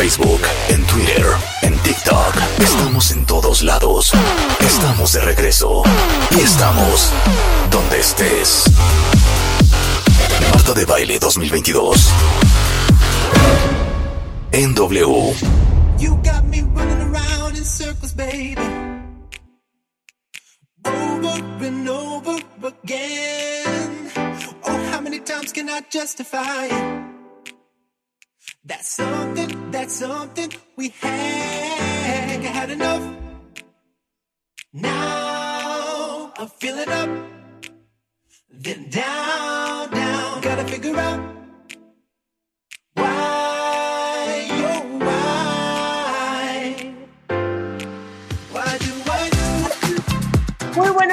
Facebook, en Twitter, en TikTok. Estamos en todos lados. Estamos de regreso. Y estamos donde estés. Marta de Baile 2022. En W. You got me running around in circles, baby. Over and over again. Oh, how many times can I justify it? That's something, that's something we had. had enough. Now I'm feeling up. Then down, down.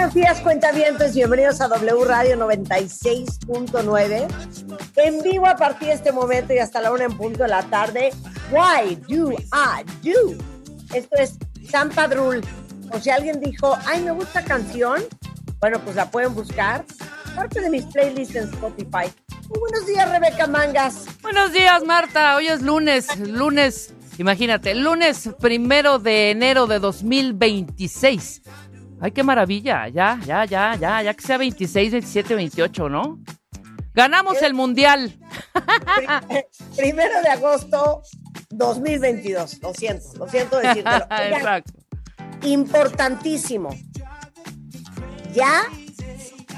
Buenos días, cuentavientes. Bienvenidos a W Radio 96.9. En vivo a partir de este momento y hasta la una en punto de la tarde. Why do I do? Esto es San Padrul. O si alguien dijo, ay, me gusta canción, bueno, pues la pueden buscar. Parte de mis playlists en Spotify. Muy buenos días, Rebeca Mangas. Buenos días, Marta. Hoy es lunes, lunes, imagínate, lunes primero de enero de 2026. Ay, qué maravilla. Ya, ya, ya, ya, ya que sea 26, 27, 28, ¿no? Ganamos el mundial. Pri- Primero de agosto 2022. Lo siento, lo siento decírtelo. Exacto. importantísimo. Ya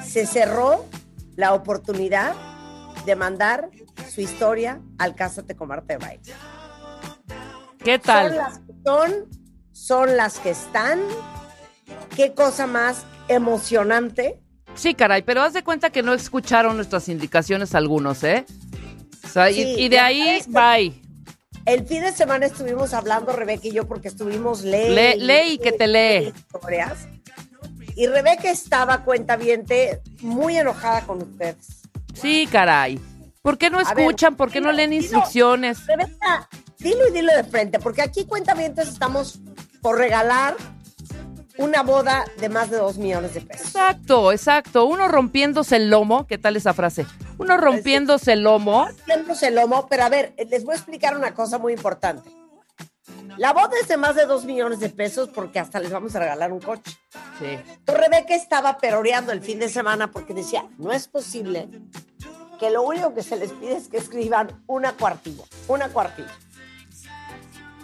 se cerró la oportunidad de mandar su historia al Cásate con Marta de Baile. ¿Qué Son tal? las que son, son las que están. Qué cosa más emocionante. Sí, caray, pero haz de cuenta que no escucharon nuestras indicaciones algunos, ¿eh? O sea, y- Sí, y, de ahí, verdad bye. El fin de semana estuvimos hablando, Rebeca y yo, porque estuvimos ley. Lee y que te lee. Historias. Y Rebeca estaba cuentaviente muy enojada con ustedes. Sí, caray. ¿Por qué no ver, escuchan? ¿Por qué no dilo, leen dilo. instrucciones? Rebeca, dilo y dilo de frente, porque aquí cuentavientes estamos por regalar una boda de más de dos millones de pesos. Exacto, exacto. Uno rompiéndose el lomo, ¿qué tal esa frase? Uno rompiéndose el lomo. Haciéndose el lomo, pero a ver, les voy a explicar una cosa muy importante. La boda es de más de dos millones de pesos porque hasta les vamos a regalar un coche. Sí. Entonces, Rebeca estaba peroreando el fin de semana porque decía, no es posible que lo único que se les pide es que escriban una cuartilla, una cuartilla.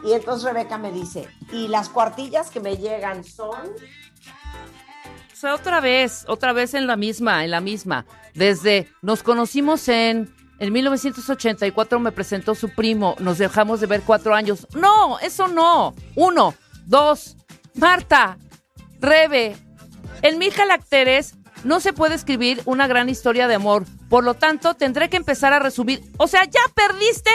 Y entonces Rebeca me dice, y las cuartillas que me llegan son... O sea, otra vez, otra vez en la misma, en la misma. Desde nos conocimos en, en 1984, me presentó su primo, nos dejamos de ver cuatro años. No, eso no. Uno, dos, Marta, Rebe, en mil caracteres no se puede escribir una gran historia de amor. Por lo tanto, tendré que empezar a resumir. O sea, ya perdiste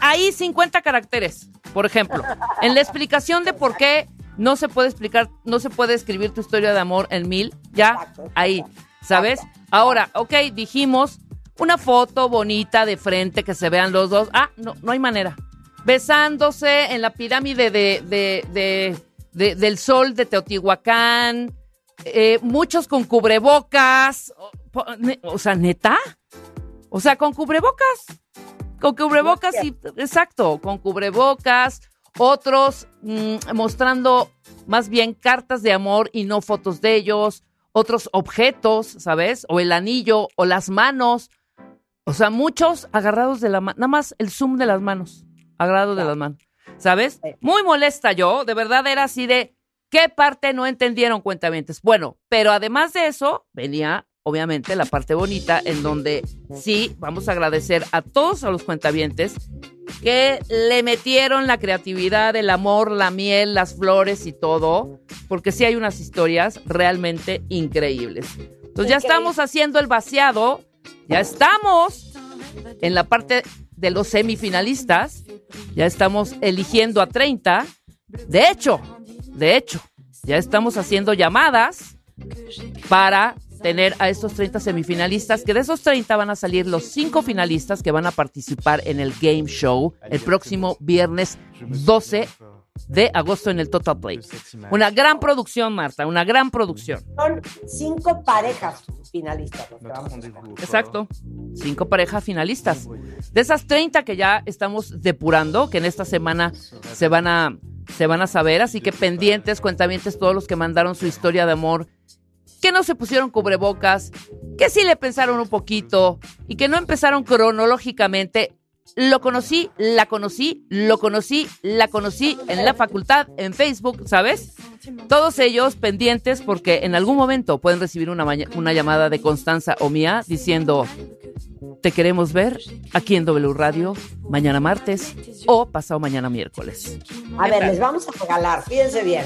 ahí 50 caracteres, por ejemplo. En la explicación de por qué no se puede explicar, no se puede escribir tu historia de amor en mil, ya ahí, ¿sabes? Ahora, ok, dijimos una foto bonita de frente que se vean los dos. Ah, no, no hay manera. Besándose en la pirámide de, de- de- de- del sol de Teotihuacán, eh, muchos con cubrebocas. O sea, neta. O sea, con cubrebocas. Con cubrebocas y. Exacto, con cubrebocas. Otros mm, mostrando más bien cartas de amor y no fotos de ellos. Otros objetos, ¿sabes? O el anillo, o las manos. O sea, muchos agarrados de la mano. Nada más el zoom de las manos. Agarrados de las manos. ¿Sabes? Muy molesta yo. De verdad era así de. ¿Qué parte no entendieron cuentamientos? Bueno, pero además de eso, venía obviamente la parte bonita en donde sí vamos a agradecer a todos a los cuentavientes que le metieron la creatividad, el amor, la miel, las flores y todo, porque sí hay unas historias realmente increíbles. Entonces ya estamos haciendo el vaciado, ya estamos en la parte de los semifinalistas. Ya estamos eligiendo a 30. De hecho, de hecho, ya estamos haciendo llamadas para tener a estos 30 semifinalistas, que de esos 30 van a salir los 5 finalistas que van a participar en el Game Show el próximo viernes 12 de agosto en el Total Play. Una gran producción, Marta, una gran producción. Son cinco parejas finalistas. Exacto. Cinco parejas finalistas. De esas 30 que ya estamos depurando, que en esta semana se van a, se van a saber, así que pendientes, cuentamientos, todos los que mandaron su historia de amor, que no se pusieron cubrebocas, que sí le pensaron un poquito y que no empezaron cronológicamente. Lo conocí, la conocí, lo conocí, la conocí en la facultad, en Facebook, ¿sabes? Todos ellos pendientes porque en algún momento pueden recibir una, una llamada de Constanza o mía diciendo, te queremos ver aquí en W Radio mañana martes o pasado mañana miércoles. A ver, les vamos a regalar, fíjense bien,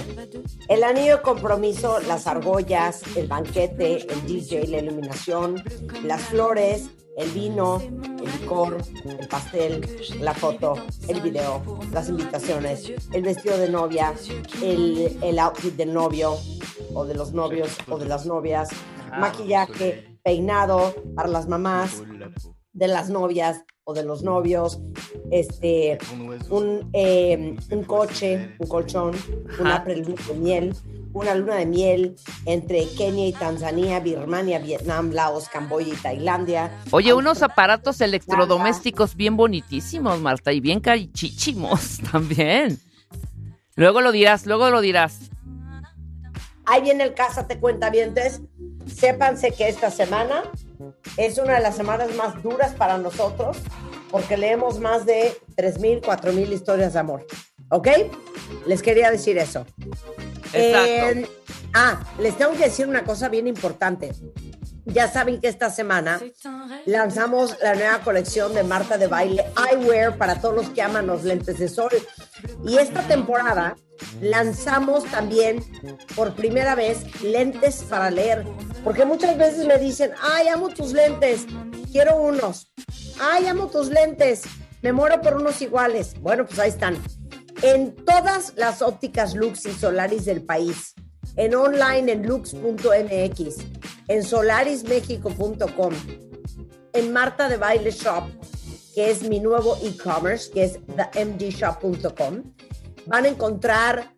el anillo de compromiso, las argollas, el banquete, el DJ, la iluminación, las flores, el vino, el licor, el pastel, la foto, el video, las invitaciones, el vestido de novia, el, el outfit del novio o de los novios o de las novias, maquillaje, peinado para las mamás, de las novias o de los novios, este, un, eh, un coche, un colchón, una Ajá. preluna de miel, una luna de miel entre Kenia y Tanzania, Birmania, Vietnam, Laos, Camboya y Tailandia. Oye, unos aparatos electrodomésticos bien bonitísimos, Marta, y bien carichichimos también. Luego lo dirás, luego lo dirás. Ahí viene el Cásate Cuentavientes. Sépanse que esta semana es una de las semanas más duras para nosotros porque leemos más de 3.000, 4.000 historias de amor. ¿Ok? Les quería decir eso. Ah, les tengo que decir una cosa bien importante. Ya saben que esta semana lanzamos la nueva colección de Marta de Baile Eyewear para todos los que aman los lentes de sol. Y esta temporada lanzamos también por primera vez lentes para leer. Porque muchas veces me dicen, ay, amo tus lentes, quiero unos. Ay, amo tus lentes, me muero por unos iguales. Bueno, pues ahí están. En todas las ópticas Lux y Solaris del país en online en lux.mx, en solarismexico.com, en Marta de Baile Shop, que es mi nuevo e-commerce, que es themdshop.com. Van a encontrar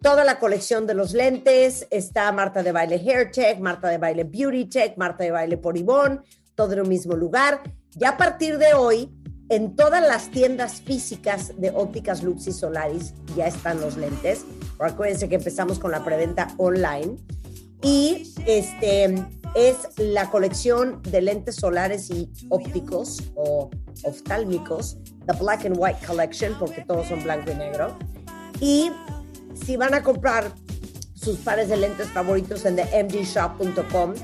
toda la colección de los lentes. Está Marta de Baile Hair Tech, Marta de Baile Beauty Tech, Marta de Baile por Ivonne, todo en un mismo lugar. Ya a partir de hoy, en todas las tiendas físicas de ópticas Lux y Solaris ya están los lentes. Pero acuérdense que empezamos con la preventa online. Y este es la colección de lentes solares y ópticos o oftálmicos, The Black and White Collection, porque todos son blanco y negro. Y si van a comprar sus pares de lentes favoritos en themdshop.com,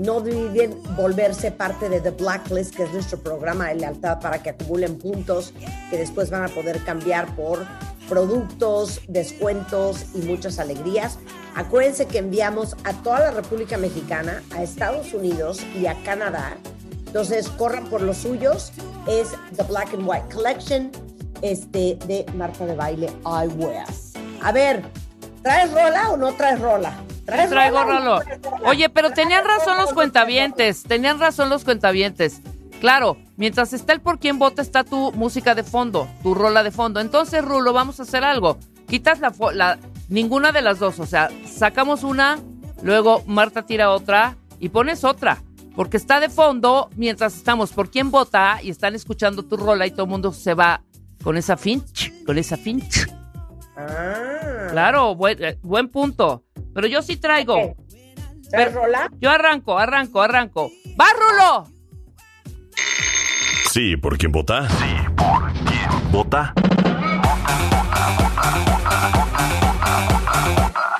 no olviden volverse parte de The Blacklist, que es nuestro programa de lealtad para que acumulen puntos que después van a poder cambiar por productos, descuentos y muchas alegrías. Acuérdense que enviamos a toda la República Mexicana, a Estados Unidos y a Canadá. Entonces, corran por los suyos. Es The Black and White Collection este, de Marta de Baile Eyewear. A ver, ¿traes rola o no traes rola? ¿Traes Traigo Rolo. Oye, pero tenían razón los cuentavientes, tenían razón los cuentavientes. Claro, mientras está el por quién vota está tu música de fondo, tu rola de fondo. Entonces, Rulo, vamos a hacer algo. Quitas la, la ninguna de las dos, o sea, sacamos una, luego Marta tira otra y pones otra. Porque está de fondo mientras estamos por quién vota y están escuchando tu rola y todo el mundo se va con esa finch, con esa finch. Ah. Claro, buen, eh, buen punto. Pero yo sí traigo. Ok. ¿Traes rola? Yo arranco, arranco, arranco. ¡Va, Rulo! Sí, ¿por quién vota? Sí, ¿por quién vota?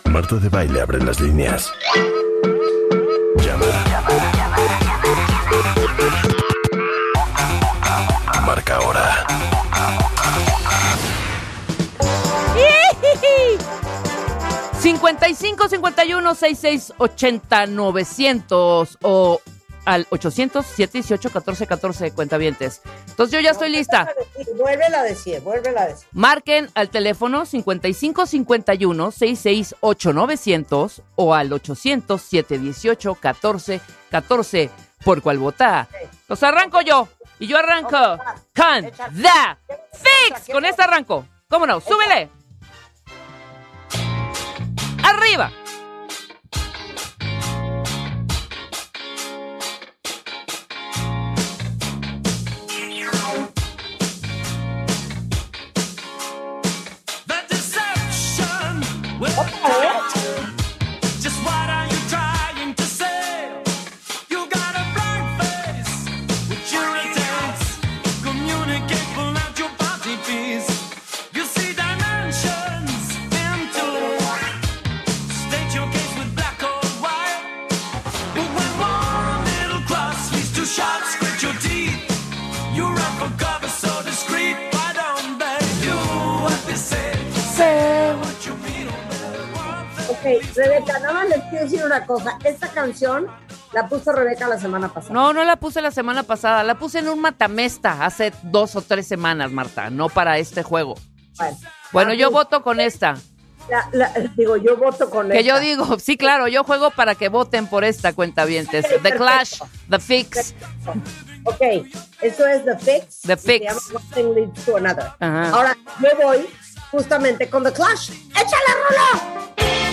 Marta de Baile abre las líneas. Llama. Marca ahora. 55 51 66 80 900 o al 800-718-1414 cuentavientes. Entonces yo ya estoy lista. Vuélvela a decir, vuélvela a decir. Marquen al teléfono 5551-668-900 o al 800-718-1414 por cual vota. Los arranco yo y yo arranco con The Fix. Con esta arranco. ¿Cómo no? ¡Súbele! ¡Arriba! Canción la puso Rebeca la semana pasada. No, no la puse la semana pasada. La puse en un matamesta hace dos o tres semanas, Marta. No para este juego. Bueno, Bueno, Ah, yo voto con esta. la- la- digo, yo voto con Que esta. yo digo, sí, claro, yo juego para que voten por esta cuenta vientes. The Clash. The Fix. Ok, eso es The Fix. The se Fix. llama One Thing Leads to Another. Ajá. Ahora, yo voy justamente con The Clash. ¡Échale, Rulo!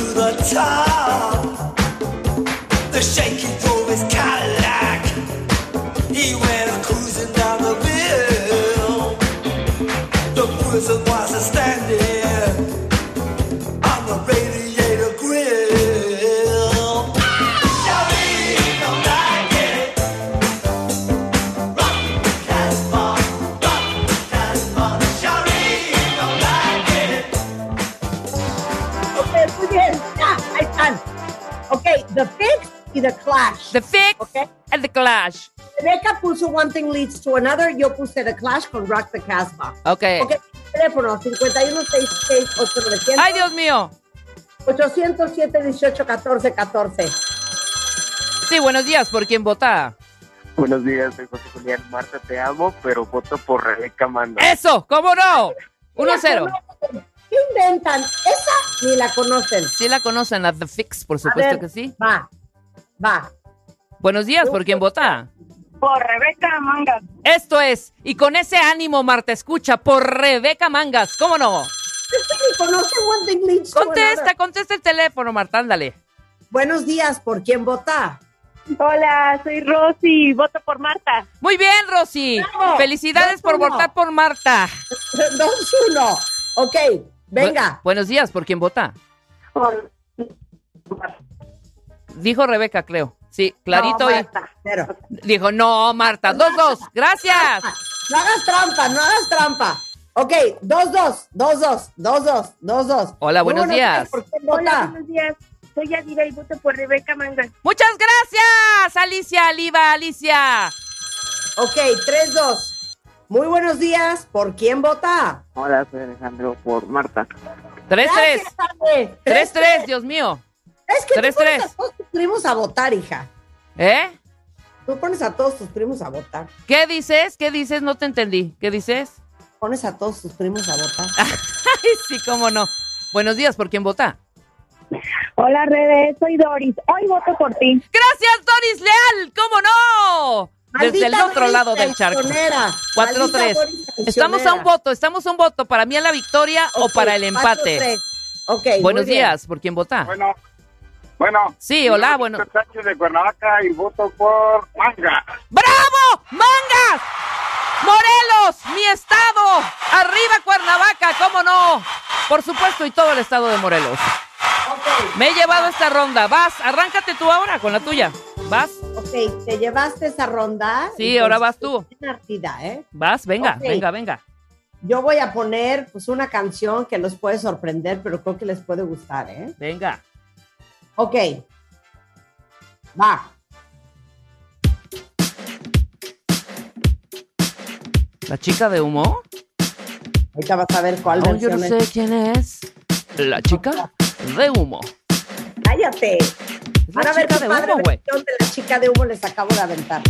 To the top. The shaky y The Clash. The Fix Ok. and The Clash. Rebeca puso One Thing Leads to Another. Yo puse The Clash con Rock the Casbah. Ok. Ok, teléfono 5166 Ay, Dios mío. 807 18 14 14. Sí, buenos días. ¿Por quién vota? Buenos días, soy José Julián. Marta, te amo, pero voto por Rebeca Manda. ¡Eso! ¿Cómo no? 1-0. ¿Qué inventan? Esa ni la conocen. Sí la conocen, a The Fix, por supuesto ver, que sí. Va, va. Buenos días. ¿Por quién vota? Por Rebeca Mangas. Esto es, y con ese ánimo, Marta, escucha, por Rebeca Mangas, ¿cómo no? Contesta, contesta el teléfono, Marta, ándale. Buenos días, ¿por quién vota? Hola, soy Rosy, voto por Marta. Muy bien, Rosy. Bravo. Felicidades por uno. votar por Marta. 2 1. Ok, venga. Bu- buenos días, ¿por quién vota? Por... Dijo Rebeca, creo. Sí, clarito. No, Marta. Dijo, no, Marta, dos, dos. Gracias. No hagas trampa, no hagas trampa. Ok, 2 2, 2 2, 2 2, 2 2. Hola, buenos días. ¿Por Hola, vota? buenos días. Soy Yadira y voto por Rebeca Mangas. Muchas gracias, Alicia, Aliva, Alicia. Ok, 3 2. Muy buenos días, ¿por quién vota? Hola, soy Alejandro por Marta. Tres, tres. Tres, tres, Dios mío. Es que Tres, tú pones tres. a todos tus primos a votar, hija. ¿Eh? Tú pones a todos tus primos a votar. ¿Qué dices? ¿Qué dices? No te entendí. ¿Qué dices? Pones a todos tus primos a votar. Ay, sí, cómo no. Buenos días, ¿por quién vota? Hola, Rebe, soy Doris. Hoy voto por ti. Gracias, Doris Leal, ¿cómo no? Desde el otro Doris lado del charco. traicionera. 4-3. Maldita Doris Estamos a un voto, estamos a un voto. Para mí a la victoria o para el empate. 4-3. Ok. Buenos muy bien. días, ¿por quién vota? Bueno, bueno. Sí, hola, bueno. Soy Sánchez de Cuernavaca y voto por Manga. ¡Bravo! ¡Mangas! ¡Morelos! ¡Mi estado! ¡Arriba Cuernavaca! ¿Cómo no? Por supuesto, y todo el estado de Morelos. Me he llevado esta ronda. Vas, arráncate tú ahora con la tuya. ¿Vas? Ok, te llevaste esa ronda. Sí, ahora vas tú. Ardida, ¿eh? ¿Vas? Venga, venga, venga. Yo voy a poner pues una canción que los puede sorprender, pero creo que les puede gustar, ¿eh? Venga. Ok. Va. ¿La chica de humo? Ahorita vas a ver cuál Oh, yo no sé quién es. La chica de humo. Cállate. La a ver qué padre humo, versión de la chica de humo les acabo de aventar.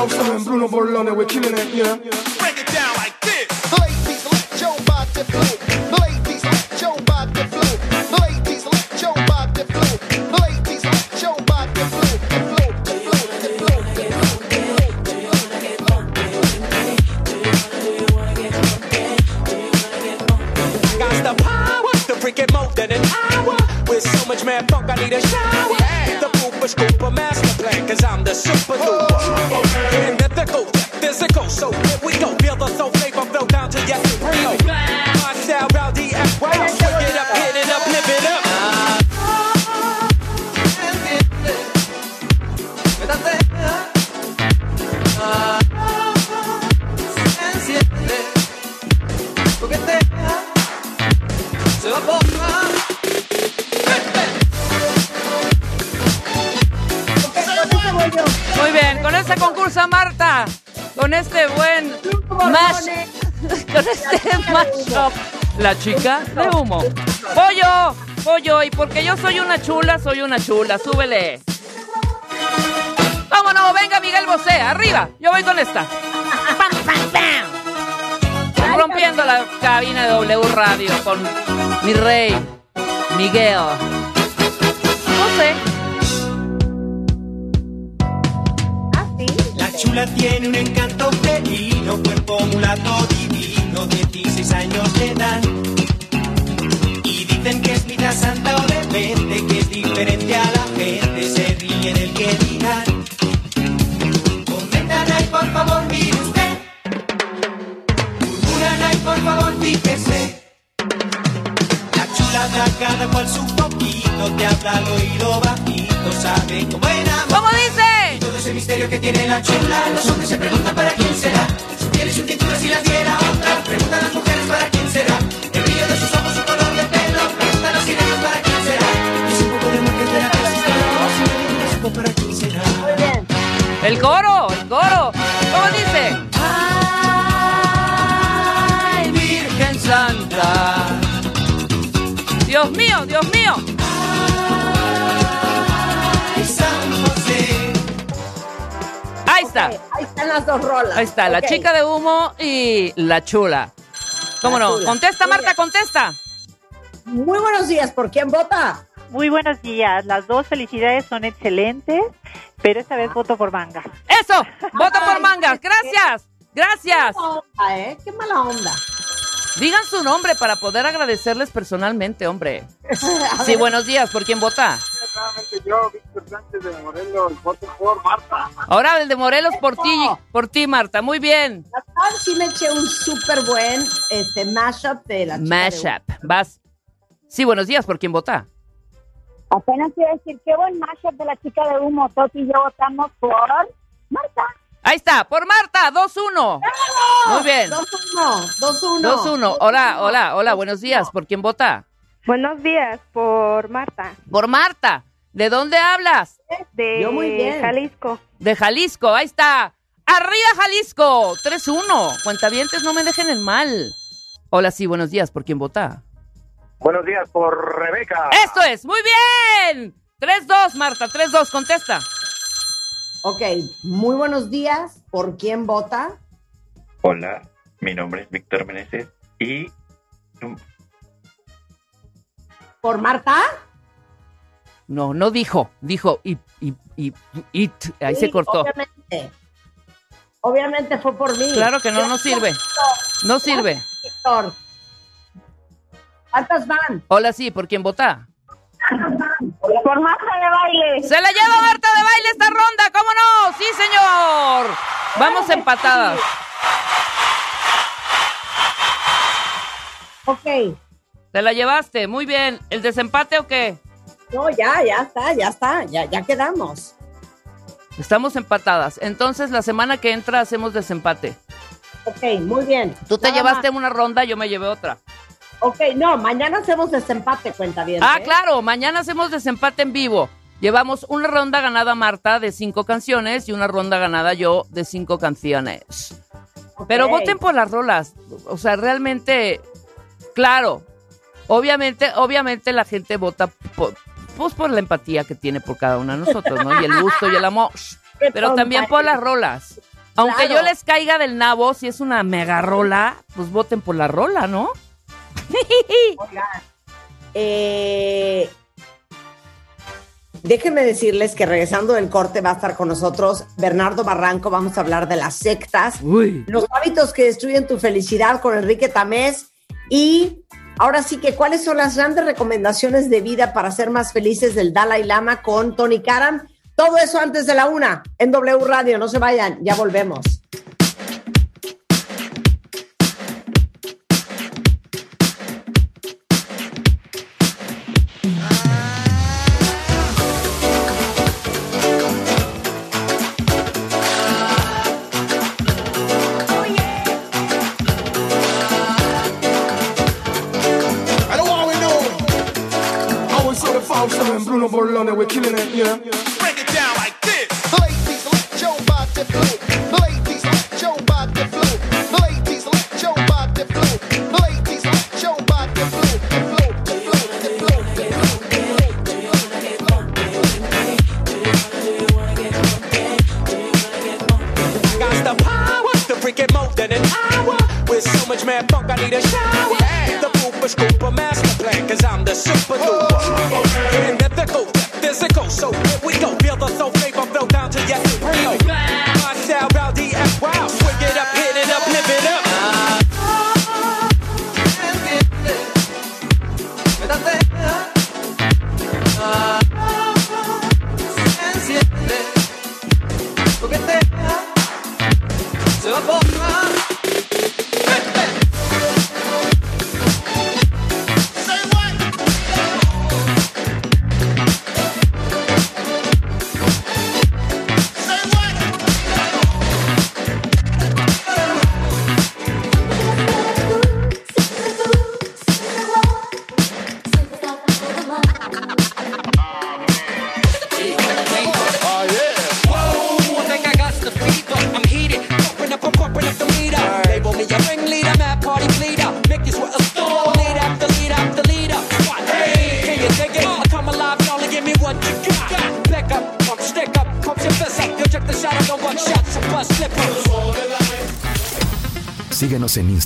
I was sort and Bruno Borlone, we're killing it, you know. Break it down like this. Ladies, let your body flow. Ladies, let your body flow. Ladies, let your body flow. Ladies, let your body flow. Flow, flow, flow, Got the power to freak it more than an hour. With so much man funk, I need a shower. Pooper scooper master plan, cause I'm the super duper. In mythical, physical, so here we go. Mash, con este mashup, la chica de humo. Pollo, pollo, y porque yo soy una chula, soy una chula, súbele. Vámonos, venga Miguel Bosé, arriba, yo voy con esta. Pam, pam, pam. Rompiendo la cabina de W Radio con mi rey, Miguel. Bosé. La chula tiene un encanto cuerpo mulato divino, 16 años de edad. Y dicen que es vida santa o rebelde, que es diferente a la gente, se ríen el que dirán. Comentan ahí, por favor, mire usted. Murmuran ahí, por favor, fíjese. La chula da cada cual su poquito, te habla al oído bajito, sabe cómo enamorarte. ¿Cómo dice? Todo ese misterio que tiene la chula, los hombres se preguntan para quién será. Si tiene su cintura, si la diera otra, preguntan las mujeres para quién será. El brillo de sus ojos, su color de pelo, preguntan los sirenos para quién será. Si un poco de la si me un para quién será. Muy bien. El coro, el coro. ¿Cómo dice? Ay, Virgen Santa. Dios mío, Dios mío. Ay, San José. Ahí está. Ok, ahí están las dos rolas. Ahí está, la chica de humo y la chula. ¿Cómo La no? chula. Contesta, Muy Marta, bien. contesta. Muy buenos días. ¿Por quién vota? Muy buenos días. Las dos felicidades son excelentes, pero esta vez voto por manga. Eso, vota por mangas. Gracias, gracias. Qué mala onda, ¿eh? Qué mala onda. Digan su nombre para poder agradecerles personalmente, hombre. Sí, buenos días. ¿Por quién vota? Yo, Víctor Sánchez de Morelos, voto por Marta. Ahora el de Morelos por ti, por ti, Marta. Muy bien. La verdad, sí me eché un súper buen este, mashup de la Mashup. Vas. Sí, buenos días. ¿Por quién vota? Apenas iba a decir, qué buen mashup de la chica de humo. Toti y yo votamos por Marta. Ahí está, por Marta, 2-1. Muy bien. 2-1, 2-1. 2-1. Hola, hola, hola, buenos días. ¿Por quién vota? Buenos días por Marta, Por Marta. ¿De dónde hablas? de Yo muy bien. Jalisco. De Jalisco, ahí está. Arriba Jalisco, 3-1. Cuentavientes, no me dejen el mal. Hola, sí, buenos días. ¿Por quién vota? Buenos días por Rebeca. Esto es, muy bien. 3-2, Marta, 3-2, contesta. Ok, muy buenos días. ¿Por quién vota? Hola, mi nombre es Víctor Meneses y ¿Por Marta? No, no dijo, dijo y, y, y, y- ahí se cortó. Obviamente. Obviamente fue por mí. Claro que no, no sirve. No sirve. Víctor. ¿Cuántas van? Hola, sí, ¿por quién vota? Por Marta de baile. ¡Se la lleva Marta de Baile esta ronda, ¿cómo no? Sí, señor. Vamos empatadas. Ok. Te la llevaste, muy bien. ¿El desempate o qué? No, ya, ya está, ya está, ya, ya quedamos. Estamos empatadas. Entonces, la semana que entra hacemos desempate. Ok, muy bien. Tú te Nada llevaste más. una ronda, yo me llevé otra. Ok, no, mañana hacemos desempate, cuenta bien. Ah, claro, mañana hacemos desempate en vivo. Llevamos una ronda ganada Marta de cinco canciones y una ronda ganada yo de cinco canciones. Pero voten por las rolas. O sea, realmente, claro. Obviamente, obviamente la gente vota por, pues por la empatía que tiene por cada una de nosotros, ¿no? Y el gusto y el amor. Pero también por las rolas. Aunque Claro. yo les caiga del nabo, si es una mega rola, pues voten por la rola, ¿no? Eh, déjenme decirles que regresando del corte va a estar con nosotros Bernardo Barranco. Vamos a hablar de las sectas, los hábitos que destruyen tu felicidad con Enrique Tamés y ahora sí que cuáles son las grandes recomendaciones de vida para ser más felices del Dalai Lama con Tony Karam. Todo eso antes de la una en W Radio. No se vayan, ya volvemos.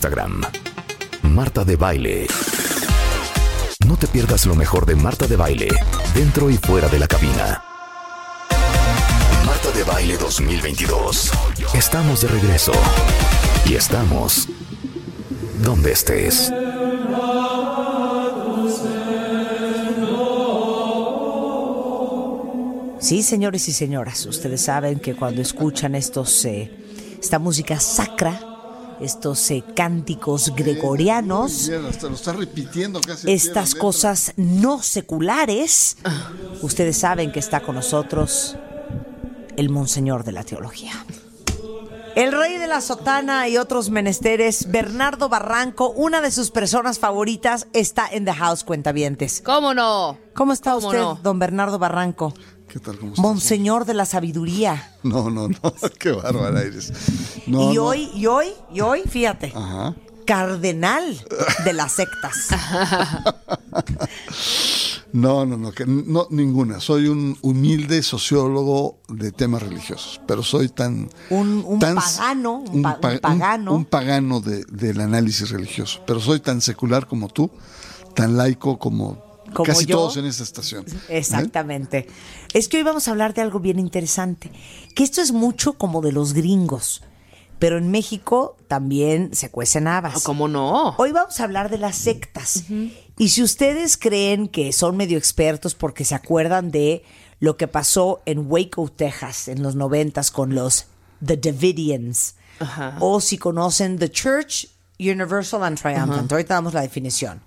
Instagram. Marta de Baile. No te pierdas lo mejor de Marta de Baile, dentro y fuera de la cabina. Marta de Baile 2022. Estamos de regreso. Y estamos donde estés. Sí, señores y señoras, ustedes saben que cuando escuchan estos, eh, esta música sacra, estos eh, cánticos gregorianos, Bien, hasta lo está repitiendo casi. estas cosas no seculares, ustedes saben que está con nosotros el monseñor de la teología. El rey de la sotana y otros menesteres, Bernardo Barranco, una de sus personas favoritas, está en The House Cuentavientes. ¿Cómo no? ¿Cómo está ¿Cómo usted, no? don Bernardo Barranco? ¿Qué tal? ¿Cómo estás? Monseñor de la sabiduría. No, no, no. Qué bárbara eres. No, y no. hoy, y hoy, y hoy, fíjate, Ajá. cardenal de las sectas. No, no, no, que no, ninguna. Soy un humilde sociólogo de temas religiosos, pero soy tan... Un, un tan- pagano, un, pa- un pa- pagano. un pagano de- del análisis religioso, pero soy tan secular como tú, tan laico como, Como casi yo. todos en esta estación. Exactamente. Es que hoy vamos a hablar de algo bien interesante, que esto es mucho como de los gringos, pero en México también se cuecen habas. ¿Cómo no? Hoy vamos a hablar de las sectas. Y si ustedes creen que son medio expertos porque se acuerdan de lo que pasó en Waco, Texas, en los noventas con los The Davidians. O si conocen The Church Universal and Triumphant. Ahorita damos la definición.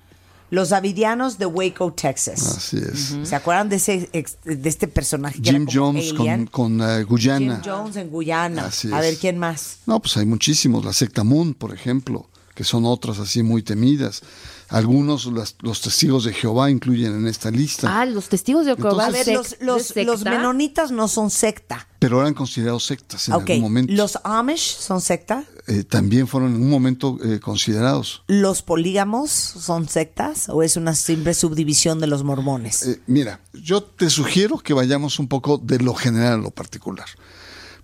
Los Davidianos de Waco, Texas. Así es. ¿Se acuerdan de ese ex- de este personaje que era Jim como Jones con, alien? con eh, Guyana. Jim Jones en Guyana. Así A es. ver quién más. No, pues hay muchísimos. La secta Moon, por ejemplo, que son otras así muy temidas. Algunos, las- los testigos de Jehová, incluyen en esta lista. Ah, los testigos de Jehová. A ver, sec- los, los, menonitas no son secta. Pero eran considerados sectas en algún momento. los Amish son secta. Eh, también fueron en un momento eh, considerados. ¿Los polígamos son sectas o es una simple subdivisión de los mormones? Eh, mira, yo te sugiero que vayamos un poco de lo general a lo particular.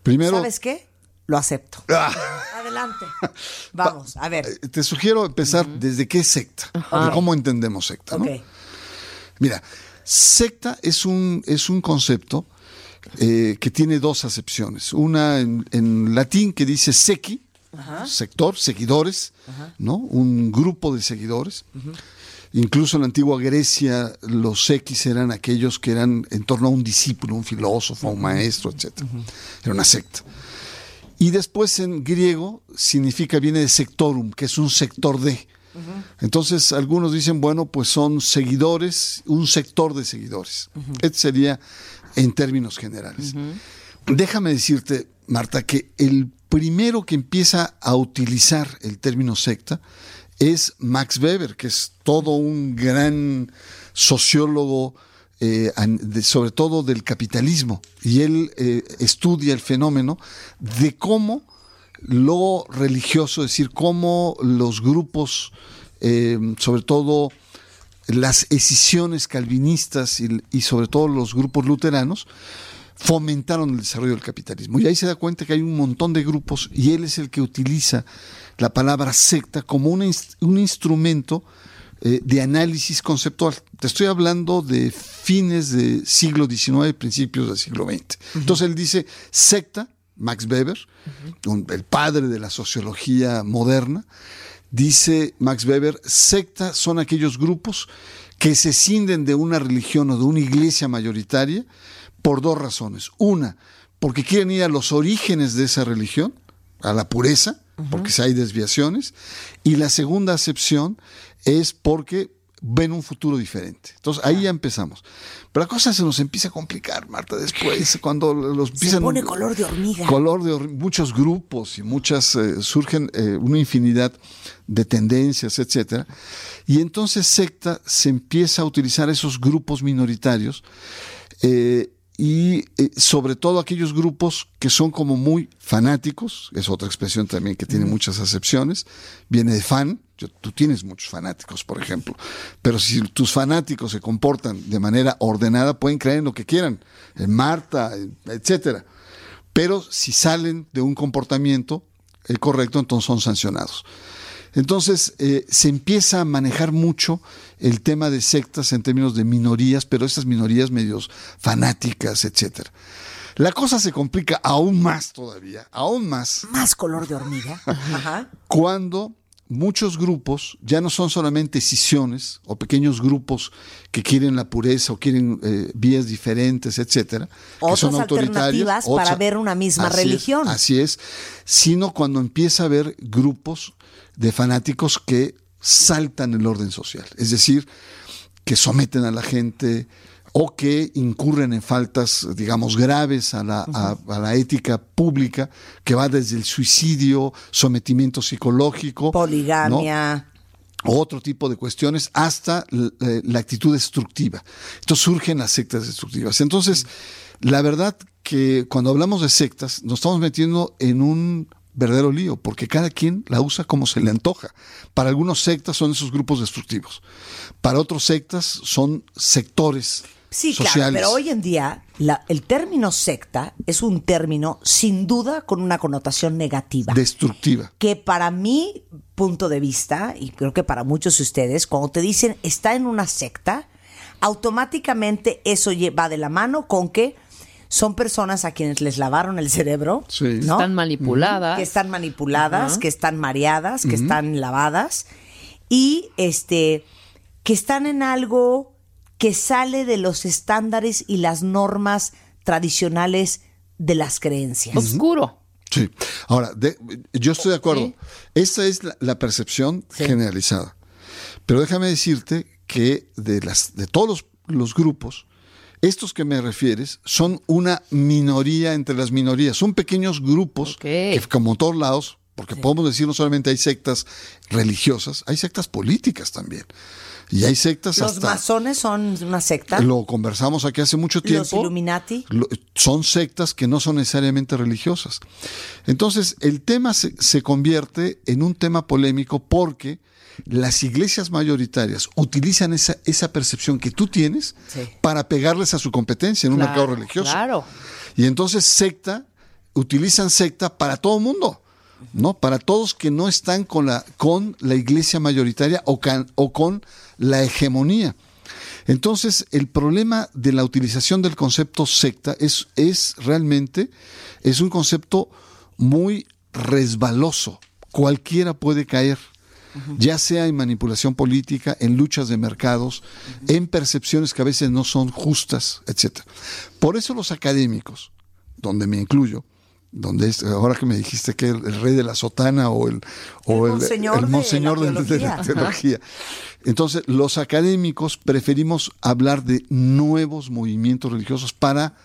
Primero, ¿Sabes qué? Lo acepto. Ah. Adelante. Vamos, a ver. te sugiero empezar desde qué es secta, de cómo entendemos secta. ¿no? Ok. Mira, secta es un, es un concepto eh, que tiene dos acepciones. Una en, en latín que dice sequi, sector, seguidores, ¿no? Un grupo de seguidores. Incluso en la antigua Grecia los sequis eran aquellos que eran en torno a un discípulo, un filósofo, un maestro, etc. Era una secta. Y después en griego significa, viene de sectorum, que es un sector de. Entonces algunos dicen, bueno, pues son seguidores, un sector de seguidores. Este sería en términos generales. Déjame decirte, Marta, que el primero que empieza a utilizar el término secta es Max Weber, que es todo un gran sociólogo, eh, sobre todo del capitalismo. Y él eh, estudia el fenómeno de cómo lo religioso, es decir, cómo los grupos, eh, sobre todo las escisiones calvinistas y sobre todo los grupos luteranos, fomentaron el desarrollo del capitalismo. Y ahí se da cuenta que hay un montón de grupos y él es el que utiliza la palabra secta como un, un instrumento eh, de análisis conceptual. Te estoy hablando de fines del siglo XIX, principios del siglo XX. Entonces él dice secta, Max Weber, un- el padre de la sociología moderna, dice Max Weber, secta son aquellos grupos que se cinden de una religión o de una iglesia mayoritaria por dos razones. Una, porque quieren ir a los orígenes de esa religión, a la pureza, porque si hay desviaciones. Y la segunda acepción es porque ven un futuro diferente. Entonces ahí ya empezamos. Pero la cosa se nos empieza a complicar, Marta, después, cuando los Se empiezan... pone color de hormiga. Color de hor- muchos grupos y muchas eh, surgen eh, una infinidad de tendencias, etcétera. Y entonces secta se empieza a utilizar esos grupos minoritarios eh, y eh, sobre todo aquellos grupos que son como muy fanáticos, es otra expresión también que tiene muchas acepciones, viene de fan, yo- tú tienes muchos fanáticos, por ejemplo, pero si tus fanáticos se comportan de manera ordenada, pueden creer en lo que quieran, en Marta, etcétera. Pero si salen de un comportamiento eh, correcto, entonces son sancionados. Entonces eh, se empieza a manejar mucho el tema de sectas en términos de minorías, pero estas minorías medios fanáticas, etcétera. La cosa se complica aún más todavía, aún más, Más color de hormiga. Ajá. cuando muchos grupos ya no son solamente escisiones o pequeños grupos que quieren la pureza o quieren eh, vías diferentes, etcétera, que son Otras autoritarios, alternativas para ver una misma Así es, religión. así es, sino cuando empieza a haber grupos de fanáticos que saltan el orden social, es decir, que someten a la gente o que incurren en faltas, digamos, graves a la, a- a la ética pública, que va desde el suicidio, sometimiento psicológico, ¿no? Poligamia. o otro tipo de cuestiones, hasta eh, la actitud destructiva. Entonces surgen las sectas destructivas. Entonces, la verdad que cuando hablamos de sectas, nos estamos metiendo en un verdadero lío, porque cada quien la usa como se le antoja. Para algunos sectas son esos grupos destructivos. Para otros sectas son sectores Sí, sociales. claro, pero hoy en día la- el término secta es un término sin duda con una connotación negativa. Destructiva. que para mi punto de vista, y creo que para muchos de ustedes, cuando te dicen está en una secta, automáticamente eso va de la mano con que son personas a quienes les lavaron el cerebro, ¿no? Están manipuladas. que están manipuladas, que están mareadas, que están lavadas y este que están en algo que sale de los estándares y las normas tradicionales de las creencias. Oscuro. Sí. Ahora, de- yo estoy de acuerdo. Esa es la, la percepción generalizada. Pero déjame decirte que de, las, de todos los, los grupos, estos que me refieres son una minoría entre las minorías. Son pequeños grupos que, como todos lados, porque podemos decir no solamente hay sectas religiosas, hay sectas políticas también. Y hay sectas Los hasta... masones son una secta. Lo conversamos aquí hace mucho tiempo. Los Illuminati. Lo- son sectas que no son necesariamente religiosas. Entonces, el tema se, se convierte en un tema polémico porque las iglesias mayoritarias utilizan esa, esa percepción que tú tienes para pegarles a su competencia en un mercado religioso. Claro. Y entonces secta, utilizan secta para todo el mundo, ¿no? Para todos que no están con la, con la iglesia mayoritaria o, can- o con la hegemonía. Entonces, el problema de la utilización del concepto secta es, es realmente, es un concepto muy resbaloso. Cualquiera puede caer, ya sea en manipulación política, en luchas de mercados, en percepciones que a veces no son justas, etc. Por eso los académicos, donde me incluyo, donde es, ahora que me dijiste que el, el rey de la sotana o el, o El monseñor de monseñor la de, de la teología. teología. Entonces, los académicos preferimos hablar de nuevos movimientos religiosos para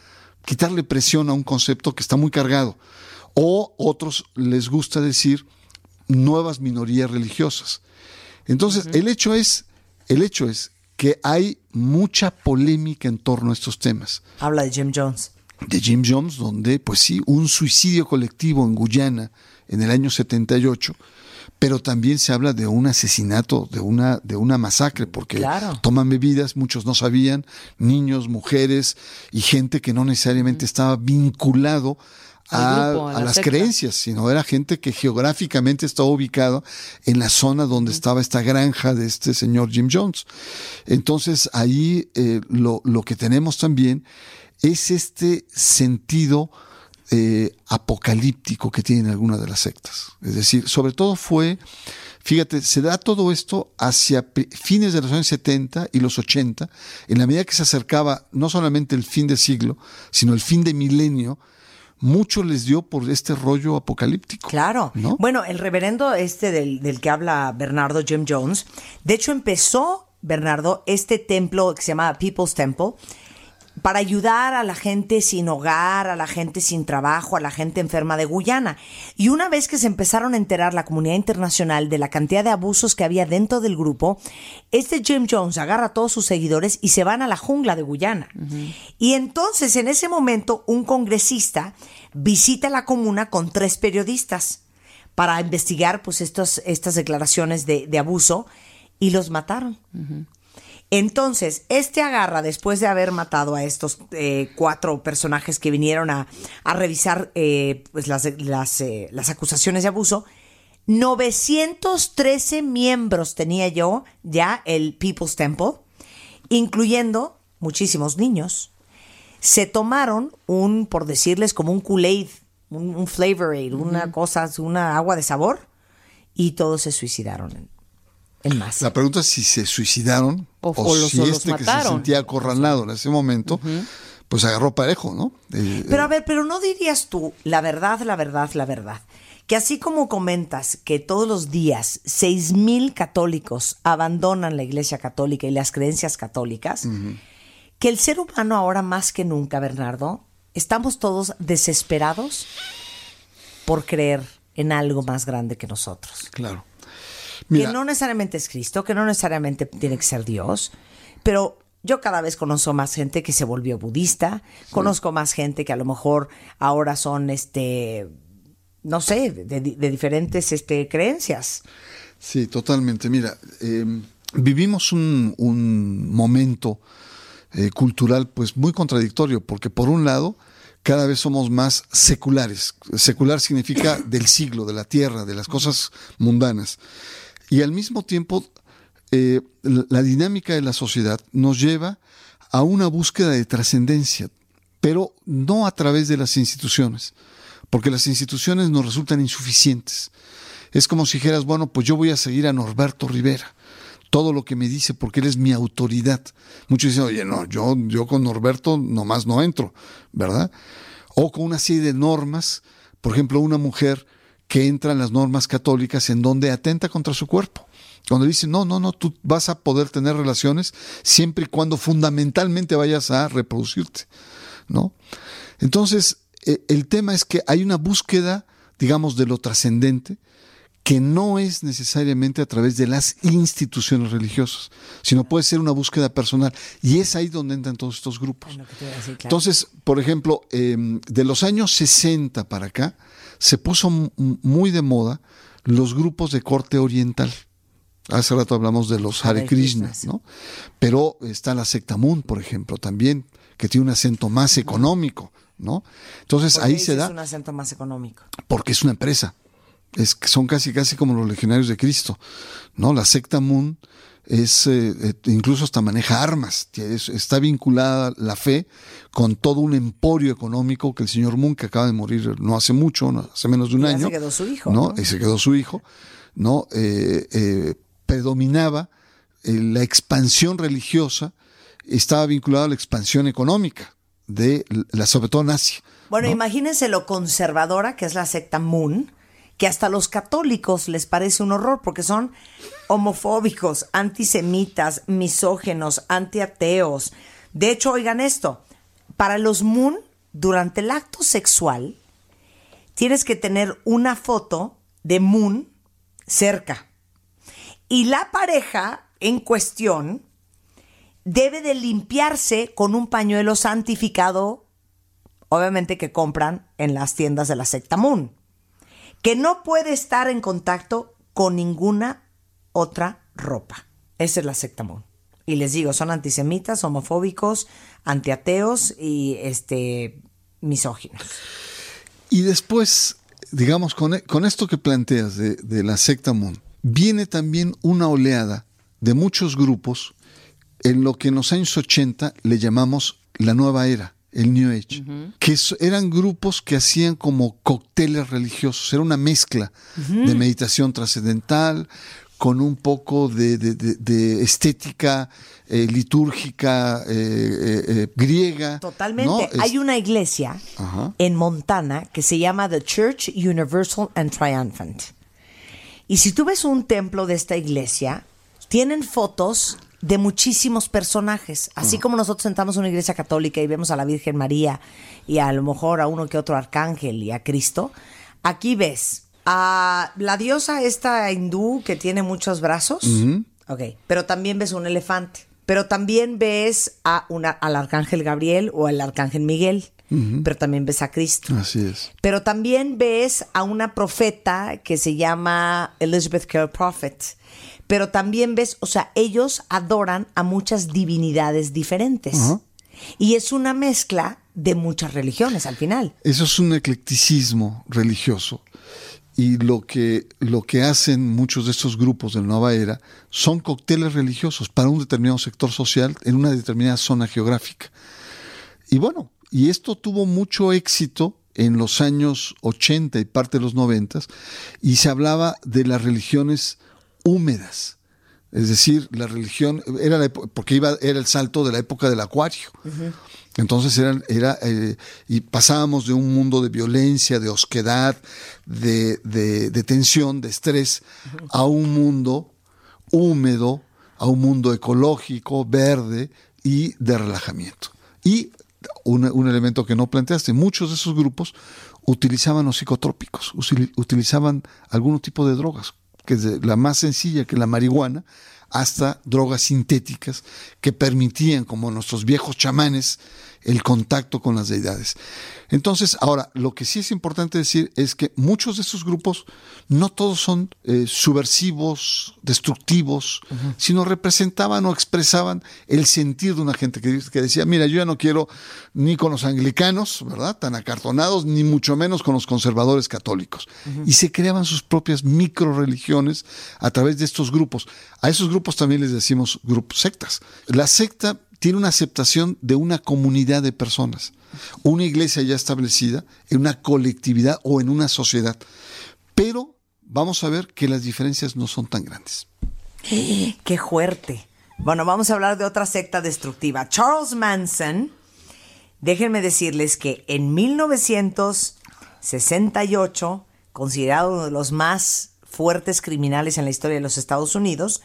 quitarle presión a un concepto que está muy cargado. O otros les gusta decir nuevas minorías religiosas. Entonces, el hecho es, el hecho es que hay mucha polémica en torno a estos temas Habla de Jim Jones. de Jim Jones, donde, pues sí, un suicidio colectivo en Guyana en el año 78, pero también se habla de un asesinato, de una, de una masacre, porque Claro. toman bebidas, muchos no sabían, niños, mujeres y gente que no necesariamente estaba vinculado a, grupo, a a la las secta. creencias, sino era gente que geográficamente estaba ubicada en la zona donde estaba esta granja de este señor Jim Jones. Entonces ahí eh, lo, lo que tenemos también es este sentido eh, apocalíptico que tienen algunas de las sectas. Es decir, sobre todo fue, fíjate, se da todo esto hacia fines de los años 70 y los 80, en la medida que se acercaba no solamente el fin de siglo, sino el fin de milenio, mucho les dio por este rollo apocalíptico. Claro. ¿no? Bueno, el reverendo este del, del que habla Bernardo Jim Jones, de hecho empezó, Bernardo, este templo que se llama People's Temple, para ayudar a la gente sin hogar, a la gente sin trabajo, a la gente enferma de Guyana. Y una vez que se empezaron a enterar la comunidad internacional de la cantidad de abusos que había dentro del grupo, este Jim Jones agarra a todos sus seguidores y se van a la jungla de Guyana. Y entonces, en ese momento, un congresista visita la comuna con tres periodistas para investigar pues estos, estas declaraciones de, de abuso y los mataron. Entonces, este agarra, después de haber matado a estos eh, cuatro personajes que vinieron a, a revisar eh, pues las, las, eh, las acusaciones de abuso, 913 miembros tenía yo ya el People's Temple, incluyendo muchísimos niños. Se tomaron un, por decirles, como un Kool-Aid, un, un flavor aid, una cosa, una agua de sabor, y todos se suicidaron en, en masa. La pregunta es si se suicidaron O- o, o los- si o los este que se sentía acorralado en ese momento, pues agarró parejo, ¿no? Eh, Pero a ver, pero no dirías tú, la verdad, la verdad, la verdad, que así como comentas que todos los días seis mil católicos abandonan la Iglesia Católica y las creencias católicas, que el ser humano ahora más que nunca, Bernardo, estamos todos desesperados por creer en algo más grande que nosotros. Claro. Que no necesariamente es Cristo, que no necesariamente tiene que ser Dios, pero yo cada vez conozco más gente que se volvió budista, conozco más gente que a lo mejor ahora son, este, no sé, de, de diferentes este, creencias. Sí, totalmente. Mira, eh, vivimos un, un momento eh, cultural pues muy contradictorio, porque por un lado cada vez somos más seculares. Secular significa del siglo, de la tierra, de las cosas mundanas. Y al mismo tiempo eh, la, dinámica de la sociedad nos lleva a una búsqueda de trascendencia, pero no a través de las instituciones, porque las instituciones nos resultan insuficientes. Es como si dijeras, bueno, pues yo voy a seguir a Norberto Rivera. todo lo que me dice porque él es mi autoridad. Muchos dicen, oye, no, yo, yo con Norberto nomás no entro, ¿verdad? O con una serie de normas, por ejemplo, una mujer que entra en las normas católicas en donde atenta contra su cuerpo. Cuando dice, no, no, no, tú vas a poder tener relaciones siempre y cuando fundamentalmente vayas a reproducirte, ¿no? Entonces, eh, el tema es que hay una búsqueda, digamos, de lo trascendente, que no es necesariamente a través de las instituciones religiosas, sino puede ser una búsqueda personal. Y es ahí donde entran todos estos grupos. Entonces, por ejemplo, eh, de los años 60 para acá, se puso muy de moda los grupos de corte oriental. Hace rato hablamos de los Hare Krishna, Krishnas. ¿no? Pero está la secta Moon, por ejemplo, también, que tiene un acento más económico, ¿no? Entonces ¿Por qué ahí se da un acento más económico. porque es una empresa. Es son casi casi como los legionarios de Cristo, ¿no? La secta Moon es eh, eh, incluso hasta maneja armas, es- está vinculada la fe con todo un emporio económico que el señor Moon que acaba de morir no hace mucho, no, hace menos de un Y año, se quedó su hijo, ¿no? ¿no? Y se quedó su hijo, ¿no? Eh, eh, predominaba eh, la expansión religiosa, estaba vinculada a la expansión económica de la sobre todo en Asia. Bueno, imagínense lo conservadora que es la secta Moon, que hasta los católicos les parece un horror porque son homofóbicos, antisemitas, misógenos, antiateos. De hecho, oigan esto, para los Moon, durante el acto sexual, tienes que tener una foto de Moon cerca. Y la pareja en cuestión debe de limpiarse con un pañuelo santificado obviamente que compran en las tiendas de la secta Moon, que no puede estar en contacto con ninguna otra ropa. Esa es la secta Moon. Y les digo, son antisemitas, homofóbicos, antiateos y este misóginos. Y después, digamos, con, e- con esto que planteas de, de la secta Moon, viene también una oleada de muchos grupos en lo que en los años 80 le llamamos la nueva era, el New Age, que eran grupos que hacían como cócteles religiosos, era una mezcla de meditación trascendental con un poco de, de- de- de estética eh, litúrgica eh, eh, eh, griega. Totalmente. ¿no? Es- Hay una iglesia Ajá. en Montana que se llama The Church Universal and Triumphant. Y si tú ves un templo de esta iglesia, tienen fotos de muchísimos personajes. Así como nosotros sentamos en una iglesia católica y vemos a la Virgen María y a lo mejor a uno que otro arcángel y a Cristo, aquí ves a la diosa esta hindú que tiene muchos brazos. Ok, pero también ves un elefante. Pero también ves a una, al arcángel Gabriel o al arcángel Miguel. Pero también ves a Cristo. Así es. Pero también ves a una profeta que se llama Elizabeth Carey Prophet. Pero también ves, o sea, ellos adoran a muchas divinidades diferentes. Y es una mezcla de muchas religiones al final. Eso es un eclecticismo religioso. Y lo que, lo que hacen muchos de estos grupos de la nueva era son cócteles religiosos para un determinado sector social en una determinada zona geográfica. Y bueno, y esto tuvo mucho éxito en los años 80 y parte de los 90 y se hablaba de las religiones húmedas. Es decir, la religión era la porque iba era el salto de la época del acuario. Entonces era, era eh, y pasábamos de un mundo de violencia, de osquedad, de, de- de tensión, de estrés, a un mundo húmedo, a un mundo ecológico, verde y de relajamiento. Y un, un elemento que no planteaste, muchos de esos grupos utilizaban los psicotrópicos, utilizaban algún tipo de drogas, que desde la más sencilla que la marihuana, hasta drogas sintéticas que permitían, como nuestros viejos chamanes, el contacto con las deidades. Entonces, ahora, lo que sí es importante decir es que muchos de estos grupos no todos son eh, subversivos, destructivos, sino representaban o expresaban el sentir de una gente que, que decía, mira, yo ya no quiero ni con los anglicanos, ¿verdad? Tan acartonados, ni mucho menos con los conservadores católicos. Y se creaban sus propias micro religiones a través de estos grupos. A esos grupos también les decimos grupos sectas. La secta tiene una aceptación de una comunidad de personas, una iglesia ya establecida, en una colectividad o en una sociedad. Pero vamos a ver que las diferencias no son tan grandes. Qué fuerte. Bueno, vamos a hablar de otra secta destructiva. Charles Manson, déjenme decirles que en 1968, considerado uno de los más fuertes criminales en la historia de los Estados Unidos,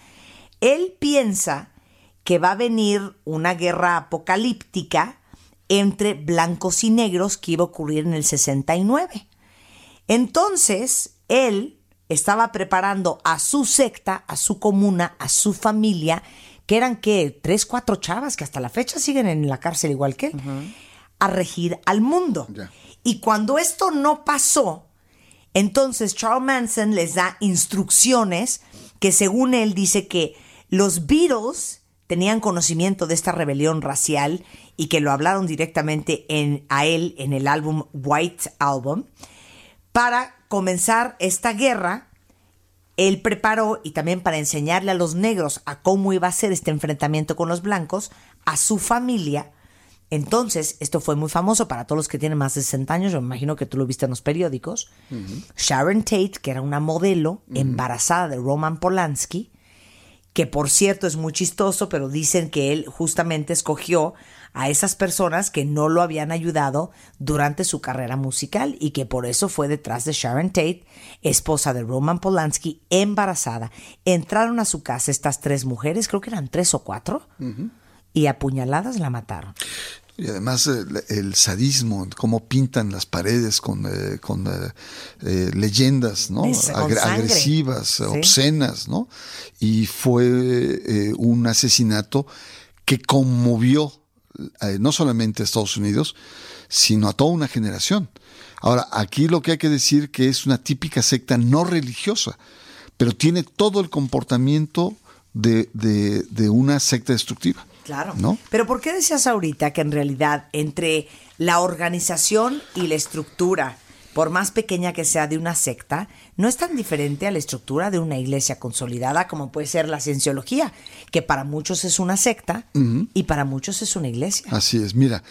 él piensa que va a venir una guerra apocalíptica entre blancos y negros que iba a ocurrir en el 69. Entonces, él estaba preparando a su secta, a su comuna, a su familia, que eran que tres, cuatro chavas que hasta la fecha siguen en la cárcel igual que él, a regir al mundo. Y cuando esto no pasó, entonces Charles Manson les da instrucciones que según él dice que los Beatles tenían conocimiento de esta rebelión racial y que lo hablaron directamente en, a él en el álbum White Album para comenzar esta guerra, él preparó y también para enseñarle a los negros a cómo iba a ser este enfrentamiento con los blancos, a su familia. Entonces, esto fue muy famoso para todos los que tienen más de 60 años, yo me imagino que tú lo viste en los periódicos. Sharon Tate, que era una modelo embarazada de Roman Polanski, que por cierto es muy chistoso, pero dicen que él justamente escogió a esas personas que no lo habían ayudado durante su carrera musical y que por eso fue detrás de Sharon Tate, esposa de Roman Polanski, embarazada. Entraron a su casa estas tres mujeres, creo que eran tres o cuatro, y apuñaladas la mataron. Y además el, el sadismo, cómo pintan las paredes con, eh, con eh, eh, leyendas ¿no? Agre- agresivas, Sí. obscenas, ¿no? Y fue eh, un asesinato que conmovió eh, no solamente a Estados Unidos, sino a toda una generación. Ahora, aquí lo que hay que decir que es una típica secta no religiosa, pero tiene todo el comportamiento de, de- de una secta destructiva. Claro. ¿No? Pero ¿por qué decías ahorita que en realidad entre la organización y la estructura, por más pequeña que sea de una secta, no es tan diferente a la estructura de una iglesia consolidada como puede ser la cienciología, que para muchos es una secta y para muchos es una iglesia? Así es, mira,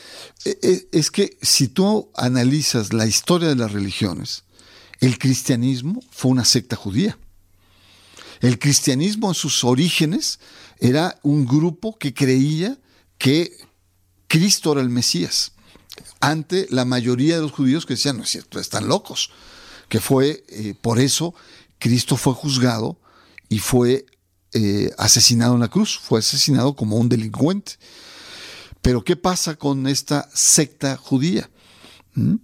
e- e- es que si tú analizas la historia de las religiones, el cristianismo fue una secta judía. El cristianismo en sus orígenes era un grupo que creía que Cristo era el Mesías, ante la mayoría de los judíos que decían, no es cierto, están locos, que fue, eh, por eso Cristo fue juzgado y fue eh, asesinado en la cruz, fue asesinado como un delincuente. Pero ¿qué pasa con esta secta judía? ¿Mm?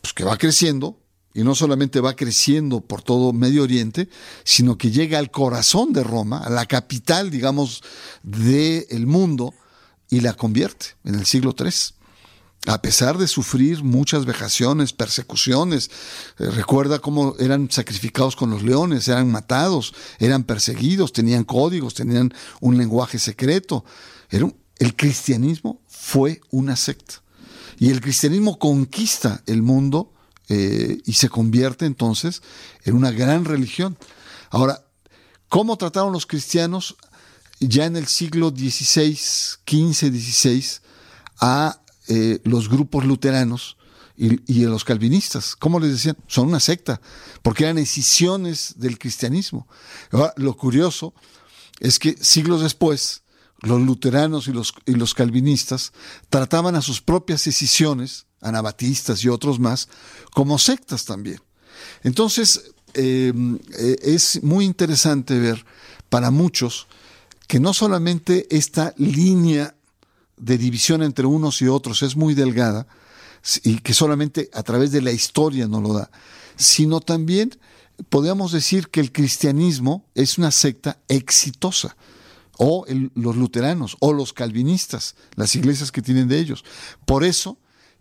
Pues que va creciendo, y no solamente va creciendo por todo Medio Oriente, sino que llega al corazón de Roma, a la capital, digamos, del mundo, y la convierte en el siglo III. A pesar de sufrir muchas vejaciones, persecuciones, eh, recuerda cómo eran sacrificados con los leones, eran matados, eran perseguidos, tenían códigos, tenían un lenguaje secreto. El cristianismo fue una secta. Y el cristianismo conquista el mundo eh, y se convierte entonces en una gran religión. Ahora, ¿cómo trataron los cristianos ya en el siglo XVI, XV, XVI a eh, los grupos luteranos y, a los calvinistas? ¿Cómo les decían? Son una secta, porque eran escisiones del cristianismo. Ahora, lo curioso es que siglos después, los luteranos y los, y los calvinistas trataban a sus propias escisiones, anabatistas y otros más, como sectas también. Entonces, eh, eh, es muy interesante ver para muchos que no solamente esta línea de división entre unos y otros es muy delgada y que solamente a través de la historia no lo da, sino también podemos decir que el cristianismo es una secta exitosa o los luteranos o los calvinistas, las iglesias que tienen de ellos. Por eso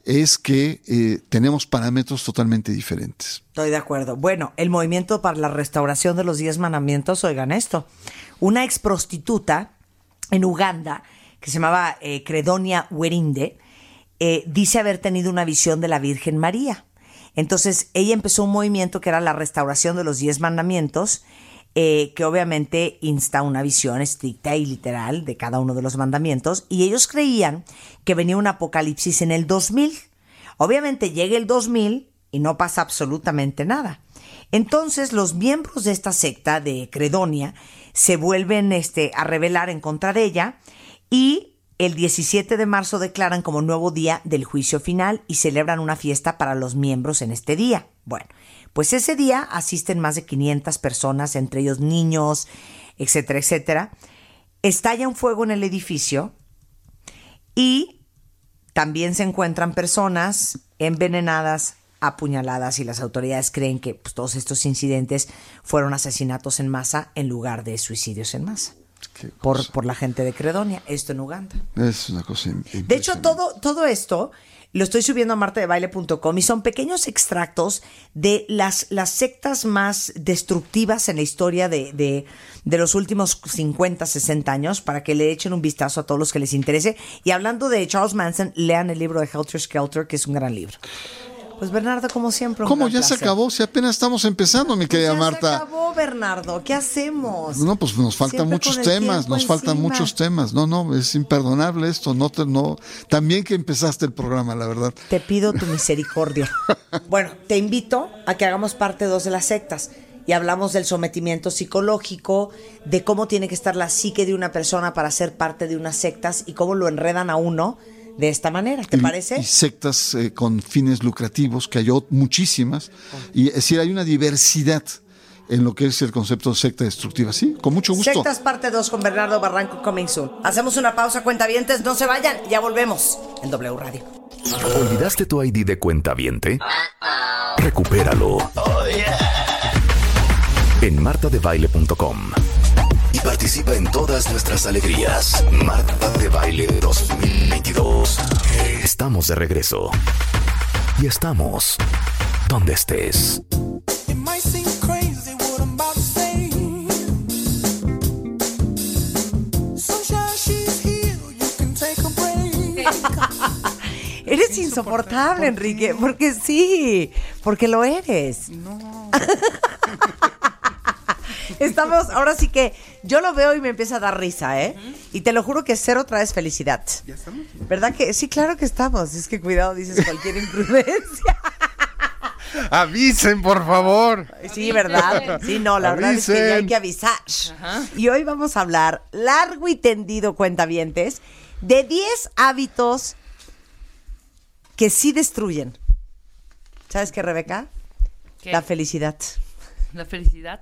es que eh, tenemos parámetros totalmente diferentes. Estoy de acuerdo. Bueno, el movimiento para la restauración de los diez mandamientos, oigan esto. Una ex prostituta en Uganda, que se llamaba eh, Credonia Werinde, eh, dice haber tenido una visión de la Virgen María. Entonces, ella empezó un movimiento que era la restauración de los diez mandamientos, eh, que obviamente insta una visión estricta y literal de cada uno de los mandamientos, y ellos creían que venía un apocalipsis en el 2000. Obviamente llega el 2000 y no pasa absolutamente nada. Entonces los miembros de esta secta de Credonia se vuelven este, a rebelar en contra de ella y el 17 de marzo declaran como nuevo día del juicio final y celebran una fiesta para los miembros en este día. Bueno, pues ese día asisten más de 500 personas, entre ellos niños, etcétera, etcétera. Estalla un fuego en el edificio y también se encuentran personas envenenadas, apuñaladas y las autoridades creen que pues, todos estos incidentes fueron asesinatos en masa en lugar de suicidios en masa. Por, por la gente de Credonia, esto en Uganda. Es una cosa De hecho, todo, todo esto lo estoy subiendo a martadebaile.com y son pequeños extractos de las, las sectas más destructivas en la historia de, de, de los últimos 50, 60 años para que le echen un vistazo a todos los que les interese. Y hablando de Charles Manson, lean el libro de Helter Skelter, que es un gran libro. Pues Bernardo, como siempre. ¿Cómo ya se acabó? Si apenas estamos empezando, mi querida Ya se Marta. acabó, Bernardo. ¿Qué hacemos? No, pues nos faltan Siempre muchos temas, nos faltan muchos temas. No, no, es imperdonable esto. No, te, no. También que empezaste el programa, la verdad. Te pido tu misericordia. bueno, te invito a que hagamos parte dos de las sectas y hablamos del sometimiento psicológico, de cómo tiene que estar la psique de una persona para ser parte de unas sectas y cómo lo enredan a uno de esta manera. ¿Te Y- parece? Y sectas eh, con fines lucrativos, que hay muchísimas. Y es decir, hay una diversidad en lo que es el concepto de secta destructiva. Sí, con mucho gusto. Sectas parte 2 con Bernardo Barranco coming soon. Hacemos una pausa, cuentavientes, no se vayan, ya volvemos en W Radio. ¿Olvidaste tu ID de cuenta viente? Recupéralo. En martadebaile.com. Participa en todas nuestras alegrías. Marta de Baile 2022. Estamos de regreso. Y estamos donde estés. Eres insoportable, Enrique, porque sí, porque lo eres. No. Estamos, ahora sí que yo lo veo y me empieza a dar risa, ¿eh? Y te lo juro que cero traes felicidad. ¿Ya estamos? ¿Verdad que? Sí, claro que estamos. Es que cuidado, dices cualquier imprudencia. Avisen, por favor. Sí, ¿verdad? Sí, no, la verdad es que ya hay que avisar. Y hoy vamos a hablar largo y tendido, cuentavientes, de 10 hábitos que sí destruyen. ¿Sabes qué, Rebeca? ¿Qué? La felicidad. La felicidad.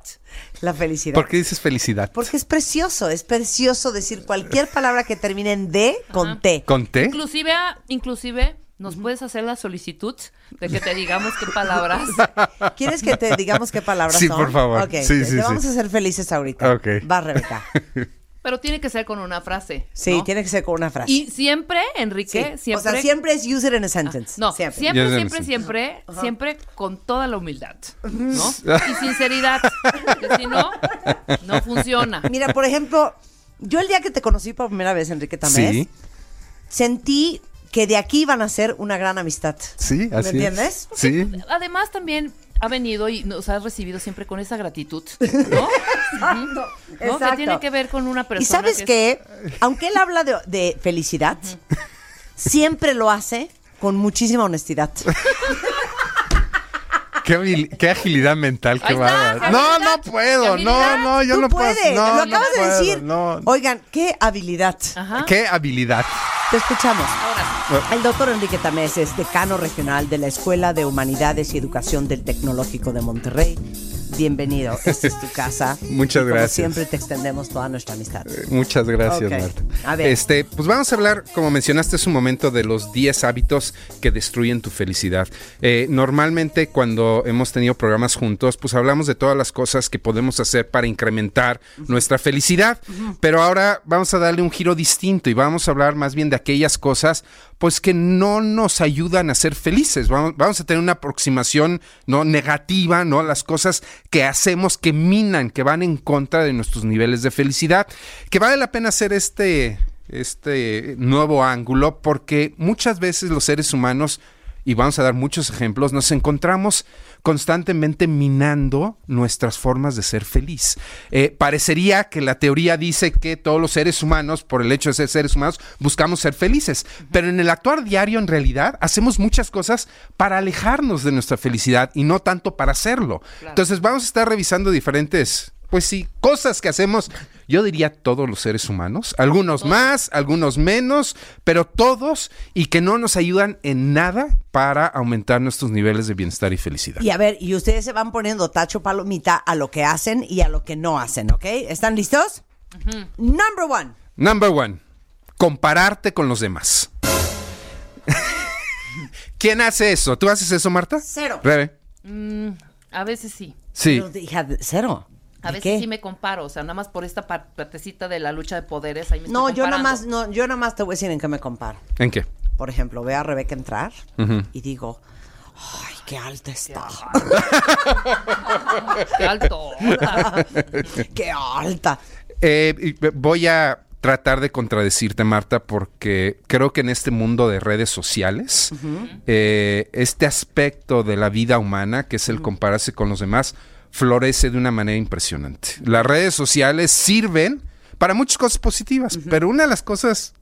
La felicidad. ¿Por qué dices felicidad? Porque es precioso, es precioso decir cualquier palabra que termine en D con T. ¿Con T? Inclusive, inclusive, nos puedes hacer la solicitud de que te digamos qué palabras. ¿Quieres que te digamos qué palabras Sí, son? por favor. Ok, Sí, te sí, vamos sí. a hacer felices ahorita. Ok. Va, Rebeca. Pero tiene que ser con una frase. Sí, ¿no? tiene que ser con una frase. Y siempre, Enrique, Sí. siempre. O sea, siempre es use it in a sentence. No, siempre. siempre, Yes, siempre, siempre, siempre con toda la humildad, ¿no? Y sinceridad, que si no, no funciona. Mira, por ejemplo, yo el día que te conocí por primera vez, Enrique Tamés, Sí, sentí que de aquí iban a ser una gran amistad. sí, así es. entiendes? Sí. Además también ha venido y nos ha recibido siempre con esa gratitud, ¿no? ¿No? Que exacto. tiene que ver con una persona. Y sabes que es- qué, aunque él habla de, de felicidad, siempre lo hace con muchísima honestidad. Qué, agilidad mental, qué bárbaro. No, no puedo. No, no, yo Tú no puedes, puedo. No, lo no acabas de puedo, decir. No. Oigan, qué habilidad. Ajá. Qué habilidad. Te escuchamos. Ahora, El doctor Enrique Tamés es decano regional de la Escuela de Humanidades y Educación del Tecnológico de Monterrey. Bienvenido, esta es tu casa. Muchas Y como gracias. siempre te extendemos toda nuestra amistad. Muchas gracias. Marta. A ver. Este, pues vamos a hablar, como mencionaste hace un momento, de los 10 hábitos que destruyen tu felicidad. Eh, normalmente cuando hemos tenido programas juntos, pues hablamos de todas las cosas que podemos hacer para incrementar nuestra felicidad. Pero ahora vamos a darle un giro distinto y vamos a hablar más bien de aquellas cosas pues que no nos ayudan a ser felices. Vamos, vamos a tener una aproximación no negativa, ¿no? Las cosas que hacemos que minan, que van en contra de nuestros niveles de felicidad. Que vale la pena hacer este, este nuevo ángulo porque muchas veces los seres humanos, y vamos a dar muchos ejemplos, nos encontramos constantemente minando nuestras formas de ser feliz. Eh, parecería que la teoría dice que todos los seres humanos, por el hecho de ser seres humanos, buscamos ser felices, pero en el actuar diario en realidad hacemos muchas cosas para alejarnos de nuestra felicidad y no tanto para hacerlo. Entonces vamos a estar revisando diferentes pues sí, cosas que hacemos, yo diría todos los seres humanos, algunos más, algunos menos, pero todos y que no nos ayudan en nada para aumentar nuestros niveles de bienestar y felicidad. Y a ver, y ustedes se van poniendo tacho palomita a lo que hacen y a lo que no hacen, ¿ok? ¿Están listos? Number one. Number one, compararte con los demás. ¿Quién hace eso? ¿Tú haces eso, Marta? Cero. Rebe. Mm, a veces sí. Sí. Pero, hija, cero. A ¿De veces qué? sí me comparo, o sea, nada más por esta par- partecita de la lucha de poderes, ahí me No, estoy yo nada más, no, yo nada más te voy a decir en qué me comparo. ¿En qué? Por ejemplo, veo a Rebeca entrar y digo, ay, qué alta está. Qué alto. qué alta. Eh, voy a tratar de contradecirte, Marta, porque creo que en este mundo de redes sociales, eh, este aspecto de la vida humana, que es el compararse con los demás, florece de una manera impresionante. Las redes sociales sirven para muchas cosas positivas, pero una de las cosas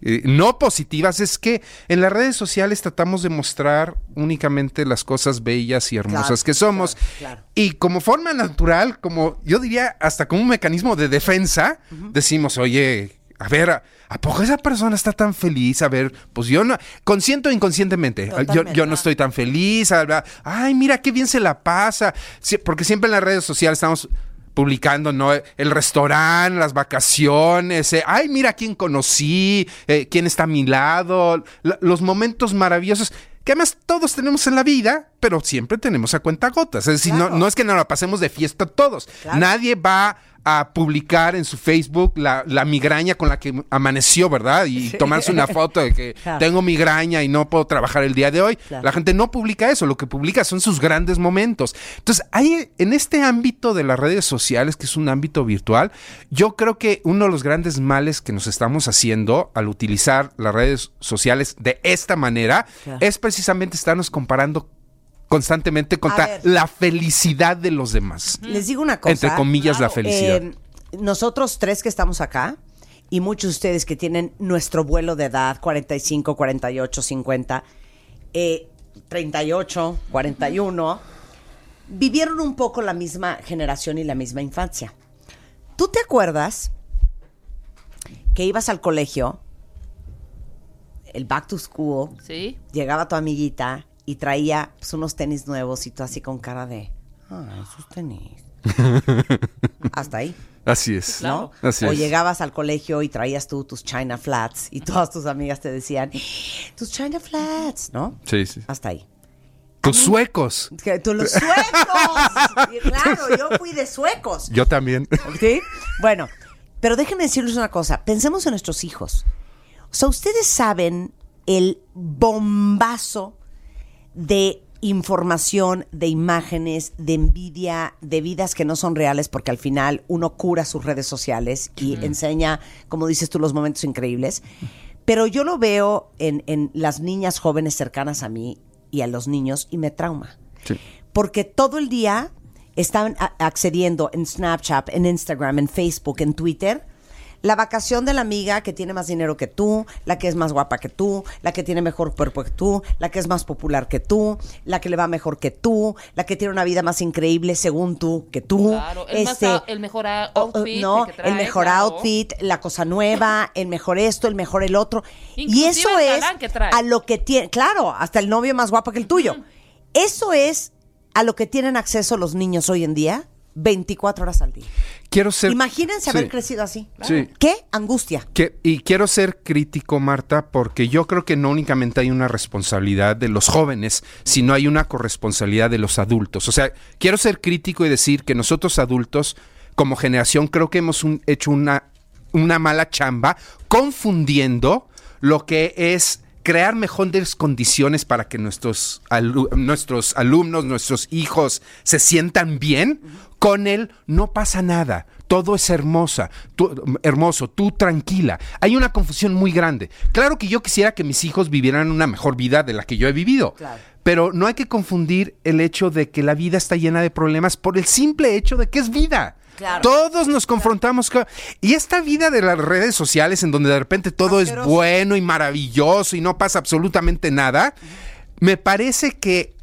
eh, no positivas es que en las redes sociales tratamos de mostrar únicamente las cosas bellas y hermosas Claro, que somos. claro. Y como forma natural, como yo diría, hasta como un mecanismo de defensa, decimos, oye, a ver, ¿a, a poco esa persona está tan feliz? A ver, pues yo no, consciente o inconscientemente, yo, Totalmente. yo no estoy tan feliz, a ver, ay, mira qué bien se la pasa, Sí, porque siempre en las redes sociales estamos publicando, ¿no? El restaurante, las vacaciones, eh, ay, mira quién conocí, eh, quién está a mi lado, la- los momentos maravillosos que además todos tenemos en la vida, pero siempre tenemos a cuenta gotas. Es decir, no, no es que nos la pasemos de fiesta todos. Claro. Nadie va a publicar en su Facebook la, la migraña con la que amaneció, ¿verdad? Y Sí. tomarse una foto de que Claro. tengo migraña y no puedo trabajar el día de hoy. Claro. La gente no publica eso, lo que publica son sus grandes momentos. Entonces, hay en este ámbito de las redes sociales, que es un ámbito virtual, yo creo que uno de los grandes males que nos estamos haciendo al utilizar las redes sociales de esta manera Claro. es precisamente estarnos comparando constantemente contra ver. la felicidad de los demás. Les digo una cosa. Entre comillas, la felicidad. Eh, nosotros tres que estamos acá y muchos de ustedes que tienen nuestro vuelo de edad, 45, 48, 50, eh, 38, 41, vivieron un poco la misma generación y la misma infancia. ¿Tú te acuerdas que ibas al colegio, el back to school, Sí. llegaba tu amiguita y traía pues, unos tenis nuevos y tú así con cara de, ah, esos tenis. Hasta ahí. Así es. ¿no? Así o es. llegabas al colegio y traías tú tus China Flats y todas tus amigas te decían, tus China Flats, ¿no? Sí, sí. Hasta ahí. Tus suecos. Tú los suecos. Y claro, yo fui de suecos. Yo también. ¿Sí? Bueno, pero déjenme decirles una cosa. Pensemos en nuestros hijos. O sea, ustedes saben el bombazo de información, de imágenes, de envidia, de vidas que no son reales, porque al final uno cura sus redes sociales y enseña, como dices tú, los momentos increíbles. Pero yo lo veo en, en las niñas jóvenes cercanas a mí y a los niños y me trauma Sí. porque todo el día están accediendo en Snapchat, en Instagram, en Facebook, en Twitter. La vacación de la amiga que tiene más dinero que tú, la que es más guapa que tú, la que tiene mejor cuerpo que tú, la que es más popular que tú, la que le va mejor que tú, la que tiene una vida más increíble según tú que tú. Claro, el, más Este, out- el mejor outfit no, que trae, el mejor claro. outfit, la cosa nueva, el mejor esto, el mejor el otro. y eso es a lo que tiene, claro, hasta el novio más guapo que el tuyo. Eso es a lo que tienen acceso los niños hoy en día, 24 horas al día. Quiero ser. Imagínense haber Sí. crecido así. Sí. ¿Qué angustia? Que- y quiero ser crítico, Marta, porque yo creo que no únicamente hay una responsabilidad de los jóvenes, sino hay una corresponsabilidad de los adultos. O sea, quiero ser crítico y decir que nosotros adultos, como generación, creo que hemos un- hecho una, una mala chamba confundiendo lo que es crear mejores condiciones para que nuestros, alu- nuestros alumnos, nuestros hijos se sientan bien, con él no pasa nada. Todo es hermosa, tú- hermoso, tú tranquila. Hay una confusión muy grande. Claro que yo quisiera que mis hijos vivieran una mejor vida de la que yo he vivido. Claro. Pero no hay que confundir el hecho de que la vida está llena de problemas por el simple hecho de que es vida. Claro. Todos nos confrontamos con... Y esta vida de las redes sociales en donde de repente todo es bueno y maravilloso y no pasa absolutamente nada, me parece que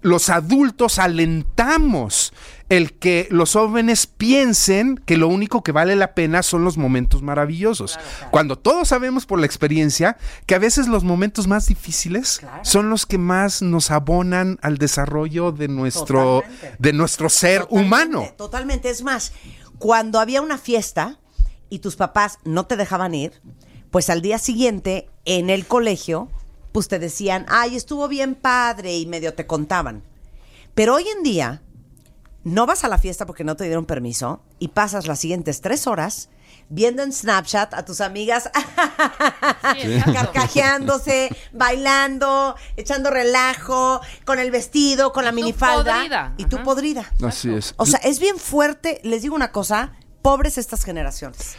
los adultos alentamos el que los jóvenes piensen que lo único que vale la pena son los momentos maravillosos. Cuando todos sabemos por la experiencia que a veces los momentos más difíciles son los que más nos abonan al desarrollo de nuestro, Totalmente. de nuestro ser humano. Totalmente. Es más, cuando había una fiesta y tus papás no te dejaban ir, pues al día siguiente en el colegio, pues te decían, ay, estuvo bien padre y medio te contaban. Pero hoy en día, no vas a la fiesta porque no te dieron permiso y pasas las siguientes tres horas viendo en Snapchat a tus amigas carcajeándose, bailando, echando relajo, con el vestido, con la minifalda. podrida. Y tú podrida. Así es. O sea, es bien fuerte, les digo una cosa, pobres estas generaciones.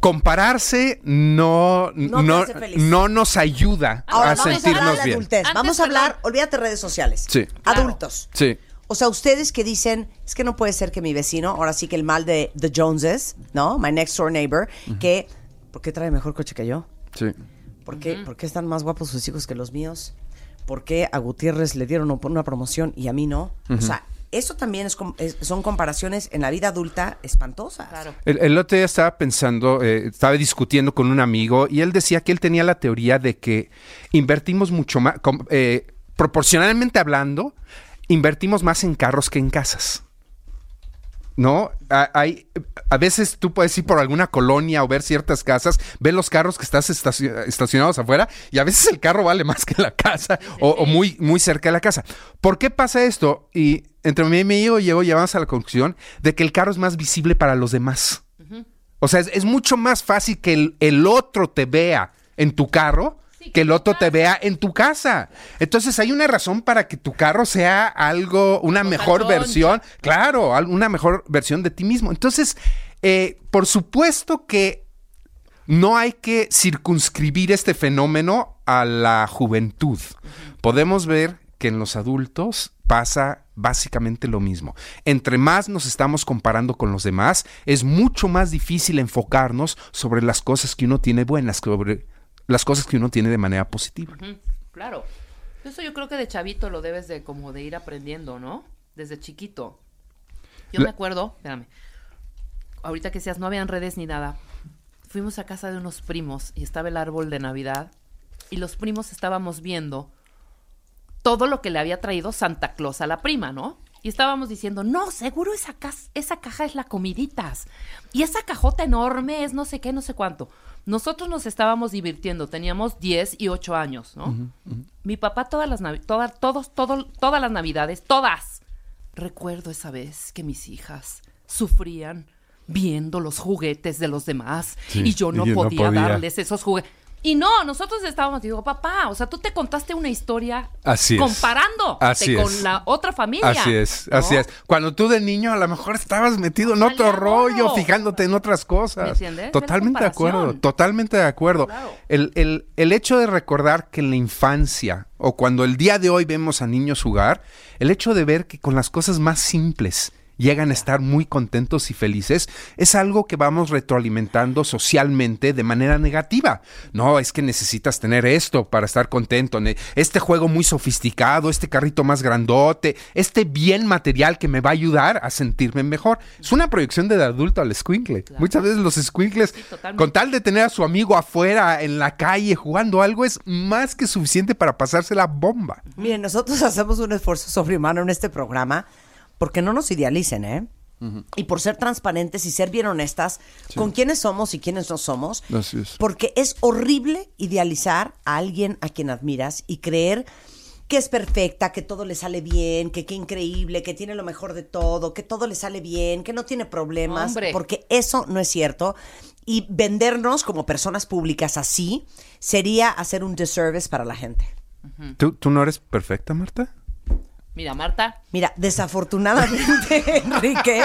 compararse no, No no, hace feliz. no nos ayuda Ahora a vamos a hablar sentirnos de bien. adultez. Vamos a hablar, olvídate redes sociales. Sí. Adultos. Sí. O sea, ustedes que dicen, es que no puede ser que mi vecino, ahora sí que el mal de The Joneses, ¿no? My next door neighbor, que, ¿por qué trae mejor coche que yo? Sí. ¿Por qué, ¿Por qué están más guapos sus hijos que los míos? ¿Por qué a Gutiérrez le dieron una promoción y a mí no? O sea, eso también es, es- son comparaciones en la vida adulta espantosas. Claro. El, el otro día estaba pensando, eh, estaba discutiendo con un amigo y él decía que él tenía la teoría de que invertimos mucho más, com- eh, proporcionalmente hablando, invertimos más en carros que en casas. ¿No? A- Hay, a veces tú puedes ir por alguna colonia o ver ciertas casas, ver los carros que estás estacio- estacionados afuera y a veces el carro vale más que la casa o, o muy, muy cerca de la casa. ¿Por qué pasa esto? Y entre mí y mi amigo llegó, llegamos a la conclusión de que el carro es más visible para los demás. O sea, es, es mucho más fácil que el, el otro te vea en tu carro que el otro te vea en tu casa. Entonces hay una razón para que tu carro sea algo, una mejor versión, claro, una mejor versión de ti mismo. Entonces, eh, por supuesto que no hay que circunscribir este fenómeno a la juventud. Podemos ver que en los adultos pasa básicamente lo mismo. Entre más nos estamos comparando con los demás, es mucho más difícil enfocarnos sobre las cosas que uno tiene buenas, sobre las cosas que uno tiene de manera positiva. Claro. Eso yo creo que de chavito lo debes de como de ir aprendiendo, ¿no? Desde chiquito. Yo La- me acuerdo, espérame. Ahorita que seas, no habían redes ni nada. Fuimos a casa de unos primos y estaba el árbol de Navidad y los primos estábamos viendo todo lo que le había traído Santa Claus a la prima, ¿no? Y estábamos diciendo, no, seguro esa, cas- esa caja es la comiditas. Y esa cajota enorme es no sé qué, no sé cuánto. Nosotros nos estábamos divirtiendo, teníamos 10 y 8 años, ¿no? Mi papá todas las todas, todos, todo- todas las navidades, todas. Recuerdo esa vez que mis hijas sufrían viendo los juguetes de los demás Sí, y yo no y no podía, podía. darles esos juguetes. Y no, nosotros estábamos, digo, papá, o sea, tú te contaste una historia Así comparando Así con la otra familia. Así es, ¿no? así es. Cuando tú de niño a lo mejor estabas metido en otro rollo, fijándote en otras cosas. ¿Me entiendes? Totalmente de acuerdo, totalmente de acuerdo. El, el- el hecho de recordar que en la infancia o cuando el día de hoy vemos a niños jugar, el hecho de ver que con las cosas más simples llegan a estar muy contentos y felices, es algo que vamos retroalimentando socialmente de manera negativa. No, es que necesitas tener esto para estar contento, este juego muy sofisticado, este carrito más grandote, este bien material que me va a ayudar a sentirme mejor. Es una proyección del adulto al squinkle. Muchas veces los squinkles, con tal de tener a su amigo afuera en la calle jugando algo, es más que suficiente para pasarse la bomba. Miren, nosotros hacemos un esfuerzo sobrehumano en este programa porque no nos idealicen, ¿eh? Y por ser transparentes y ser bien honestas con quiénes somos y quiénes no somos. Así es. Porque es horrible idealizar a alguien a quien admiras y creer que es perfecta, que todo le sale bien, que qué increíble, que tiene lo mejor de todo, que todo le sale bien, que no tiene problemas, Hombre. porque eso no es cierto. Y vendernos como personas públicas así sería hacer un disservice para la gente. ¿Tú, tú no eres perfecta, Marta? Mira, Marta. Mira, desafortunadamente, Enrique,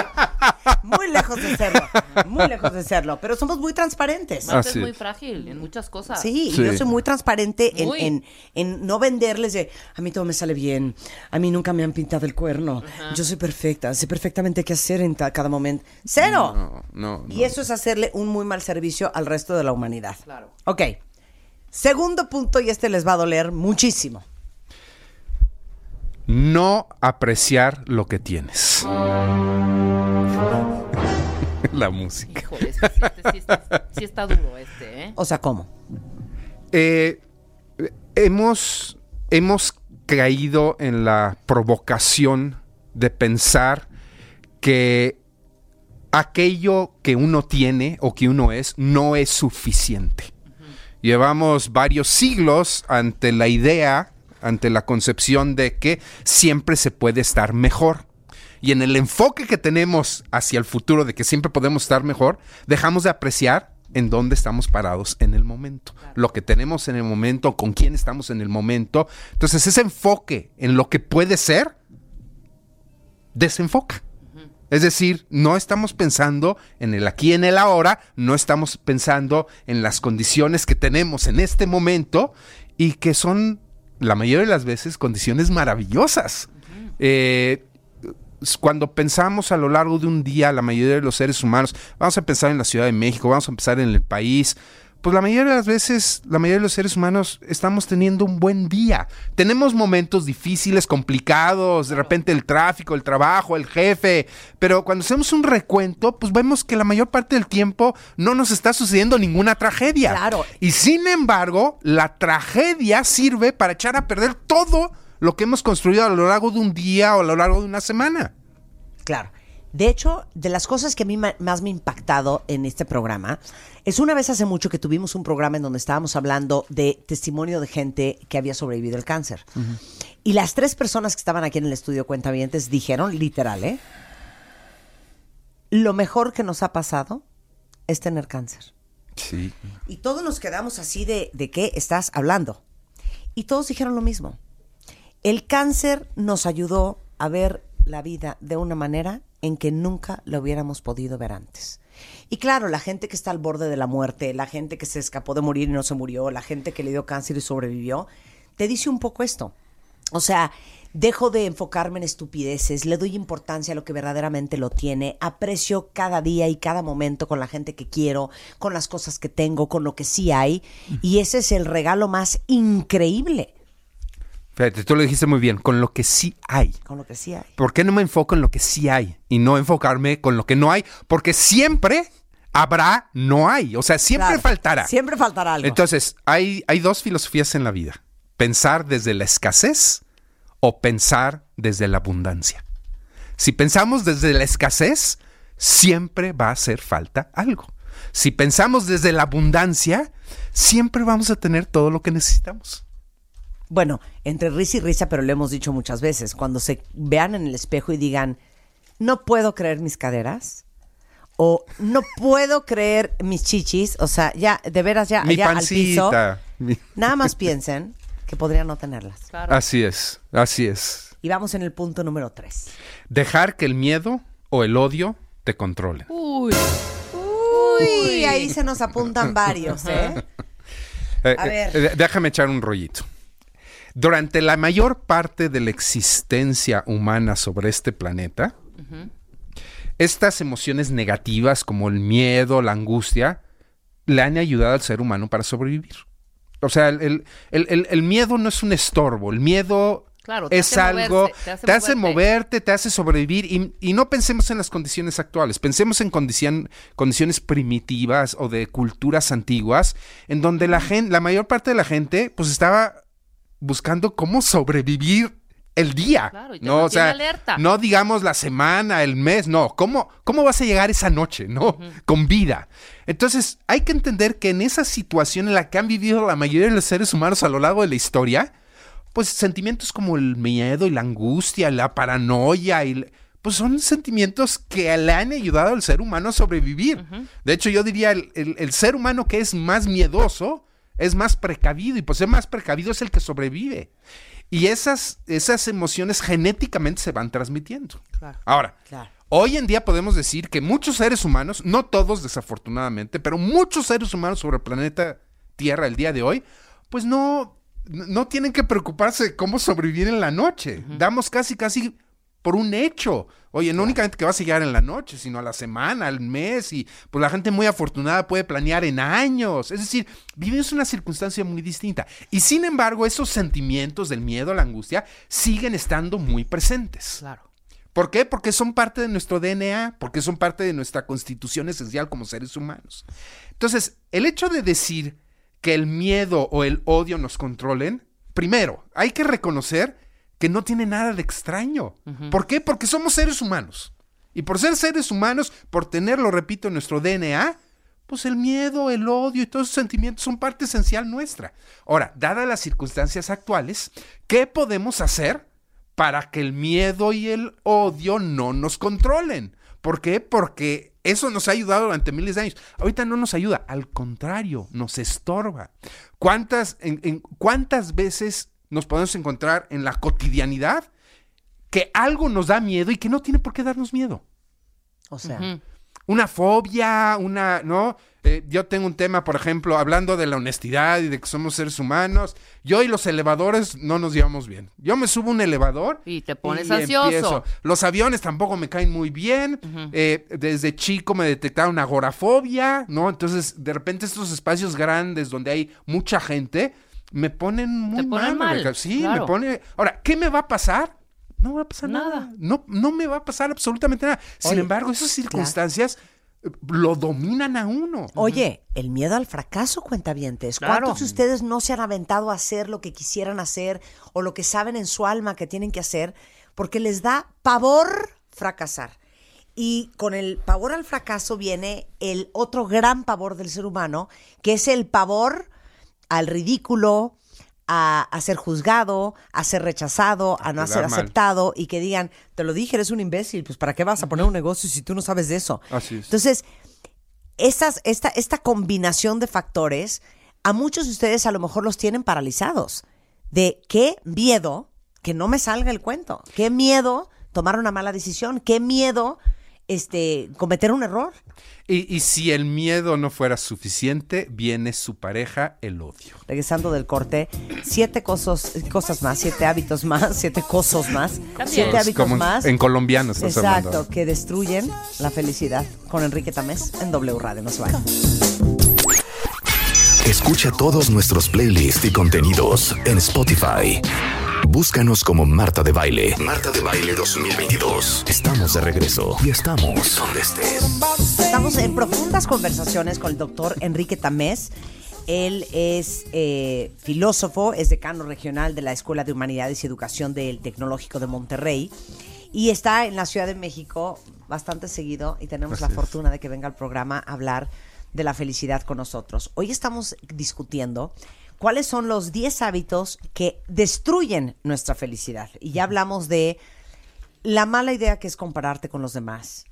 muy lejos de serlo, muy lejos de serlo, pero somos muy transparentes. Marta es muy frágil en muchas cosas. Sí, y yo soy muy transparente en, Muy. en- en no venderles de a mí todo me sale bien, a mí nunca me han pintado el cuerno, yo soy perfecta, sé perfectamente qué hacer en cada momento. ¡Cero! No, no. Y eso es hacerle un muy mal servicio al resto de la humanidad. Claro. Ok. Segundo punto, y este les va a doler muchísimo. No apreciar lo que tienes. La música. Híjole, es que sí, sí está, sí está duro este, ¿eh? O sea, ¿cómo? Eh, hemos, hemos caído en la provocación de pensar que aquello que uno tiene o que uno es no es suficiente. Llevamos varios siglos ante la idea, ante la concepción de que siempre se puede estar mejor. Y en el enfoque que tenemos hacia el futuro de que siempre podemos estar mejor, dejamos de apreciar en dónde estamos parados en el momento, lo que tenemos en el momento, con quién estamos en el momento. Entonces ese enfoque en lo que puede ser, desenfoca. Es decir, no estamos pensando en el aquí, en el ahora, no estamos pensando en las condiciones que tenemos en este momento y que son, la mayoría de las veces, condiciones maravillosas. Eh, cuando pensamos a lo largo de un día, la mayoría de los seres humanos, vamos a pensar en la Ciudad de México, vamos a pensar en el país, pues la mayoría de las veces, la mayoría de los seres humanos estamos teniendo un buen día. Tenemos momentos difíciles, complicados, de repente el tráfico, el trabajo, el jefe, pero cuando hacemos un recuento, pues vemos que la mayor parte del tiempo no nos está sucediendo ninguna tragedia. Claro. Y sin embargo, la tragedia sirve para echar a perder todo lo que hemos construido a lo largo de un día o a lo largo de una semana. Claro. De hecho, de las cosas que a mí más me ha impactado en este programa, es una vez hace mucho que tuvimos un programa en donde estábamos hablando de testimonio de gente que había sobrevivido el cáncer. Y las tres personas que estaban aquí en el estudio Cuentavientes dijeron, literal, ¿eh? Lo mejor que nos ha pasado es tener cáncer. Sí. Y todos nos quedamos así de, ¿de qué estás hablando? Y todos dijeron lo mismo. El cáncer nos ayudó a ver la vida de una manera en que nunca lo hubiéramos podido ver antes. Y claro, la gente que está al borde de la muerte, la gente que se escapó de morir y no se murió, la gente que le dio cáncer y sobrevivió, te dice un poco esto. O sea, dejo de enfocarme en estupideces, le doy importancia a lo que verdaderamente lo tiene, aprecio cada día y cada momento con la gente que quiero, con las cosas que tengo, con lo que sí hay. Y ese es el regalo más increíble, Tú lo dijiste muy bien, con lo que sí hay. con lo que sí hay. ¿Por qué no me enfoco en lo que sí hay y no enfocarme con lo que no hay? Porque siempre habrá, no hay. O sea, siempre Claro, faltará. Siempre faltará algo. Entonces, hay, hay dos filosofías en la vida. Pensar desde la escasez o pensar desde la abundancia. Si pensamos desde la escasez, siempre va a hacer falta algo. Si pensamos desde la abundancia, siempre vamos a tener todo lo que necesitamos. Bueno, entre risa y risa, pero lo hemos dicho muchas veces, cuando se vean en el espejo y digan, no puedo creer mis caderas, o no puedo creer mis chichis, o sea, ya, de veras, ya, Mi ya al piso, pancita. Mi- nada más piensen que podrían no tenerlas. Así es, así es. Y vamos en el punto número tres. Dejar que el miedo o el odio te controlen. Uy. Uy, ahí se nos apuntan varios, ¿eh? Eh, A eh, ver. eh, déjame echar un rollito. Durante la mayor parte de la existencia humana sobre este planeta, estas emociones negativas como el miedo, la angustia, le han ayudado al ser humano para sobrevivir. O sea, el, el- el- el- miedo no es un estorbo, el miedo Claro, te es hace algo, moverse, te hace te hace moverte. moverte, te hace sobrevivir y, y no pensemos en las condiciones actuales, pensemos en condicion- condiciones primitivas o de culturas antiguas en donde la gente, la mayor parte de la gente pues estaba buscando cómo sobrevivir el día. Claro, y te no, o sea, alerta. no digamos la semana, el mes, no, ¿cómo, cómo vas a llegar esa noche, no? Con vida. Entonces, hay que entender que en esa situación en la que han vivido la mayoría de los seres humanos a lo largo de la historia, pues sentimientos como el miedo y la angustia, la paranoia y pues son sentimientos que le han ayudado al ser humano a sobrevivir. De hecho, yo diría el, el- el ser humano que es más miedoso es más precavido y pues ser más precavido es el que sobrevive. Y esas, esas emociones genéticamente se van transmitiendo. Ahora, hoy en día podemos decir que muchos seres humanos, no todos desafortunadamente, pero muchos seres humanos sobre el planeta Tierra el día de hoy, pues no, no tienen que preocuparse de cómo sobrevivir en la noche. Damos casi, casi por un hecho. Oye, no únicamente que vas a llegar en la noche, sino a la semana, al mes, y pues la gente muy afortunada puede planear en años. Es decir, vives una circunstancia muy distinta. Y sin embargo, esos sentimientos del miedo, la angustia, siguen estando muy presentes. Claro. ¿Por qué? Porque son parte de nuestro DNA, porque son parte de nuestra constitución esencial como seres humanos. Entonces, el hecho de decir que el miedo o el odio nos controlen, primero, hay que reconocer que no tiene nada de extraño. ¿Por qué? Porque somos seres humanos. Y por ser seres humanos, por tenerlo, repito, en nuestro DNA, pues el miedo, el odio y todos esos sentimientos son parte esencial nuestra. Ahora, dadas las circunstancias actuales, ¿qué podemos hacer para que el miedo y el odio no nos controlen? ¿Por qué? Porque eso nos ha ayudado durante miles de años. Ahorita no nos ayuda, al contrario, nos estorba. ¿Cuántas, en- en- ¿Cuántas veces nos podemos encontrar en la cotidianidad que algo nos da miedo y que no tiene por qué darnos miedo? O sea, Una fobia, una, ¿no? Eh, yo tengo un tema, por ejemplo, hablando de la honestidad y de que somos seres humanos. Yo y los elevadores no nos llevamos bien. Yo me subo a un elevador Y te pones y ansioso. empiezo. Los aviones tampoco me caen muy bien. Eh, desde chico me detectaron agorafobia, ¿no? Entonces, de repente estos espacios grandes donde hay mucha gente me ponen muy ponen mal. mal, Sí, claro. me pone. Ahora, ¿qué me va a pasar? No va a pasar nada. No, no me va a pasar absolutamente nada. Sin Oye, embargo, esas circunstancias eh, lo dominan a uno. Oye, el miedo al fracaso, cuentavientes. Claro. ¿Cuántos de ustedes no se han aventado a hacer lo que quisieran hacer o lo que saben en su alma que tienen que hacer porque les da pavor fracasar? Y con el pavor al fracaso viene el otro gran pavor del ser humano, que es el pavor al ridículo, a, a ser juzgado, a ser rechazado, a, no ser mal. aceptado y que digan, te lo dije, eres un imbécil, pues ¿para qué vas a poner un negocio si tú no sabes de eso? Así es. Entonces, estas, esta, esta combinación de factores, a muchos de ustedes a lo mejor los tienen paralizados. De qué miedo que no me salga el cuento. Qué miedo tomar una mala decisión. Qué miedo este, cometer un error. Y, y si el miedo no fuera suficiente, viene su pareja, el odio. Regresando del corte, siete cosas, cosas más, siete hábitos más, siete cosas más, siete hábitos como más. En colombiano estás Exacto, hablando. que destruyen la felicidad. Con Enrique Tamés en W Radio. No se vayan. Escucha todos nuestros playlists y contenidos en Spotify. Búscanos como Marta de Baile. Marta de Baile 2022. Estamos de regreso y estamos donde estés. Estamos en profundas conversaciones con el doctor Enrique Tamés. Él es eh, filósofo, es decano regional de la Escuela de Humanidades y Educación del Tecnológico de Monterrey y está en la Ciudad de México bastante seguido y tenemos la es. fortuna de que venga al programa a hablar de la felicidad con nosotros. Hoy estamos discutiendo cuáles son los 10 hábitos que destruyen nuestra felicidad. Y ya hablamos de la mala idea que es compararte con los demás.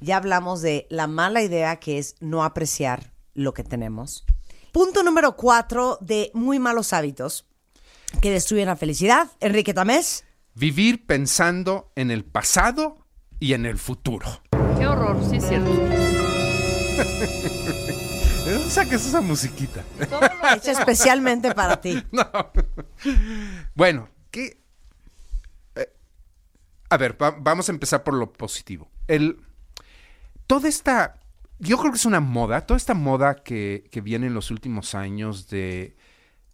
Ya hablamos de la mala idea que es no apreciar lo que tenemos. Punto número cuatro de muy malos hábitos que destruyen la felicidad. Enrique Tamés. Vivir pensando en el pasado y en el futuro. Qué horror, sí es cierto. ¿De dónde sacas esa musiquita? Hecha especialmente para ti. Bueno, ¿qué? eh, a ver, va- vamos a empezar por lo positivo. El, toda esta, yo creo que es una moda, toda esta moda que, que viene en los últimos años de,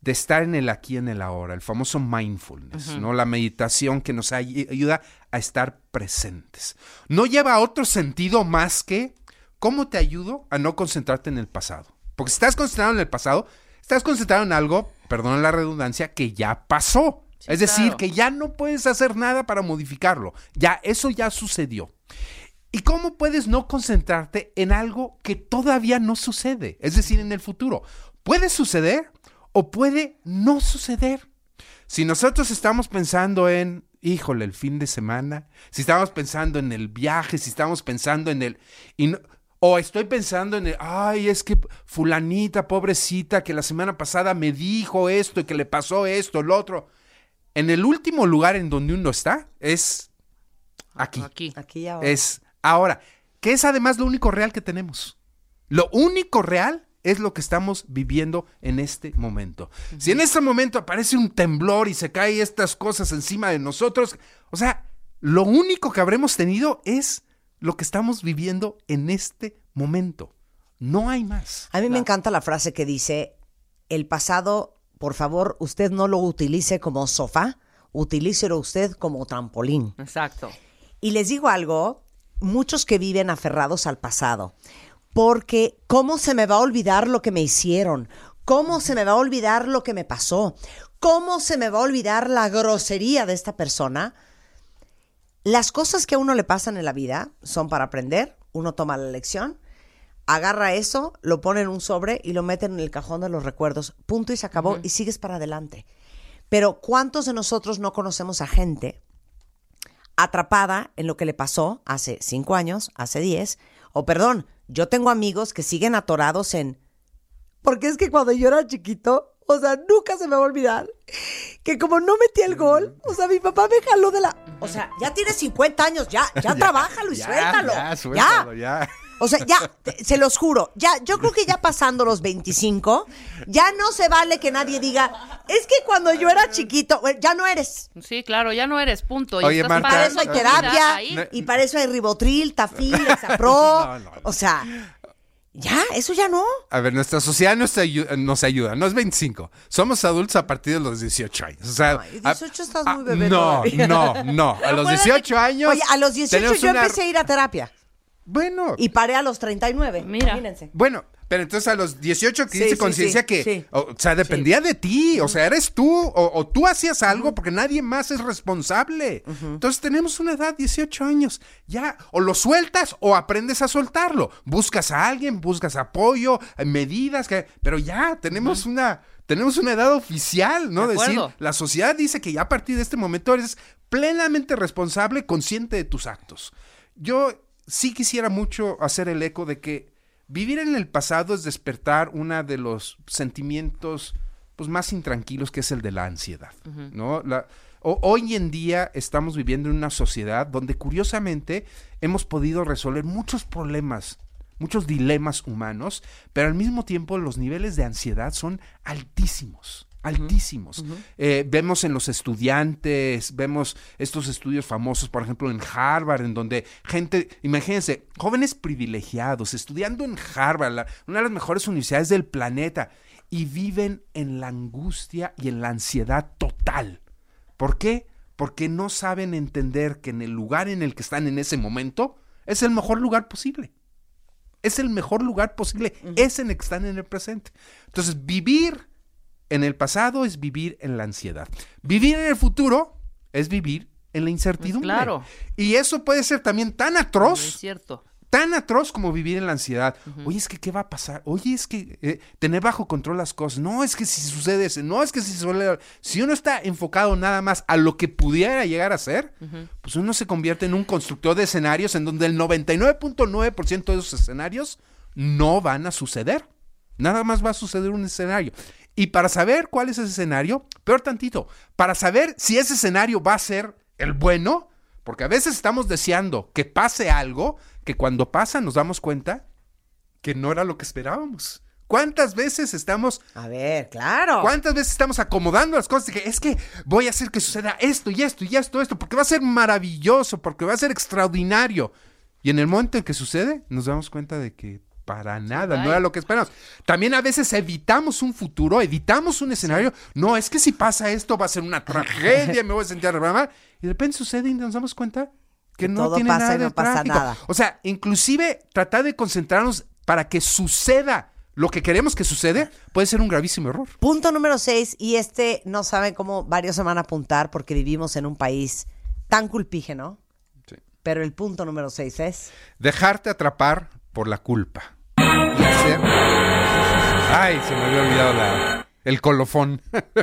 de estar en el aquí, en el ahora, el famoso mindfulness. ¿no? La meditación que nos ay- ayuda a estar presentes. No lleva a otro sentido más que cómo te ayudo a no concentrarte en el pasado. Porque si estás concentrado en el pasado, estás concentrado en algo, perdón la redundancia, que ya pasó. es decir, claro. que ya no puedes hacer nada para modificarlo. Ya, eso ya sucedió. ¿Y cómo puedes no concentrarte en algo que todavía no sucede? Es decir, en el futuro. Puede suceder o puede no suceder. Si nosotros estamos pensando en, híjole, el fin de semana, si estamos pensando en el viaje, si estamos pensando en el... y no- o estoy pensando en el, ay, es que fulanita, pobrecita, que la semana pasada me dijo esto y que le pasó esto, el otro. En el último lugar en donde uno está es aquí. Aquí. Aquí y ahora. Es ahora, que es además lo único real que tenemos. Lo único real es lo que estamos viviendo en este momento. Si en este momento aparece un temblor y se caen estas cosas encima de nosotros, o sea, lo único que habremos tenido es lo que estamos viviendo en este momento. No hay más. A mí me encanta la frase que dice, el pasado, por favor, usted no lo utilice como sofá, utilícelo usted como trampolín. Exacto. Y les digo algo, muchos que viven aferrados al pasado, porque ¿cómo se me va a olvidar lo que me hicieron? ¿Cómo se me va a olvidar lo que me pasó? ¿Cómo se me va a olvidar la grosería de esta persona? Las cosas que a uno le pasan en la vida son para aprender, uno toma la lección, agarra eso, lo pone en un sobre y lo mete en el cajón de los recuerdos, punto y se acabó y sigues para adelante. Pero ¿cuántos de nosotros no conocemos a gente atrapada en lo que le pasó hace cinco años, hace diez? O perdón, yo tengo amigos que siguen atorados en... Porque es que cuando yo era chiquito, o sea, nunca se me va a olvidar que como no metí el gol, o sea, mi papá me jaló de la... O sea, ya tienes 50 años, ya, ya, trabájalo y ya, suéltalo. Ya, ya. suéltalo, ya. O sea, ya, te- se los juro, ya, yo creo que ya pasando los 25, ya no se vale que nadie diga, es que cuando yo era chiquito, ya no eres. Sí, claro, ya no eres, punto. Y Oye, estás Marta, Para eso hay terapia. No. y para eso hay ribotril, tafil, exapro. No, no, no. O sea, ya, eso ya no. A ver, nuestra sociedad nos, ayu- nos ayuda. No es 25. Somos adultos a partir de los 18 años. O sea, Ay, a- 18 estás muy bebé No, no, no. A los acuérdate- 18 años. Oye, a los 18 tenemos yo una- empecé a ir a terapia. Bueno. Y paré a los 39. Mira. Imagínense. Bueno, pero entonces a los 18 que Sí, sí, conciencia sí, que, sí. o, sea, dependía de ti, o sea, eres tú, o, o tú hacías algo porque nadie más es responsable. Entonces tenemos una edad, 18 años, ya, o lo sueltas o aprendes a soltarlo. Buscas a alguien, buscas apoyo, eh, medidas, que, pero ya, tenemos una... Tenemos una edad oficial, ¿no? De Decir, la sociedad dice que ya a partir de este momento eres plenamente responsable, consciente de tus actos. Yo sí quisiera mucho hacer el eco de que vivir en el pasado es despertar uno de los sentimientos pues, más intranquilos que es el de la ansiedad. ¿no? La- ho- hoy en día estamos viviendo en una sociedad donde curiosamente hemos podido resolver muchos problemas, muchos dilemas humanos, pero al mismo tiempo los niveles de ansiedad son altísimos. Altísimos. Eh, vemos en los estudiantes, vemos estos estudios famosos, por ejemplo, en Harvard, en donde gente, imagínense, jóvenes privilegiados, estudiando en Harvard, la- una de las mejores universidades del planeta, y viven en la angustia y en la ansiedad total. ¿Por qué? Porque no saben entender que en el lugar en el que están en ese momento es el mejor lugar posible. Es el mejor lugar posible, es en el que están en el presente. Entonces, vivir en el pasado es vivir en la ansiedad. Vivir en el futuro es vivir en la incertidumbre. Pues claro. Y eso puede ser también tan Es atroz, cierto. tan atroz como vivir en la ansiedad. Oye, es que ¿qué va a pasar? Oye, es que eh, tener bajo control las cosas. No, es que si sucede eso. No, es que si suele... Si uno está enfocado nada más a lo que pudiera llegar a ser, pues uno se convierte en un constructor de escenarios en donde el 99.9% de esos escenarios no van a suceder. Nada más va a suceder un escenario. Y para saber cuál es ese escenario, peor tantito, para saber si ese escenario va a ser el bueno, porque a veces estamos deseando que pase algo que cuando pasa nos damos cuenta que no era lo que esperábamos. ¿Cuántas veces estamos A ver, claro. ¿Cuántas veces estamos acomodando las cosas? Que es que voy a hacer que suceda esto y esto y esto, esto, porque va a ser maravilloso, porque va a ser extraordinario. Y en el momento en que sucede, nos damos cuenta de que para nada, no era lo que esperamos. También a veces evitamos un futuro, evitamos un escenario. No, es que si pasa esto va a ser una tragedia, me voy a sentir arreglada. Y de repente sucede y nos damos cuenta que, Que no todo tiene pasa nada y no de pasa trágico. nada. O sea, inclusive tratar de concentrarnos para que suceda lo que queremos que sucede puede ser un gravísimo error. Punto número 6, y este no saben cómo varios se van a apuntar porque vivimos en un país tan culpígeno. Sí. Pero el punto número 6 es. Dejarte atrapar por la culpa. Y hacer. Ay, se me había olvidado la- el colofón.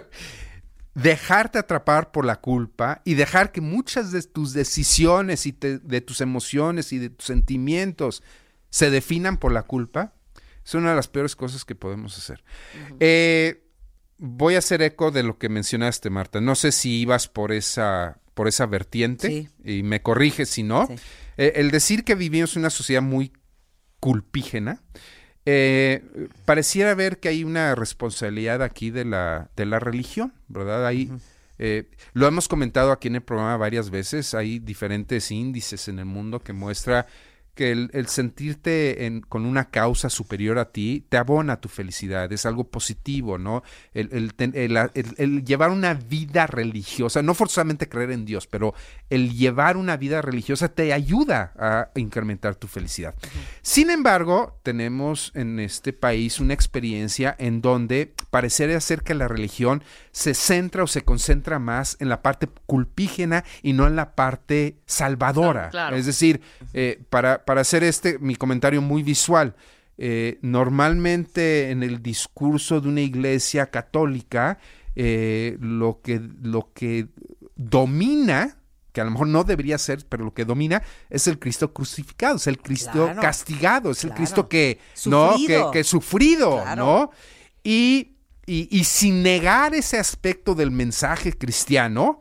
Dejarte atrapar por la culpa y dejar que muchas de tus decisiones y te- de tus emociones y de tus sentimientos se definan por la culpa es una de las peores cosas que podemos hacer. Eh, voy a hacer eco de lo que mencionaste, Marta. No sé si ibas por esa, por esa vertiente Sí. y me corriges si no. Sí. Eh, el decir que vivimos en una sociedad muy culpígena, eh, pareciera ver que hay una responsabilidad aquí de la, de la religión, ¿verdad? Hay, Eh, lo hemos comentado aquí en el programa varias veces, hay diferentes índices en el mundo que muestra que el, el sentirte en- con una causa superior a ti te abona tu felicidad, es algo positivo, ¿no? El, llevar una vida religiosa, no forzosamente creer en Dios, pero el llevar una vida religiosa te ayuda a incrementar tu felicidad. Sin embargo, tenemos en este país una experiencia en donde parecería ser que la religión se centra o se concentra más en la parte culpígena y no en la parte salvadora. Claro. Es decir, eh, para, para hacer este mi comentario muy visual, eh, normalmente en el discurso de una iglesia católica, eh, lo, que, lo que domina, que a lo mejor no debería ser, pero lo que domina es el Cristo crucificado, es el Cristo Claro. castigado, es el. Cristo que, ¿no? que, Sufrido. que sufrido, Claro. ¿no? Y, y, y sin negar ese aspecto del mensaje cristiano,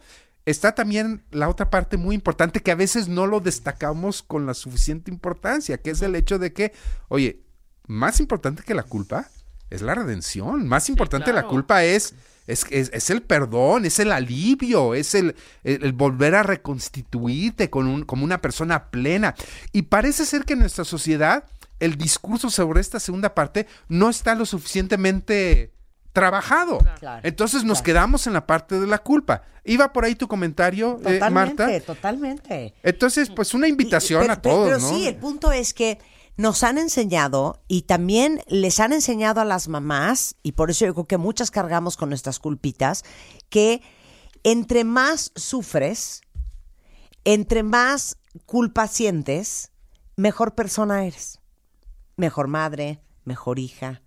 está también la otra parte muy importante que a veces no lo destacamos con la suficiente importancia, que es el hecho de que, oye, más importante que la culpa es la redención, más importante la claro. culpa es, es, es- es el perdón, es el alivio, es el, el- el volver a reconstituirte con un, como una persona plena. Y parece ser que en nuestra sociedad el discurso sobre esta segunda parte no está lo suficientemente trabajado. Claro, Entonces nos claro. quedamos en la parte de la culpa. Iba por ahí tu comentario, eh, Totalmente, Marta. totalmente. Entonces, pues una invitación Pero- a pero- todos, Pero ¿no? sí, el punto es que nos han enseñado y también les han enseñado a las mamás, y por eso yo creo que muchas cargamos con nuestras culpitas, que entre más sufres, entre más culpa sientes, mejor persona eres. Mejor madre, mejor hija.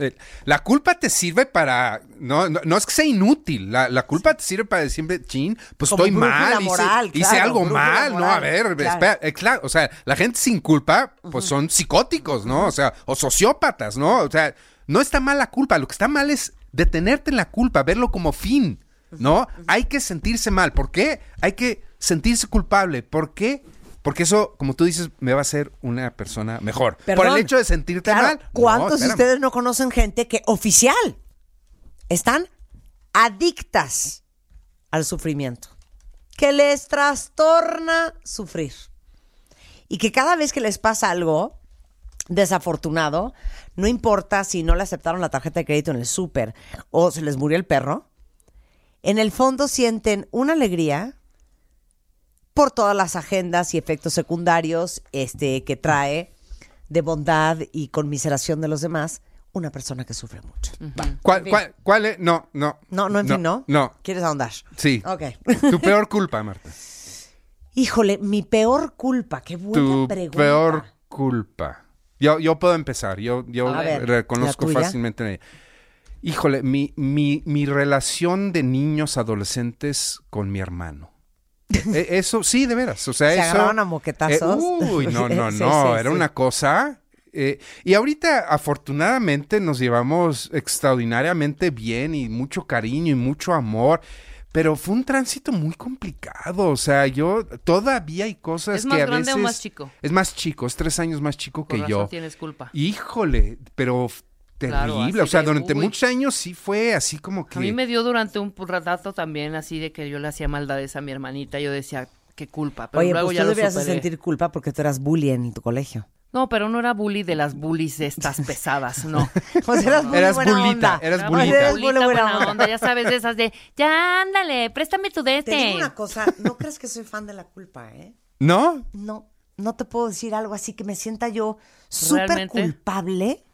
Eh, La culpa te sirve para. No, no, no es que sea inútil. La, la culpa te sirve para decir, chin, pues Como estoy mal. hice- moral, hice, claro, algo mal, ¿no? A ver, claro. espera, eh, claro, o sea, la gente sin culpa, pues son psicóticos, ¿no? O sea, o sociópatas, ¿no? O sea, no está mal la culpa. Lo que está mal es detenerte en la culpa, verlo como fin, ¿no? Hay que sentirse mal. ¿Por qué? Hay que sentirse culpable. ¿Por qué? Porque eso, como tú dices, me va a hacer una persona mejor. Por el hecho de sentirte Claro, mal. No, ¿Cuántos de espérame. ustedes no conocen gente que oficial están adictas al sufrimiento? Que les trastorna sufrir. Y que cada vez que les pasa algo desafortunado, no importa si no le aceptaron la tarjeta de crédito en el súper o se les murió el perro, en el fondo sienten una alegría por todas las agendas y efectos secundarios este, que trae de bondad y conmiseración de los demás una persona que sufre mucho. ¿Cuál, cuál, cuál es? No, no. No, no, en fin, ¿no? No. ¿Quieres ahondar? Sí. Ok. Tu peor culpa, Marta. Híjole, mi peor culpa. Qué buena Tu pregunta. peor culpa. Yo, yo puedo empezar. Yo, yo ver, reconozco fácilmente. Híjole, mi, mi, mi relación de niños adolescentes con mi hermano. E- eso, sí, de veras. O sea, ¿Se eso. agarraban a moquetazos? Eh, uy, no, no, no. sí, era sí. una cosa. eh, y ahorita, afortunadamente, nos llevamos extraordinariamente bien y mucho cariño y mucho amor. Pero fue un tránsito muy complicado. O sea, yo todavía hay cosas ¿Es que más a grande o veces. más chico? Es más chico, es tres años más chico que razón yo. tienes culpa. Híjole, pero Claro, terrible. o sea, de, durante uy. muchos años sí fue así como que. A mí me dio durante un rato también así de que yo le hacía maldades a mi hermanita. Yo decía, qué culpa. Pero Oye, luego pues ya tú lo de superé. sentir culpa porque tú eras bully en tu colegio. No, pero no era bully de las bullies estas pesadas, no. Pues eras bully Eras buena bulita, onda. eras Era bulita. Bully buena buena onda. onda, ya sabes, de esas de, ya ándale, préstame tu Te digo dete. una cosa, no crees que soy fan de la culpa, ¿eh? ¿No? No, no te puedo decir algo así que me sienta yo súper ¿Realmente? culpable.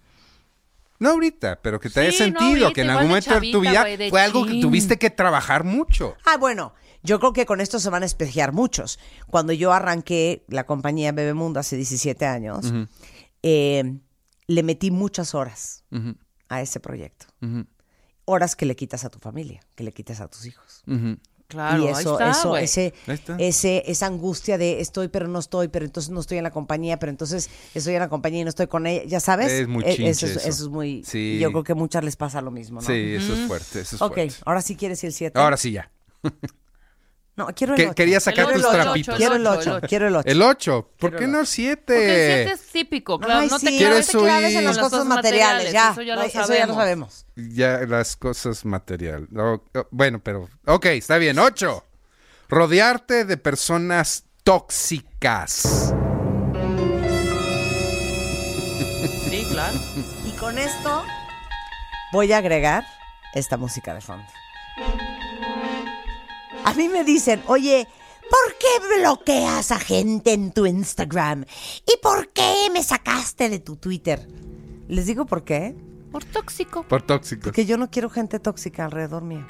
No ahorita, pero que te haya no sentido ahorita, que en algún momento de tu vida de fue algo que tuviste que trabajar mucho. Ah, bueno, yo creo que con esto se van a espejear muchos. Cuando yo arranqué la compañía Bebemundo hace 17 años, eh, le metí muchas horas a ese proyecto. Horas que le quitas a tu familia, que le quitas a tus hijos. Claro, y ahí eso, está, eso, ese, Ahí está. ese, esa angustia de estoy pero no estoy, pero entonces no estoy en la compañía, pero entonces estoy en la compañía y no estoy con ella, ya sabes. Es muy Eh, chinche eso, es, eso. eso es muy, Sí. yo creo que a muchas les pasa lo mismo, ¿no? Sí, eso es fuerte, eso es Ok, fuerte. ahora sí quieres ir el 7. Ahora sí ya. No, quiero el Que- 8. quería sacar quiero tus el ocho, trapitos. Quiero el El 8, ocho. quiero el 8. El 8. ¿Por qué el no Porque el 7? 7 es típico, claro. Ay, no te sí, claves, no te claves en las cosas materiales, ya. Eso ya No, lo eso ya lo sabemos. Ya las cosas material. No, oh, bueno, pero. Ok, está bien. 8. Rodearte de personas tóxicas. Sí, claro. Y con esto voy a agregar esta música de fondo. A mí me dicen, oye, ¿por qué bloqueas a gente en tu Instagram? ¿Y por qué me sacaste de tu Twitter? Les digo por qué. Por tóxico. Por tóxicos. Porque yo no quiero gente tóxica alrededor mío.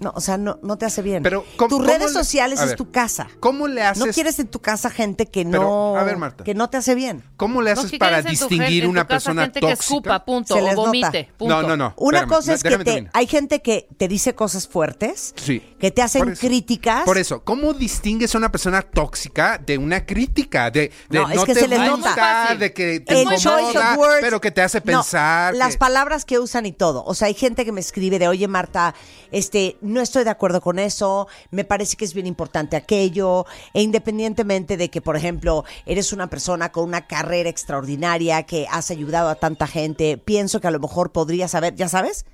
No, o sea, no, no te hace bien. Pero, ¿cómo- Tus redes le- sociales es ver, tu casa. ¿Cómo le haces? No quieres en tu casa gente que Pero, no, a ver, Marta. que no te hace bien. ¿Cómo le No, haces que para quieres en tu distinguir en una casa persona gente que tóxica? escupa, punto, Se o les nota. vomite, punto. No, no, no. Una espérame, cosa es que te, hay gente que te dice cosas fuertes, Sí. que te hacen Por eso. críticas. Por eso, ¿cómo distingues a una persona tóxica de una crítica? De, de No, no, es que te se les gusta, nota. de que te el choice incomoda, of words. pero que te hace No, pensar. las que- palabras que usan y todo. O sea, hay gente que me escribe de, oye Marta, este, no estoy de acuerdo con eso, me parece que es bien importante aquello, e independientemente de que, por ejemplo, eres una persona con una carrera extraordinaria, que has ayudado a tanta gente, pienso que a lo mejor podrías saber, ¿ya sabes?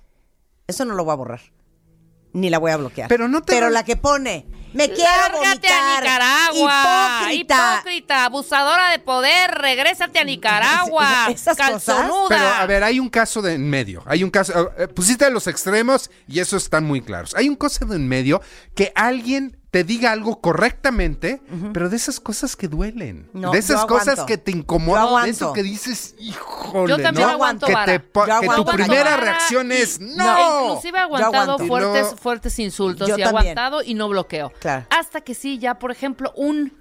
Eso no lo voy a borrar. Ni la voy a bloquear. Pero no te Pero la que pone, me quiero Lárgate a. Nicaragua. Hipócrita. Hipócrita, abusadora de poder, regrésate a Nicaragua. Esas cosas. calzonuda. Pero a ver, hay un caso de en medio. Hay un caso. eh, pusiste los extremos y eso están muy claros. Hay un caso de en medio que alguien te diga algo correctamente, pero de esas cosas que duelen. No, de esas yo cosas aguanto. que te Yo incomodan. De aguanto. eso que dices, híjole, Yo también ¿no? aguanto que, vara. te po- Yo que tu aguanto primera vara reacción es y- no. Inclusive he aguantado aguanto. fuertes, No. fuertes insultos Yo y he también. aguantado y no bloqueo. Claro. Hasta que sí, ya, por ejemplo, un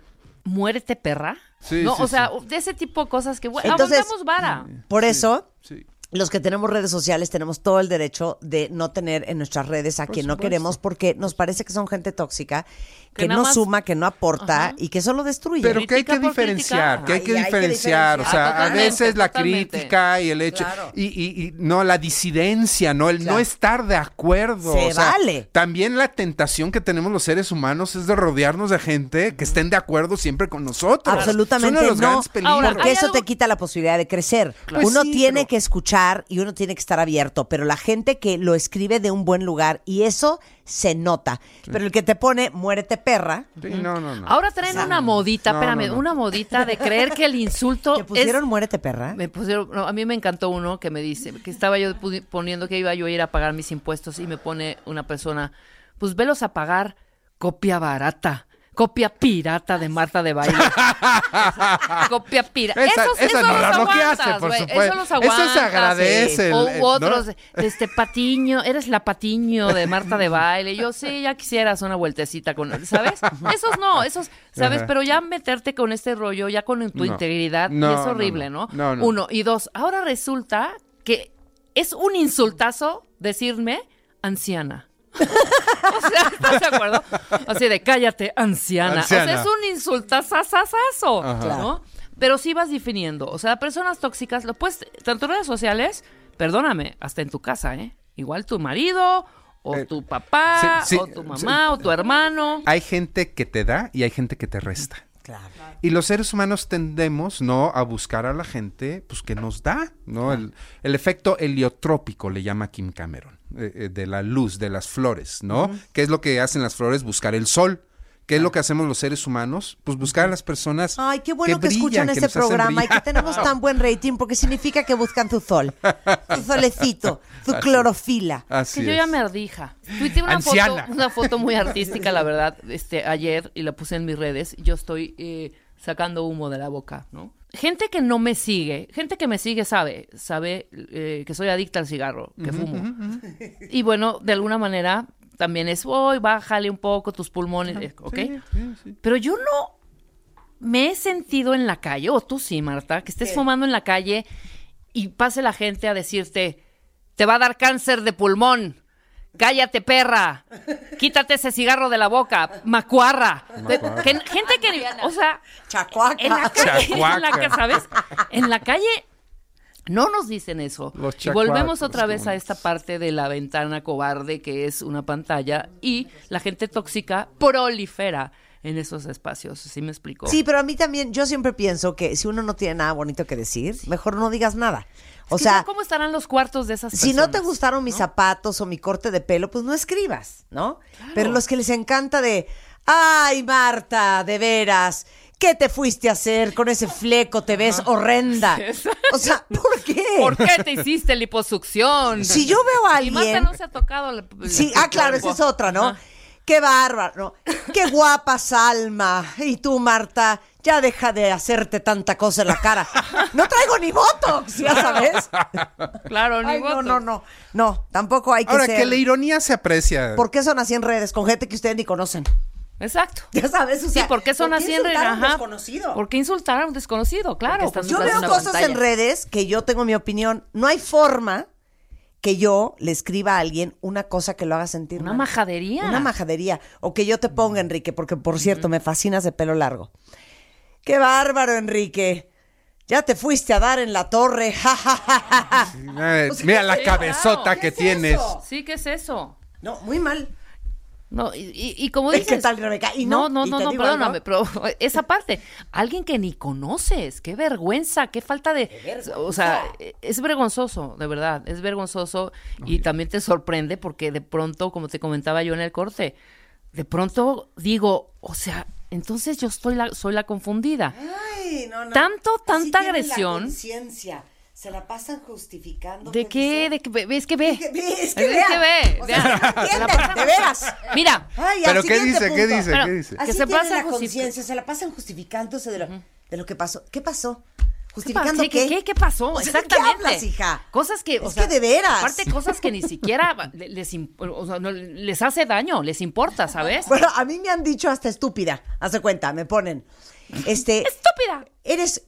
muérete perra. Sí, no, sí, o sea, de ese tipo de cosas que bueno, Entonces- aguantamos vara. Por eso, Sí. Los que tenemos redes sociales tenemos todo el derecho de no tener en nuestras redes a quien no queremos porque nos parece que son gente tóxica, que, no más- suma, que no aporta Ajá. y que solo destruye. Pero que hay que diferenciar, que hay que Ay, hay que diferenciar, o sea, Ah, a veces la totalmente. crítica y el hecho Claro. y, y- y no la disidencia, no el no estar de acuerdo, Se o sea, vale. También la tentación que tenemos los seres humanos es de rodearnos de gente que estén de acuerdo siempre con nosotros. Absolutamente es uno de los no, grandes peligros. Ahora, porque eso algo- te quita la posibilidad de crecer. Pues uno sí, tiene pero- que escuchar y uno tiene que estar abierto, pero la gente que lo escribe de un buen lugar y eso se nota. Pero el que te pone muérete perra, Sí, no, no, no. Ahora traen una modita, No, espérame, no, no. una modita de creer que el insulto te pusieron es... muérete perra. Me pusieron, no, a mí me encantó uno que me dice, que estaba yo poniendo que iba yo a ir a pagar mis impuestos y me pone una persona, pues velos a pagar copia barata, copia pirata de Marta de Baile. copia pirata. Esos, esa esos no los la bloqueaste, aguantas, por güey, supuesto. Eso los Eso se agradece, O el- otros, este Patiño, eres la Patiño de Marta de Baile. Yo sí, ya quisieras una vueltecita con, ¿sabes? Esos no, esos, ¿sabes? Ajá. Pero ya meterte con este rollo, ya con tu No. integridad, y es horrible, no. Uno. Y dos, ahora resulta que es un insultazo decirme anciana. o sea, ¿estás de acuerdo? Así de cállate, anciana. O sea, es un insultazazazazo. ¿no? Pero sí vas definiendo. O sea, personas tóxicas, lo puedes, tanto en redes sociales, perdóname, hasta en tu casa, ¿eh? Igual tu marido, o Eh, tu papá, sí, sí, o tu mamá, o tu hermano. Hay gente que te da y hay gente que te resta. Claro. Y los seres humanos tendemos, ¿no? A buscar a la gente, pues, que nos da, ¿no? El, el efecto heliotrópico le llama Kim Cameron, eh, eh, de la luz, de las flores, ¿no? ¿Qué es lo que hacen las flores? Buscar el sol. ¿Qué es lo que hacemos los seres humanos? Pues buscar a las personas Ay, qué bueno que, brillan, escuchan que este programa y que tenemos tan buen rating porque significa que buscan tu sol, tu solecito, tu Así- clorofila. Así que yo ya me ardija. Tuiteé una foto, una foto muy artística, la verdad, este, ayer y la puse en mis redes. Yo estoy eh, sacando humo de la boca, ¿no? Gente que no me sigue, gente que me sigue sabe, sabe eh, que soy adicta al cigarro, que fumo. Y bueno, de alguna manera también es, voy, bájale un poco tus pulmones, eh, ¿ok? Pero yo no me he sentido en la calle, o tú sí, Marta, que estés fumando en la calle y pase la gente a decirte, te va a dar cáncer de pulmón. Cállate, perra. Quítate ese cigarro de la boca. Macuarra. Que- gente que, o sea, Chacuaca. en la calle, en la Chacuaca. que, ¿sabes? En la calle No nos dicen eso. Los y volvemos otra vez ¿cómo a esta parte de la ventana cobarde que es una pantalla y la gente tóxica prolifera en esos espacios. ¿Sí me explico? Sí, pero a mí también, yo siempre pienso que si uno no tiene nada bonito que decir, mejor no digas nada. O sea, ¿cómo estarán los cuartos de esas si no te personas? gustaron mis zapatos o mi corte de pelo, pues no escribas, ¿no? Pero los que les encanta de, ay, Marta, de veras, ¿qué te fuiste a hacer con ese fleco? Te ves horrenda. O sea, ¿por qué? ¿Por qué te hiciste liposucción? Si yo veo a Y Marta alguien- no se ha tocado. Sí, ah, claro, esa es otra, ¿no? Ajá. Qué bárbaro, ¿no? Qué guapa Salma. Y tú, Marta, ya deja de hacerte tanta cosa en la cara. No traigo ni botox, ya sabes. Claro, ni Ay, no, votos. no, no. No, tampoco hay que Ahora, ser. que la ironía se aprecia. ¿Por qué son así en redes con gente que ustedes ni conocen? Exacto. Ya sabes, o sea, sí, ¿por qué son ¿por qué así en redes? insultar a un desconocido? ¿Por qué insultar a un desconocido? Claro. Yo están veo cosas pantalla. en redes que yo tengo mi opinión. No hay forma que yo le escriba a alguien una cosa que lo haga sentir Una mal. majadería. Una majadería. O que yo te ponga, Enrique, porque por cierto, me fascinas de pelo largo. ¡Qué bárbaro, Enrique! Ya te fuiste a dar en la torre. ja, ja, ja, ja, ja. Eh, O sea, mira la cabezota claro. que ¿Qué es tienes. eso? Sí, ¿qué es eso? No, muy mal. No, y, y- y como ¿Qué dices... tal, Rebeca? Y no, no, no, no, no, perdóname, algo. pero esa parte, alguien que ni conoces, qué vergüenza, qué falta de... O sea, es vergonzoso, de verdad, es vergonzoso y también te sorprende porque de pronto, como te comentaba yo en el corte, de pronto digo, o sea, entonces yo estoy la, soy la confundida. Ay, no, no. Tanto, tanta la agresión. conciencia. Se la pasan justificando. ¿De qué? ¿De qué? ve- ¿Ves que ve? Es que ve, es que ve. De veras. Mira, Ay, ¿Pero qué dice? ¿Qué dice? Pero- ¿Qué dice? Así Que se pasa la conciencia, se la pasan justificándose de lo, de lo que pasó. ¿Qué pasó? ¿Qué, ¿Justificando qué? qué, qué, qué pasó? O sea, ¿de qué Exactamente. hablas, hija? Cosas que, o Es sea, que de veras. Aparte, cosas que ni siquiera le- les, imp- o sea, no, les hace daño, les importa, ¿sabes? Bueno, a mí me han dicho hasta estúpida. Hace cuenta, me ponen. Este. ¡Estúpida! Eres.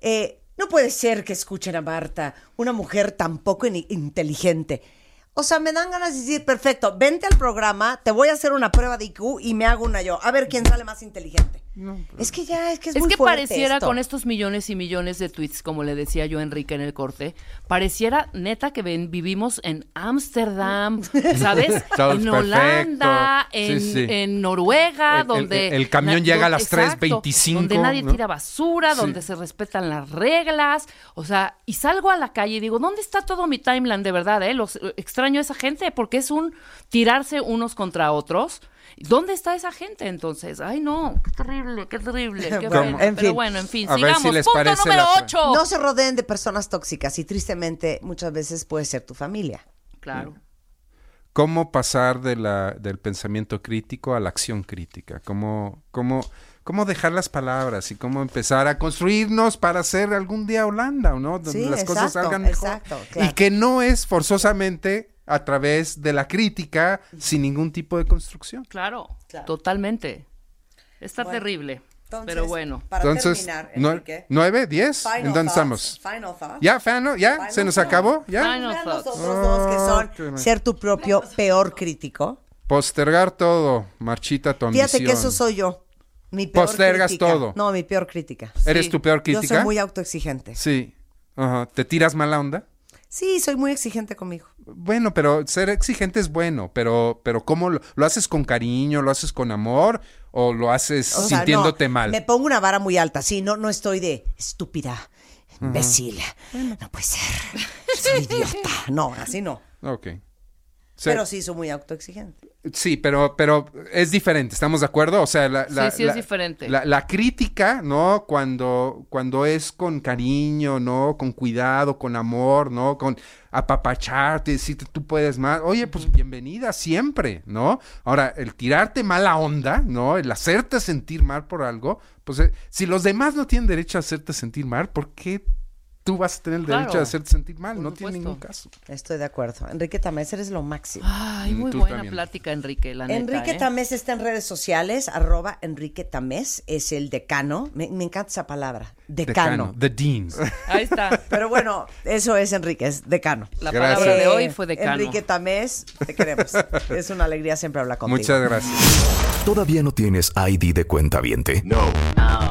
eh, no puede ser que escuchen a Marta, una mujer tan poco in- inteligente. O sea, me dan ganas de decir, perfecto, vente al programa, te voy a hacer una prueba de IQ y me hago una yo. A ver quién sale más inteligente. Es que ya, es que es, Es muy que fuerte pareciera esto. con estos millones y millones de tweets, como le decía yo a Enrique en el corte, pareciera neta que ven- vivimos en Ámsterdam, ¿sabes? En Holanda, en, Sí, sí. en Noruega, El- donde... el camión llega a las 3:25, Donde nadie ¿no? tira basura, Sí. donde se respetan las reglas, o sea, y salgo a la calle y digo, ¿dónde está todo mi timeline de verdad? Eh? Los, extraño a esa gente porque es un tirarse unos contra otros. ¿Dónde está esa gente entonces? Ay, no, qué terrible, qué terrible, qué Bueno, en Pero fin. bueno, en fin, A ver sigamos. si les Punto parece número la- 8. No se rodeen de personas tóxicas y tristemente muchas veces puede ser tu familia. Claro. ¿Cómo pasar de la, del pensamiento crítico a la acción crítica? ¿Cómo, cómo, ¿Cómo dejar las palabras y cómo empezar a construirnos para ser algún día Holanda, ¿o ¿no? Donde Sí, las cosas salgan mejor. exacto, claro. Y que no es forzosamente a través de la crítica sin ningún tipo de construcción. Claro, totalmente. Está Bueno, terrible. entonces, pero bueno. Para Entonces, terminar, Enrique. ¿nueve, diez? Final ¿En dónde thoughts, estamos? Final thoughts. ¿Ya, Fano? ¿Ya? Final ¿Se nos thoughts. acabó? ¿Ya? Final Vean los thoughts. otros dos que son Oh, mal. ser tu propio peor crítico. Postergar todo, Marchita, tu Fíjate que ambición. eso soy yo. Mi peor Postergas crítica. todo. No, mi peor crítica. ¿Eres Sí. tu peor Yo crítica? soy muy autoexigente. Sí. Ajá. ¿Te tiras mala onda? Sí, soy muy exigente conmigo. Bueno, pero ser exigente es bueno, pero, pero ¿cómo lo, lo haces con cariño, lo haces con amor o lo haces O sea, sintiéndote no, mal? Me pongo una vara muy alta. Sí, no, no estoy de estúpida, imbécil. No puede ser. Soy idiota. No, así no. Ok. Pero sí soy muy autoexigente. Sí, pero, pero es diferente, ¿estamos de acuerdo? O sea, la, la- Sí, sí es la- diferente. La, la crítica, ¿no? Cuando, cuando es con cariño, ¿no? Con cuidado, con amor, ¿no? Con apapacharte, decirte tú puedes más. Oye, pues bienvenida siempre, ¿no? Ahora, el tirarte mala onda, ¿no? El hacerte sentir mal por algo, pues eh, si los demás no tienen derecho a hacerte sentir mal, ¿por qué tú vas a tener el Claro. derecho a hacerte sentir mal? Por no tiene ningún caso. Estoy de acuerdo. Enrique Tamés, eres lo máximo. Ay, muy tú buena también. plática, Enrique, la neta. Enrique ¿eh? Tamés está en redes sociales, arroba Enrique Tamés, es el decano. Me, me encanta esa palabra, decano. The Deans. Ahí está. Pero bueno, eso es Enrique, es decano. La Gracias. palabra de hoy fue decano. Enrique Tamés, te queremos. es una alegría siempre hablar contigo. Muchas gracias. ¿Todavía no tienes ID de cuenta viente? No. No,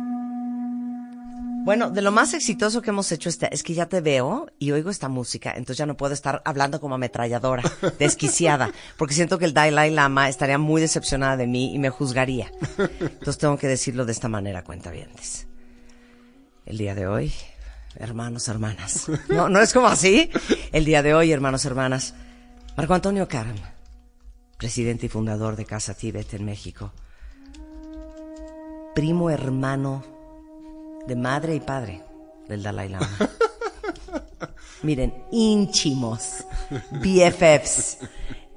Bueno, de lo más exitoso que hemos hecho este- es que ya te veo y oigo esta música, entonces ya no puedo estar hablando como ametralladora, desquiciada, porque siento que el Dalai Lama estaría muy decepcionada de mí y me juzgaría. Entonces tengo que decirlo de esta manera, cuentavientes. El día de hoy, hermanos, hermanas. No, no es como así. El día de hoy, hermanos, hermanas. Marco Antonio Karam, presidente y fundador de Casa Tíbet en México. Primo hermano de madre y padre del Dalai Lama. Miren, ínchimos, BFFs.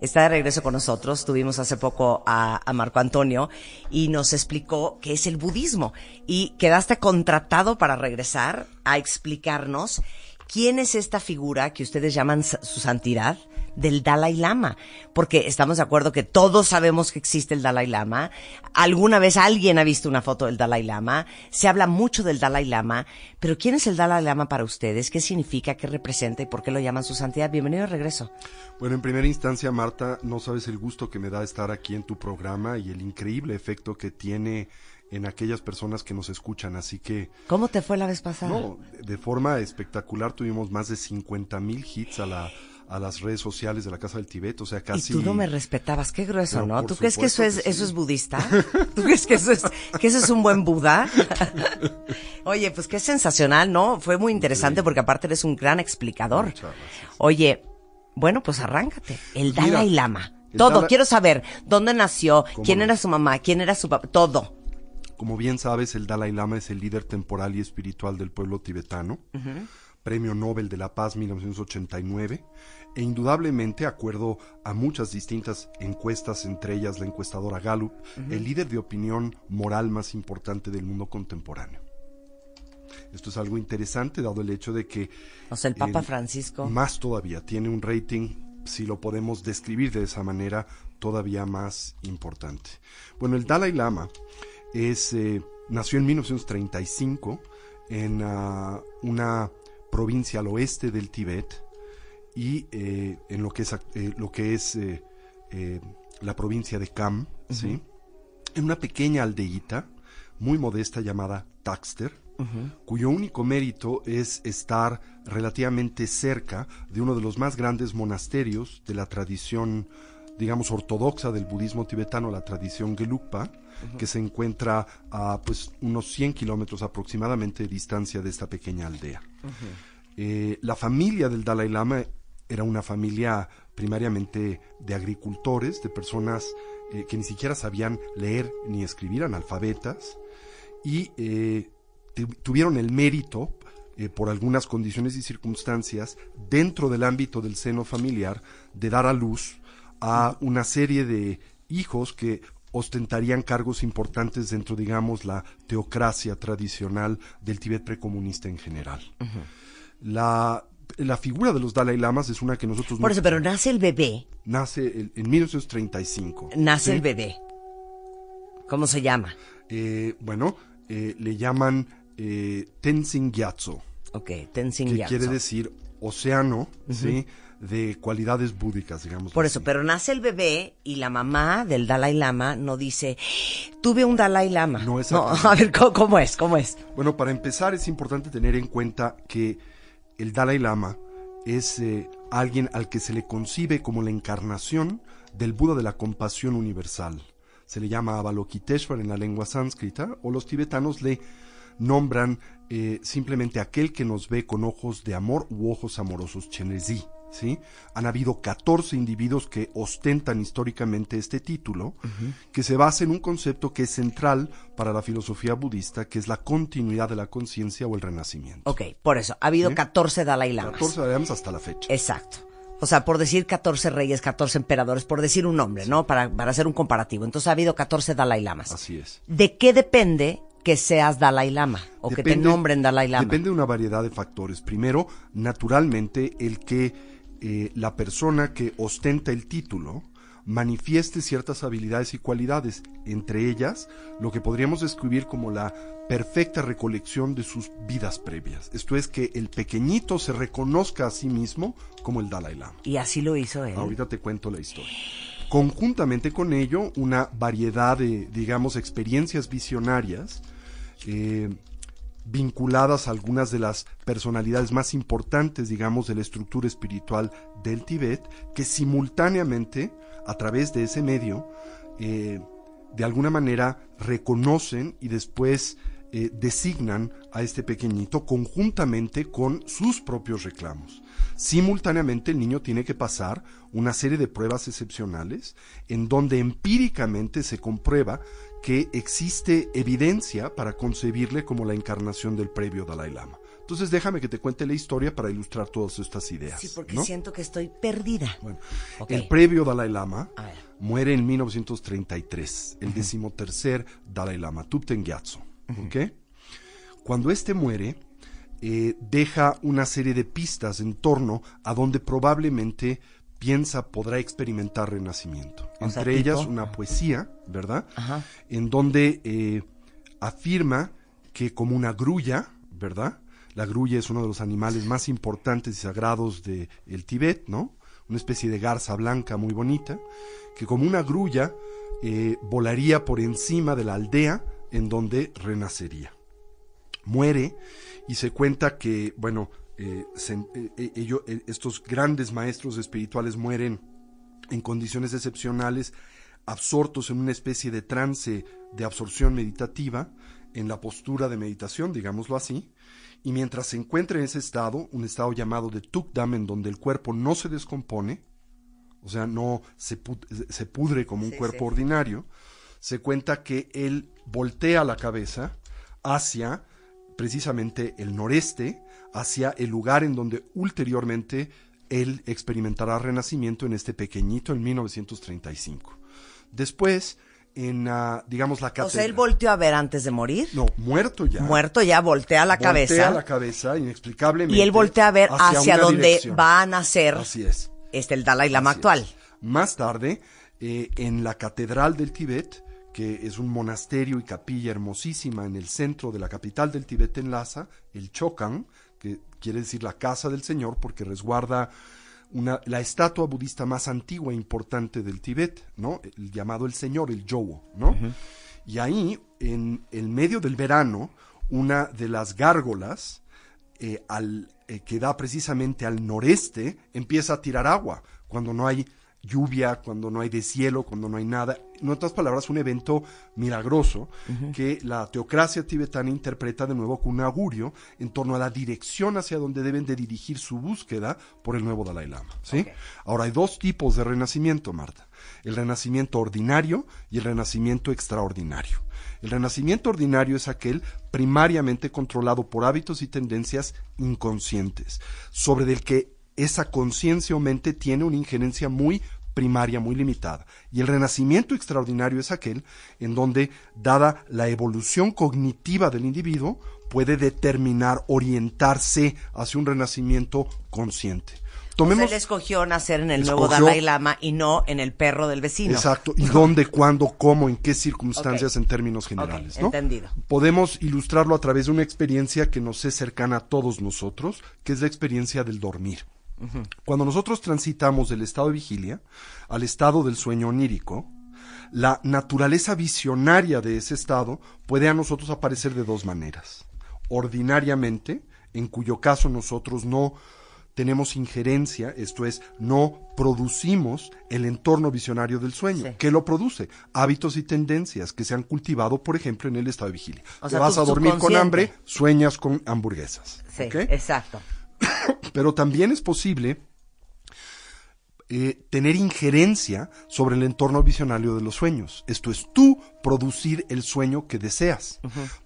Está de regreso con nosotros. Tuvimos hace poco a, a Marco Antonio y nos explicó qué es el budismo. Y quedaste contratado para regresar a explicarnos quién es esta figura que ustedes llaman su santidad del Dalai Lama. Porque estamos de acuerdo que todos sabemos que existe el Dalai Lama. Alguna vez alguien ha visto una foto del Dalai Lama. Se habla mucho del Dalai Lama. Pero ¿quién es el Dalai Lama para ustedes? ¿Qué significa? ¿Qué representa? ¿Y por qué lo llaman su santidad? Bienvenido de regreso. Bueno, en primera instancia, Marta, no sabes el gusto que me da estar aquí en tu programa y el increíble efecto que tiene en aquellas personas que nos escuchan. Así que, ¿Cómo te fue la vez pasada? no, de forma espectacular tuvimos más de 50 mil hits a la a las redes sociales de la Casa del Tibet, o sea, Y casi... tú no me respetabas, qué grueso, Pero ¿no? ¿Tú crees que eso es, supuesto que eso sí. es budista? ¿Tú crees que eso es, que eso es un buen Buda? Oye, pues qué sensacional, ¿no? Fue muy interesante porque aparte eres un gran explicador. Oye, bueno, pues arráncate. El Mira, Dalai Lama. Todo, Dalai- quiero saber dónde nació, ¿Cómo quién no? era su mamá, quién era su papá, todo. Como bien sabes, el Dalai Lama es el líder temporal y espiritual del pueblo tibetano. Premio Nobel de la Paz 1989, e indudablemente, acuerdo a muchas distintas encuestas, entre ellas la encuestadora Gallup, el líder de opinión moral más importante del mundo contemporáneo. Esto es algo interesante, dado el hecho de que... O sea, el Papa eh, Francisco. Más todavía, tiene un rating, si lo podemos describir de esa manera, todavía más importante. Bueno, el Dalai Lama es, eh, nació en 1935 en ah, una provincia al oeste del Tíbet y eh, en lo que es, eh, lo que es eh, la provincia de Kham, ¿sí? en una pequeña aldeíta muy modesta llamada Taxter, cuyo único mérito es estar relativamente cerca de uno de los más grandes monasterios de la tradición, digamos, ortodoxa del budismo tibetano, la tradición Gelugpa, que se encuentra a pues unos 100 kilómetros aproximadamente de distancia de esta pequeña aldea. Eh, la familia del Dalai Lama era una familia primariamente de agricultores, de personas eh, que ni siquiera sabían leer ni escribir, analfabetas, y eh, tu- tuvieron el mérito, eh, por algunas condiciones y circunstancias, dentro del ámbito del seno familiar, de dar a luz a una serie de hijos que ostentarían cargos importantes dentro, digamos, la teocracia tradicional del Tíbet precomunista en general. La, la figura de los Dalai Lamas es una que nosotros... Por no- eso, pero nace el bebé, Nace el- en 1935. nace ¿sí? el bebé. ¿Cómo se llama? Eh, bueno, eh, le llaman eh, Tenzin Gyatso. Ok, Tenzin que Gyatso. quiere decir océano. ¿sí? De cualidades búdicas, digamos. Por eso, pero nace el bebé y la mamá del Dalai Lama no dice, tuve un Dalai Lama. No, No, exactamente. a ver, ¿cómo, cómo es? ¿Cómo es? Bueno, para empezar es importante tener en cuenta que el Dalai Lama es eh, alguien al que se le concibe como la encarnación del Buda de la compasión universal. Se le llama Avalokiteshvara en la lengua sánscrita, o los tibetanos le nombran eh, simplemente aquel que nos ve con ojos de amor u ojos amorosos, Chenezi. ¿Sí? Han habido 14 individuos que ostentan históricamente este título, que se basa en un concepto que es central para la filosofía budista, que es la continuidad de la conciencia o el renacimiento. Ok, por eso, ha habido ¿Sí? 14 Dalai Lamas. 14 Dalai hasta la fecha. Exacto. O sea, por decir 14 reyes, 14 emperadores, por decir un nombre, ¿no? Para, para hacer un comparativo. Entonces ha habido 14 Dalai Lamas. Así es. ¿De qué depende que seas Dalai Lama? O que te nombren Dalai Lama. Depende de una variedad de factores. Primero, naturalmente, el que eh, la persona que ostenta el título manifieste ciertas habilidades y cualidades, entre ellas lo que podríamos describir como la perfecta recolección de sus vidas previas. Esto es que el pequeñito se reconozca a sí mismo como el Dalai Lama. Y así lo hizo él. Ahorita te cuento la historia. Conjuntamente con ello, una variedad de, digamos, experiencias visionarias eh, vinculadas a algunas de las personalidades más importantes, digamos, de la estructura espiritual del Tíbet, que simultáneamente, a través de ese medio, eh, de alguna manera reconocen y después eh, designan a este pequeñito conjuntamente con sus propios reclamos. Simultáneamente el niño tiene que pasar una serie de pruebas excepcionales en donde empíricamente se comprueba que existe evidencia para concebirle como la encarnación del previo Dalai Lama. Entonces déjame que te cuente la historia para ilustrar todas estas ideas. Sí, porque ¿no? siento que estoy perdida. Ok. El previo Dalai Lama muere en 1933, el decimotercer Dalai Lama, Tupten Gyatso. ¿ok? Cuando este muere, eh, deja una serie de pistas en torno a donde probablemente piensa podrá experimentar renacimiento. O sea, Entre ellas tipo- una poesía, ¿verdad? Ajá. En donde eh, afirma que como una grulla, ¿verdad? La grulla es uno de los animales más importantes y sagrados del Tíbet, ¿no? Una especie de garza blanca muy bonita, que como una grulla eh, volaría por encima de la aldea en donde renacería. Muere y se cuenta que, bueno, eh, se- eh, eh, estos grandes maestros espirituales mueren en condiciones excepcionales, absortos en una especie de trance de absorción meditativa, en la postura de meditación, digámoslo así, y mientras se encuentra en ese estado, un estado llamado de Tukdam, en donde el cuerpo no se descompone, o sea, no se, pu- se pudre como un Sí, cuerpo sí. ordinario, se cuenta que él voltea la cabeza hacia precisamente el noreste, hacia el lugar en donde ulteriormente él experimentará renacimiento en este pequeñito en 1935. Después, en, ah, digamos, la O sea, él catedral. volteó a ver antes de morir. No, muerto ya. Muerto ya, voltea la Voltea cabeza. la cabeza, inexplicablemente. Y él voltea a ver hacia, donde dirección. va a nacer Así es. este, el Dalai Lama Así actual. es. Más tarde, eh, en la Catedral del Tíbet, que es un monasterio y capilla hermosísima en el centro de la capital del Tíbet en Lhasa, el Chokan, que quiere decir la casa del Señor, porque resguarda una, la estatua budista más antigua e importante del Tíbet, ¿no? El llamado el Señor, el Yowo, ¿no? Y ahí, en el medio del verano, una de las gárgolas eh, al, eh, que da precisamente al noreste, empieza a tirar agua cuando no hay lluvia, cuando no hay deshielo, cuando no hay nada. En otras palabras, un evento milagroso que la teocracia tibetana interpreta de nuevo con un augurio en torno a la dirección hacia donde deben de dirigir su búsqueda por el nuevo Dalai Lama. ¿sí? Ahora, hay dos tipos de renacimiento, Marta. El renacimiento ordinario y el renacimiento extraordinario. El renacimiento ordinario es aquel primariamente controlado por hábitos y tendencias inconscientes, sobre el que esa conciencia o mente tiene una injerencia muy primaria, muy limitada. Y el renacimiento extraordinario es aquel en donde, dada la evolución cognitiva del individuo, puede determinar, orientarse hacia un renacimiento consciente. Tomemos él escogió nacer en el Escogió- nuevo Dalai Lama y no en el perro del vecino. Exacto. ¿Y dónde, cuándo, cómo, en qué circunstancias en términos generales? ¿no? entendido. Podemos ilustrarlo a través de una experiencia que nos es cercana a todos nosotros, que es la experiencia del dormir. Cuando nosotros transitamos del estado de vigilia al estado del sueño onírico, la naturaleza visionaria de ese estado puede a nosotros aparecer de dos maneras. Ordinariamente, en cuyo caso nosotros no tenemos injerencia, esto es, no producimos el entorno visionario del sueño. ¿Qué lo produce? Hábitos y tendencias que se han cultivado, por ejemplo, en el estado de vigilia. O Te sea, vas a dormir con hambre, sueñas con hamburguesas. Sí, exacto. Pero también es posible eh, tener injerencia sobre el entorno visionario de los sueños. Esto es tú producir el sueño que deseas.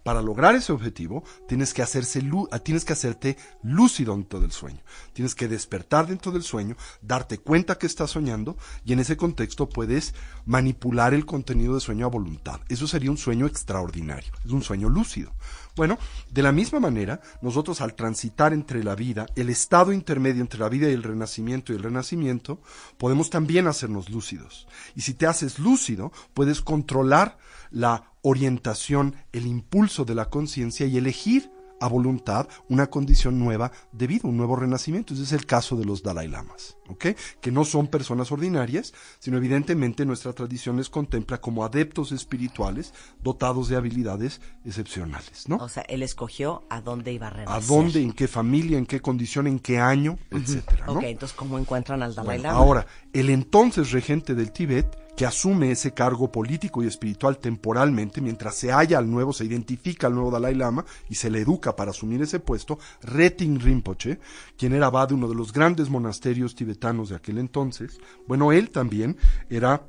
Para lograr ese objetivo, tienes que, hacerse ah, tienes que hacerte lúcido dentro del sueño. Tienes que despertar dentro del sueño, darte cuenta que estás soñando y en ese contexto puedes manipular el contenido de sueño a voluntad. Eso sería un sueño extraordinario, es un sueño lúcido. Bueno, de la misma manera, nosotros al transitar entre la vida, el estado intermedio entre la vida y el renacimiento y el renacimiento, podemos también hacernos lúcidos. Y si te haces lúcido, puedes controlar la orientación, el impulso de la conciencia y elegir a voluntad una condición nueva de vida, un nuevo renacimiento. Ese es el caso de los Dalai Lamas. Que no son personas ordinarias, sino evidentemente nuestra tradición les contempla como adeptos espirituales dotados de habilidades excepcionales, ¿no? O sea, él escogió a dónde iba a renacer. a dónde, en qué familia, en qué condición, en qué año, etcétera, ¿no? Ok, entonces, ¿cómo encuentran al Dalai Bueno, Lama? ahora, el entonces regente del Tíbet, que asume ese cargo político y espiritual temporalmente, mientras se halla al nuevo, se identifica al nuevo Dalai Lama y se le educa para asumir ese puesto, Retin Rinpoche, quien era abad de uno de los grandes monasterios tibetanos de aquel entonces, bueno, él también era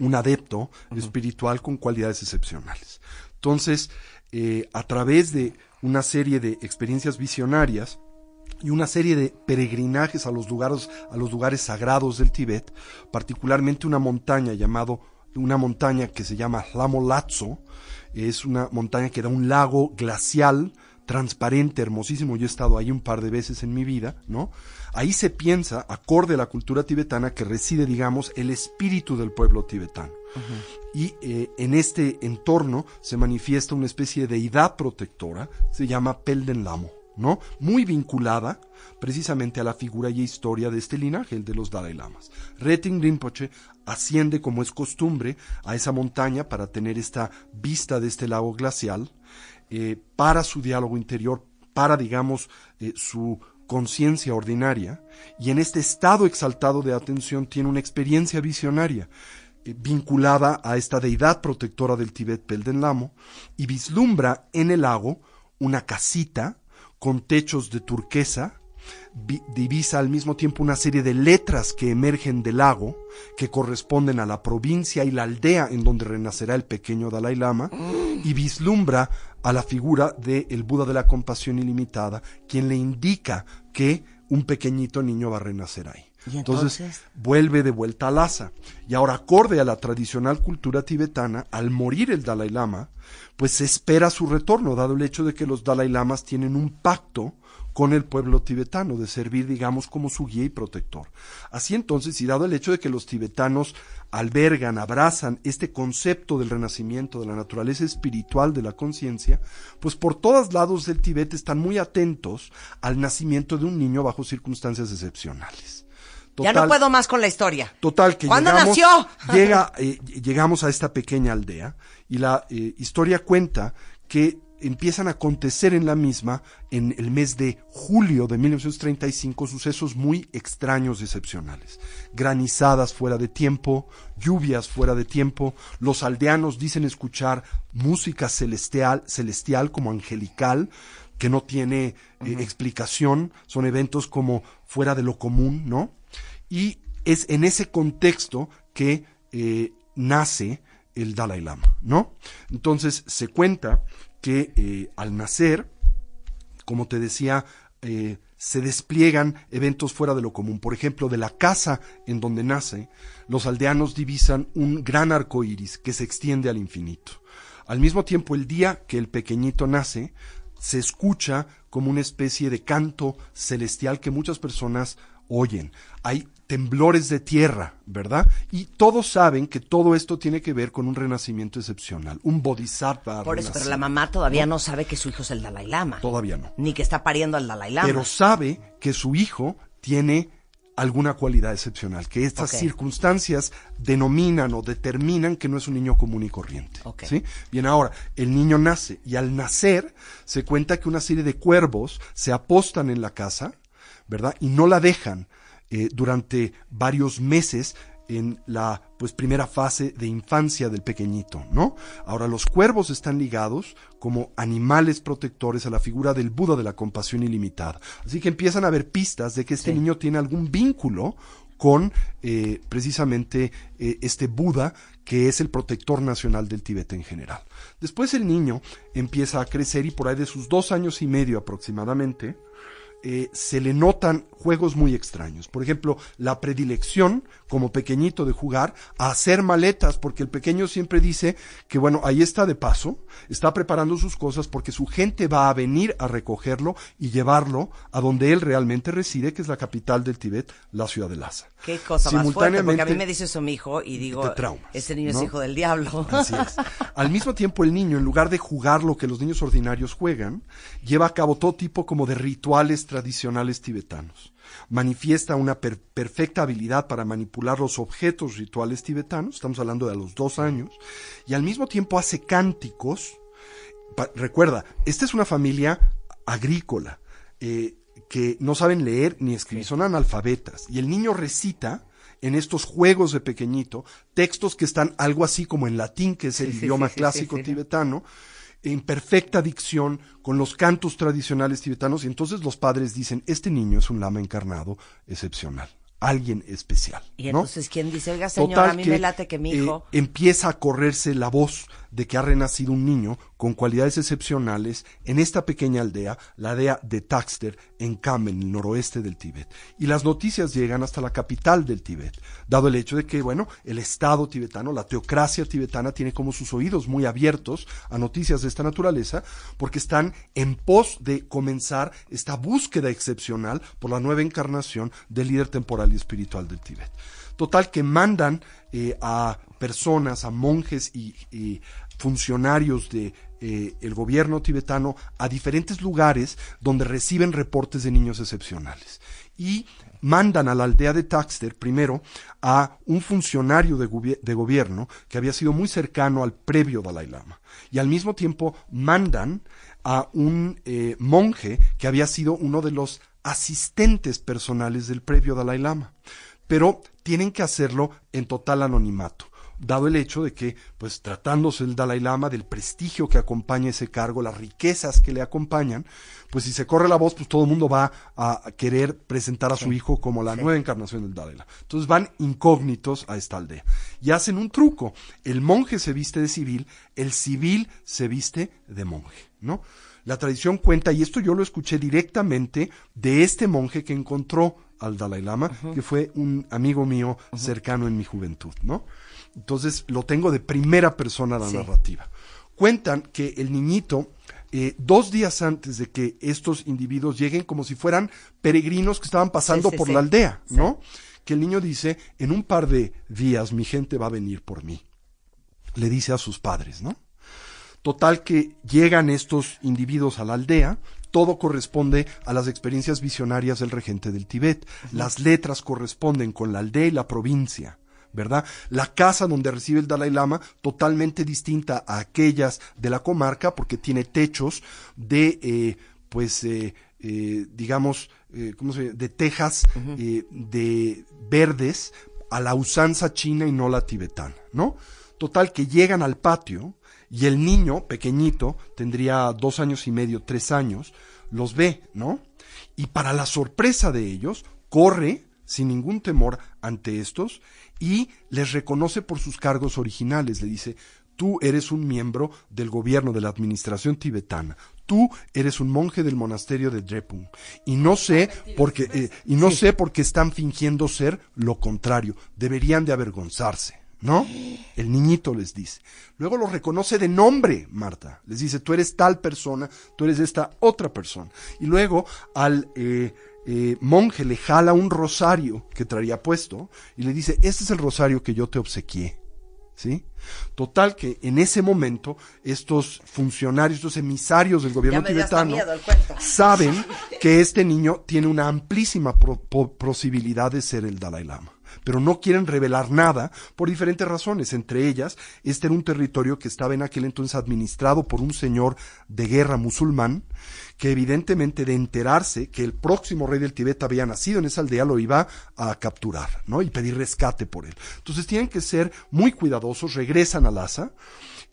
un adepto espiritual con cualidades excepcionales. Entonces, eh, a través de una serie de experiencias visionarias, y una serie de peregrinajes a los lugares, a los lugares sagrados del Tíbet, particularmente una montaña llamado, una montaña que se llama Latso, es una montaña que da un lago glacial, transparente, hermosísimo. Yo he estado ahí un par de veces en mi vida, ¿no? Ahí se piensa, acorde a la cultura tibetana, que reside, digamos, el espíritu del pueblo tibetano. Y eh, en este entorno se manifiesta una especie de deidad protectora, se llama Pelden Lamo, ¿no? Muy vinculada precisamente a la figura y historia de este linaje, el de los Dalai Lamas. Retin Rinpoche asciende, como es costumbre, a esa montaña para tener esta vista de este lago glacial, eh, para su diálogo interior, para, digamos, eh, su conciencia ordinaria, y en este estado exaltado de atención tiene una experiencia visionaria eh, vinculada a esta deidad protectora del Tíbet Pelden Lamo, y vislumbra en el lago una casita con techos de turquesa, vi- divisa al mismo tiempo una serie de letras que emergen del lago, que corresponden a la provincia y la aldea en donde renacerá el pequeño Dalai Lama, y vislumbra a la figura del Buda de la compasión ilimitada, quien le indica que un pequeñito niño va a renacer ahí. ¿Y entonces? vuelve de vuelta a Lhasa. Y ahora, acorde a la tradicional cultura tibetana, al morir el Dalai Lama, pues se espera su retorno, dado el hecho de que los Dalai Lamas tienen un pacto con el pueblo tibetano, de servir, digamos, como su guía y protector. Así entonces, y dado el hecho de que los tibetanos albergan, abrazan este concepto del renacimiento, de la naturaleza espiritual de la conciencia, pues por todos lados del Tibet están muy atentos al nacimiento de un niño bajo circunstancias excepcionales. Ya no puedo más con la historia. Total, que ¿Cuándo llegamos, nació? llega, eh, llegamos a esta pequeña aldea y la eh, historia cuenta que empiezan a acontecer en la misma, en el mes de julio de 1935, sucesos muy extraños y excepcionales. Granizadas fuera de tiempo, lluvias fuera de tiempo, los aldeanos dicen escuchar música celestial, celestial como angelical, que no tiene eh, explicación, son eventos como fuera de lo común, ¿no? Y es en ese contexto que eh, nace el Dalai Lama, ¿no? Entonces se cuenta que eh, al nacer, como te decía, eh, se despliegan eventos fuera de lo común. Por ejemplo, de la casa en donde nace, los aldeanos divisan un gran arco iris que se extiende al infinito. Al mismo tiempo, el día que el pequeñito nace, se escucha como una especie de canto celestial que muchas personas oyen. Hay temblores de tierra, ¿verdad? Y todos saben que todo esto tiene que ver con un renacimiento excepcional, un bodhisattva. Por eso, pero la mamá todavía no sabe que su hijo es el Dalai Lama. Todavía no. Ni que está pariendo al Dalai Lama. Pero sabe que su hijo tiene alguna cualidad excepcional, que estas circunstancias denominan o determinan que no es un niño común y corriente. Ok. ¿sí? Bien, ahora, el niño nace y al nacer se cuenta que una serie de cuervos se apostan en la casa, ¿verdad? Y no la dejan eh, durante varios meses en la pues primera fase de infancia del pequeñito, ¿no? Ahora los cuervos están ligados como animales protectores a la figura del Buda de la compasión ilimitada. Así que empiezan a haber pistas de que este Sí. niño tiene algún vínculo con eh, precisamente eh, este Buda que es el protector nacional del Tíbet en general. Después el niño empieza a crecer y por ahí de sus dos años y medio aproximadamente, eh, se le notan juegos muy extraños. Por ejemplo, la predilección, como pequeñito, de jugar a hacer maletas, porque el pequeño siempre dice que, bueno, ahí está de paso, está preparando sus cosas porque su gente va a venir a recogerlo y llevarlo a donde él realmente reside, que es la capital del Tíbet, la ciudad de Lhasa. Qué cosa más fuerte, porque a mí me dice eso mi hijo y digo, traumas, este niño es hijo del diablo. Así es. Al mismo tiempo, el niño, en lugar de jugar lo que los niños ordinarios juegan, lleva a cabo todo tipo como de rituales tradicionales tibetanos. Manifiesta una per- perfecta habilidad para manipular los objetos rituales tibetanos, estamos hablando de a los dos años, y al mismo tiempo hace cánticos. Recuerda, esta es una familia agrícola, eh, que no saben leer ni escribir, son analfabetas, y el niño recita en estos juegos de pequeñito textos que están algo así como en latín, que es el Sí, idioma sí, sí, clásico sí. En perfecta dicción con los cantos tradicionales tibetanos, y entonces los padres dicen, este niño es un lama encarnado excepcional, alguien especial. Y ¿no? entonces, ¿quién dice, oiga, señor, Total a mí que, me late que mi eh, hijo... empieza a correrse la voz de que ha renacido un niño con cualidades excepcionales en esta pequeña aldea, la aldea de Taxter, en Kham, en el noroeste del Tíbet. Y las noticias llegan hasta la capital del Tíbet, dado el hecho de que, bueno, el Estado tibetano, la teocracia tibetana tiene como sus oídos muy abiertos a noticias de esta naturaleza, porque están en pos de comenzar esta búsqueda excepcional por la nueva encarnación del líder temporal y espiritual del Tíbet. Total que mandan eh, a personas, a monjes y, y funcionarios de eh, el gobierno tibetano a diferentes lugares donde reciben reportes de niños excepcionales. Y mandan a la aldea de Taxter primero a un funcionario de, gobi- de gobierno que había sido muy cercano al previo Dalai Lama. Y al mismo tiempo mandan a un eh, monje que había sido uno de los asistentes personales del previo Dalai Lama. Pero tienen que hacerlo en total anonimato dado el hecho de que, pues tratándose el Dalai Lama, del prestigio que acompaña ese cargo, las riquezas que le acompañan, pues si se corre la voz, pues todo el mundo va a querer presentar a su hijo como la nueva encarnación del Dalai Lama. Entonces van incógnitos a esta aldea y hacen un truco. El monje se viste de civil, el civil se viste de monje, ¿no? La tradición cuenta, y esto yo lo escuché directamente de este monje que encontró al Dalai Lama, que fue un amigo mío cercano en mi juventud, ¿no? Entonces lo tengo de primera persona la Sí. narrativa. Cuentan que el niñito, eh, dos días antes de que estos individuos lleguen, como si fueran peregrinos que estaban pasando Sí, sí, por la aldea, ¿no? Que el niño dice, en un par de días mi gente va a venir por mí. Le dice a sus padres, ¿no? Total que llegan estos individuos a la aldea, todo corresponde a las experiencias visionarias del regente del Tíbet. Las letras corresponden con la aldea y la provincia, ¿verdad? La casa donde recibe el Dalai Lama, totalmente distinta a aquellas de la comarca, porque tiene techos de, eh, pues, eh, eh, digamos, ¿cómo se? De tejas de verdes a la usanza china y no la tibetana, ¿no? Total que llegan al patio y el niño pequeñito, tendría dos años y medio, tres años, los ve, ¿no? Y para la sorpresa de ellos, corre sin ningún temor ante estos y les reconoce por sus cargos originales. Le dice, tú eres un miembro del gobierno de la administración tibetana. Tú eres un monje del monasterio de Drepung. Y no sé porque, eh, y no sé por qué están fingiendo ser lo contrario. Deberían de avergonzarse. ¿No? El niñito les dice. Luego lo reconoce de nombre, Marta. Les dice, tú eres tal persona, tú eres esta otra persona. Y luego al eh, eh, monje le jala un rosario que traía puesto y le dice, este es el rosario que yo te obsequié. ¿Sí? Total que en ese momento estos funcionarios, estos emisarios del gobierno tibetano saben que este niño tiene una amplísima pro- po- posibilidad de ser el Dalai Lama. Pero no quieren revelar nada por diferentes razones. Entre ellas, este era un territorio que estaba en aquel entonces administrado por un señor de guerra musulmán, que evidentemente de enterarse que el próximo rey del Tíbet había nacido en esa aldea, lo iba a capturar, ¿no? Y pedir rescate por él. Entonces tienen que ser muy cuidadosos, regresan a Lhasa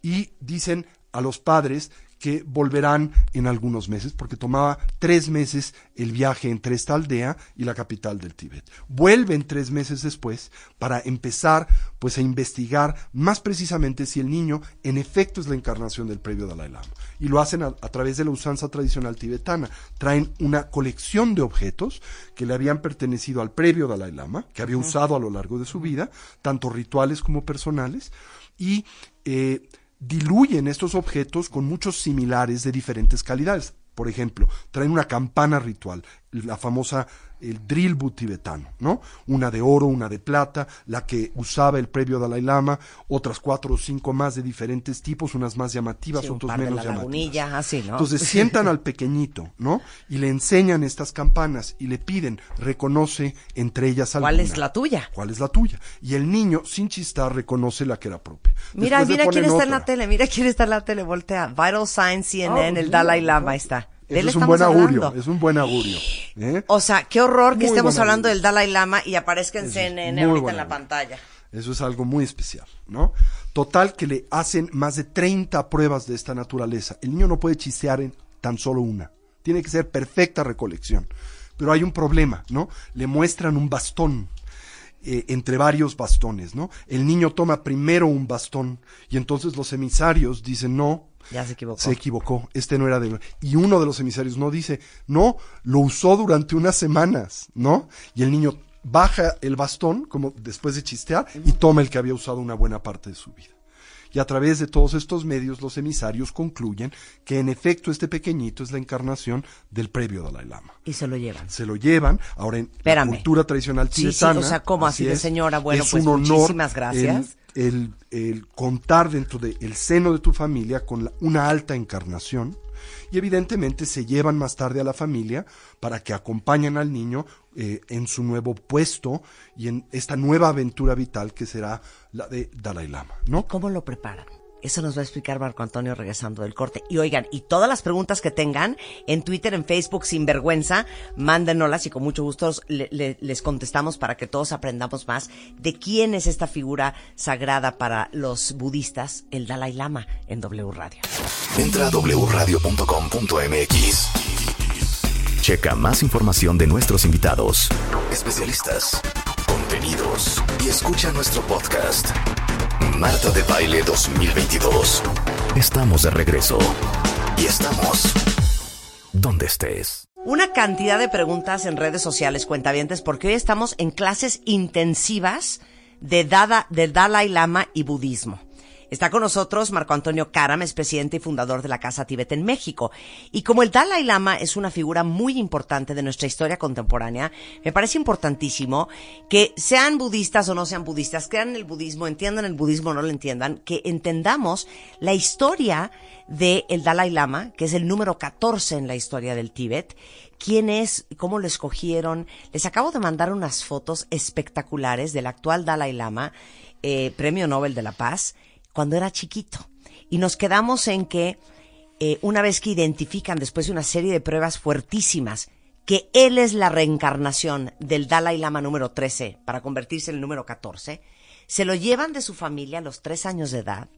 y dicen a los padres que volverán en algunos meses, porque tomaba tres meses el viaje entre esta aldea y la capital del Tíbet. Vuelven tres meses después para empezar pues a investigar más precisamente si el niño en efecto es la encarnación del previo Dalai Lama. Y lo hacen a, a través de la usanza tradicional tibetana. Traen una colección de objetos que le habían pertenecido al previo Dalai Lama, que había usado a lo largo de su vida, tanto rituales como personales, y eh, diluyen estos objetos con muchos similares de diferentes calidades. Por ejemplo, traen una campana ritual, la famosa el drilbu tibetano, ¿no? Una de oro, una de plata, la que usaba el previo Dalai Lama, otras cuatro o cinco más de diferentes tipos, unas más llamativas, Sí, otras par de menos la llamativas. así, ¿no? Entonces sientan al pequeñito, ¿no? Y le enseñan estas campanas y le piden, reconoce entre ellas alguna. ¿Cuál es la tuya? ¿Cuál es la tuya? Y el niño, sin chistar, reconoce la que era propia. Mira, Después mira quién está en la tele, mira quién está en la tele, voltea. Vital Signs, CNN, Ah, el Dalai Lama, está. Eso es un buen augurio, hablando. es un buen augurio. ¿eh? O sea, qué horror que Muy estemos hablando augurio. del Dalai Lama y aparezca en Eso CNN ahorita en la augurio. pantalla. Eso es algo muy especial, ¿no? Total que le hacen más de 30 pruebas de esta naturaleza. El niño no puede chistear en tan solo una. Tiene que ser perfecta recolección. Pero hay un problema, ¿no? Le muestran un bastón. eh, entre varios bastones, ¿no? El niño toma primero un bastón y entonces los emisarios dicen no, Ya se equivocó. se equivocó, este no era de... Y uno de los emisarios no dice, no, lo usó durante unas semanas, ¿no? Y el niño baja el bastón, como después de chistear, y toma el que había usado una buena parte de su vida. Y a través de todos estos medios, los emisarios concluyen que en efecto este pequeñito es la encarnación del previo Dalai Lama. Y se lo llevan. Se lo llevan, ahora en Espérame. la cultura tradicional Sí, sí, tibetana. o sea, ¿cómo así de señora? Bueno, es pues, un honor muchísimas gracias. El- contar dentro del seno de tu familia con la- una alta encarnación y evidentemente se llevan más tarde a la familia para que acompañen al niño eh, en su nuevo puesto y en esta nueva aventura vital que será la de Dalai Lama, ¿no? ¿Cómo lo preparan? Eso nos va a explicar Marco Antonio regresando del corte. Y oigan, y todas las preguntas que tengan en Twitter, en Facebook, sin vergüenza, mándenoslas y con mucho gusto le- le- les contestamos para que todos aprendamos más de quién es esta figura sagrada para los budistas, el Dalai Lama, en W Radio. Entra a wradio.com.mx. Checa más información de nuestros invitados, especialistas, contenidos y escucha nuestro podcast. Marta de Baile 2022. Estamos de regreso. Y estamos donde estés. Una cantidad de preguntas en redes sociales, cuentavientes, porque hoy estamos en clases intensivas de, Dada, de Dalai Lama y budismo. Está con nosotros Marco Antonio Karam, es presidente y fundador de la Casa Tibet en México. Y como el Dalai Lama es una figura muy importante de nuestra historia contemporánea, me parece importantísimo que sean budistas o no sean budistas, crean el budismo, entiendan el budismo o no lo entiendan, que entendamos la historia del el Dalai Lama, que es el número 14 en la historia del Tíbet, quién es, cómo lo escogieron. Les acabo de mandar unas fotos espectaculares del actual Dalai Lama, eh, Premio Nobel de la Paz, cuando era chiquito. Y nos quedamos en que eh, una vez que identifican después de una serie de pruebas fuertísimas que él es la reencarnación del Dalai Lama número 13 para convertirse en el número 14, se lo llevan de su familia a los tres años de edad.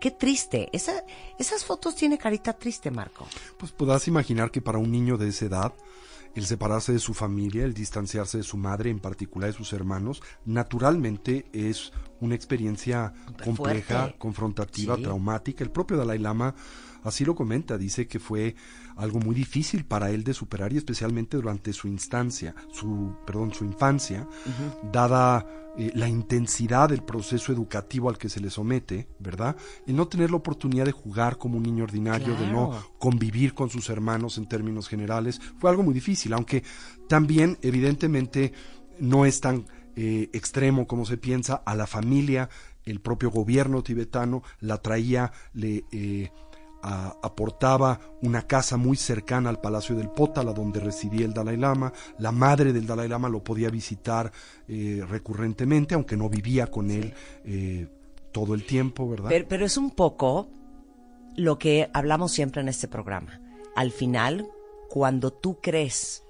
Qué triste. Esa- esas fotos tiene carita triste, Marco. Pues podrás imaginar que para un niño de esa edad, el separarse de su familia, el distanciarse de su madre, en particular de sus hermanos, naturalmente es una experiencia compleja, fuerte. confrontativa, Sí. traumática. El propio Dalai Lama así lo comenta, dice que fue algo muy difícil para él de superar y especialmente durante su instancia, su, perdón, su infancia, dada eh, la intensidad del proceso educativo al que se le somete, ¿verdad? El no tener la oportunidad de jugar como un niño ordinario, de no convivir con sus hermanos en términos generales, fue algo muy difícil, aunque también evidentemente no es tan eh, extremo como se piensa, a la familia, el propio gobierno tibetano la traía, le... eh, a- aportaba una casa muy cercana al Palacio del Pótala, donde residía el Dalai Lama. La madre del Dalai Lama lo podía visitar eh, recurrentemente, aunque no vivía con él eh, todo el tiempo, ¿verdad? Pero, pero es un poco lo que hablamos siempre en este programa. Al final, cuando tú crees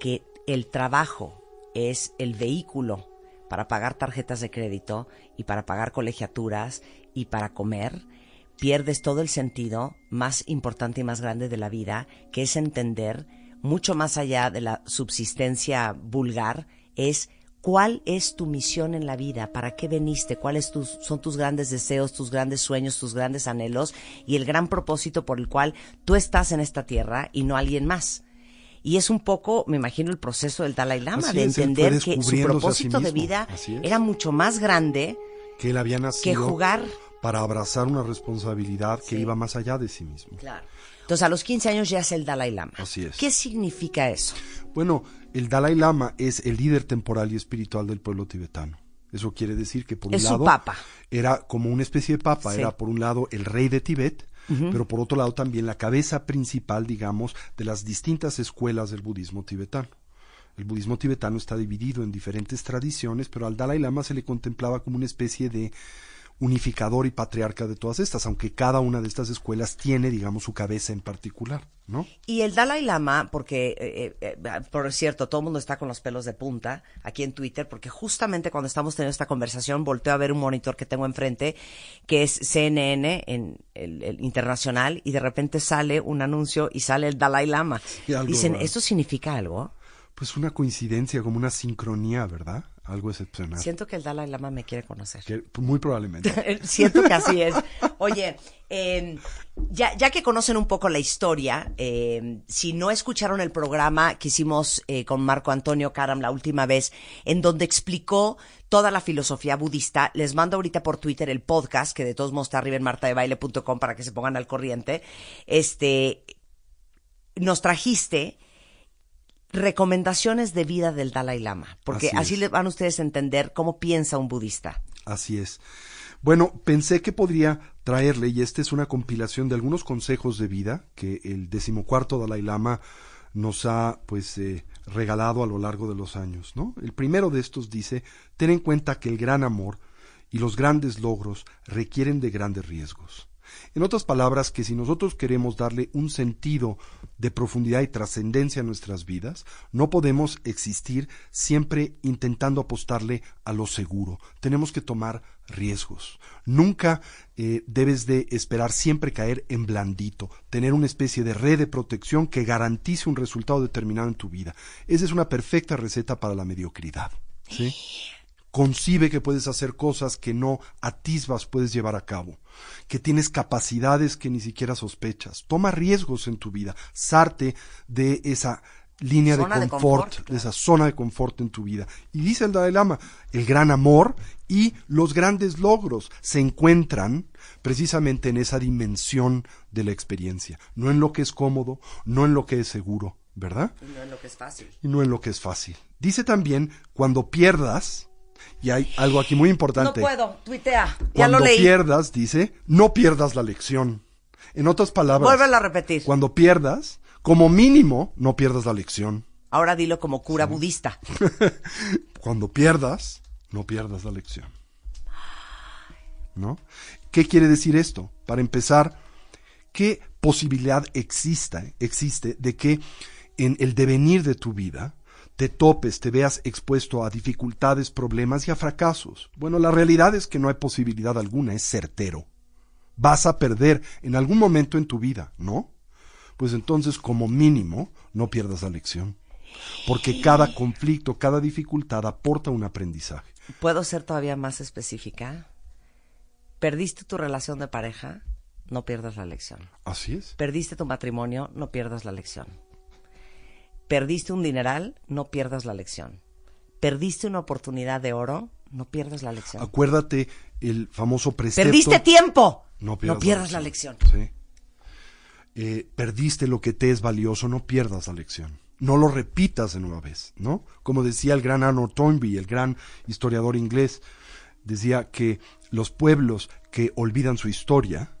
que el trabajo es el vehículo para pagar tarjetas de crédito y para pagar colegiaturas y para comer, pierdes todo el sentido más importante y más grande de la vida, que es entender, mucho más allá de la subsistencia vulgar, es cuál es tu misión en la vida, para qué veniste, cuáles tus, son tus grandes deseos, tus grandes sueños, tus grandes anhelos y el gran propósito por el cual tú estás en esta tierra y no alguien más. Y es un poco, me imagino, el proceso del Dalai Lama, Así de entender que su sí propósito de vida era mucho más grande Que él había nacido jugar. Para abrazar una responsabilidad que iba más allá de sí mismo. Claro. Entonces, a los 15 años ya es el Dalai Lama. Así es. ¿Qué significa eso? Bueno, el Dalai Lama es el líder temporal y espiritual del pueblo tibetano. Eso quiere decir que por Es un lado papa. era como una especie de papa, Sí. era por un lado el rey de Tibet, pero por otro lado también la cabeza principal, digamos, de las distintas escuelas del budismo tibetano. El budismo tibetano está dividido en diferentes tradiciones, pero al Dalai Lama se le contemplaba como una especie de unificador y patriarca de todas estas, aunque cada una de estas escuelas tiene, digamos, su cabeza en particular, ¿no? Y el Dalai Lama, porque, eh, eh, eh, por cierto, todo el mundo está con los pelos de punta aquí en Twitter, porque justamente cuando estamos teniendo esta conversación, volteo a ver un monitor que tengo enfrente, que es CNN en el, el internacional, y de repente sale un anuncio y sale el Dalai Lama. Algo Dicen. ¿esto significa algo? Pues una coincidencia, como una sincronía, ¿verdad? Algo excepcional. Siento que el Dalai Lama me quiere conocer. Que- muy probablemente. Siento que así es. Oye, eh, ya, ya que conocen un poco la historia, eh, si no escucharon el programa que hicimos eh, con Marco Antonio Karam la última vez, en donde explicó toda la filosofía budista, les mando ahorita por Twitter el podcast, que de todos modos está arriba en martadebaile.com para que se pongan al corriente. Este, nos trajiste recomendaciones de vida del Dalai Lama, porque Así le van ustedes a entender cómo piensa un budista. Así es. Bueno, pensé que podría traerle, y esta es una compilación de algunos consejos de vida que el decimocuarto Dalai Lama nos ha pues eh, regalado a lo largo de los años, ¿no? El primero de estos dice, ten en cuenta que el gran amor y los grandes logros requieren de grandes riesgos. En otras palabras, que si nosotros queremos darle un sentido de profundidad y trascendencia a nuestras vidas, no podemos existir siempre intentando apostarle a lo seguro. Tenemos que tomar riesgos. Nunca eh, debes de esperar siempre caer en blandito, tener una especie de red de protección que garantice un resultado determinado en tu vida. Esa es una perfecta receta para la mediocridad. ¿sí? Concibe que puedes hacer cosas que no atisbas puedes llevar a cabo, que tienes capacidades que ni siquiera sospechas. Toma riesgos en tu vida, sarte de esa línea de de confort, de esa zona de confort en tu vida. Y dice el Dalai Lama, el gran amor y los grandes logros se encuentran precisamente en esa dimensión de la experiencia, no en lo que es cómodo, no en lo que es seguro, ¿verdad? Y no es lo que es fácil. y no en lo que es fácil. Dice también, cuando pierdas, y hay algo aquí muy No importante, puedo, tuitea. Ya cuando lo leí. pierdas, dice, no pierdas la lección. En otras palabras, a repetir. cuando pierdas, como mínimo, no pierdas la lección. Ahora dilo como cura budista. Cuando pierdas, no pierdas la lección. ¿No? ¿Qué quiere decir esto? Para empezar, ¿qué posibilidad existe, existe de que en el devenir de tu vida te topes, te veas expuesto a dificultades, problemas y a fracasos? Bueno, la realidad es que no hay posibilidad alguna, es certero. Vas a perder en algún momento en tu vida, ¿no? Pues entonces, como mínimo, no pierdas la lección. Porque cada conflicto, cada dificultad aporta un aprendizaje. ¿Puedo ser todavía más específica? Perdiste tu relación de pareja, no pierdas la lección. Así es. Perdiste tu matrimonio, no pierdas la lección. Perdiste un dineral, no pierdas la lección. Perdiste una oportunidad de oro, no pierdas la lección. Acuérdate el famoso precepto. Perdiste tiempo, No no pierdas, pierdas, la lección. Sí. Eh, perdiste lo que te es valioso, no pierdas la lección. No lo repitas de nueva vez, ¿no? Como decía el gran Arnold Toynbee, el gran historiador inglés, decía que los pueblos que olvidan su historia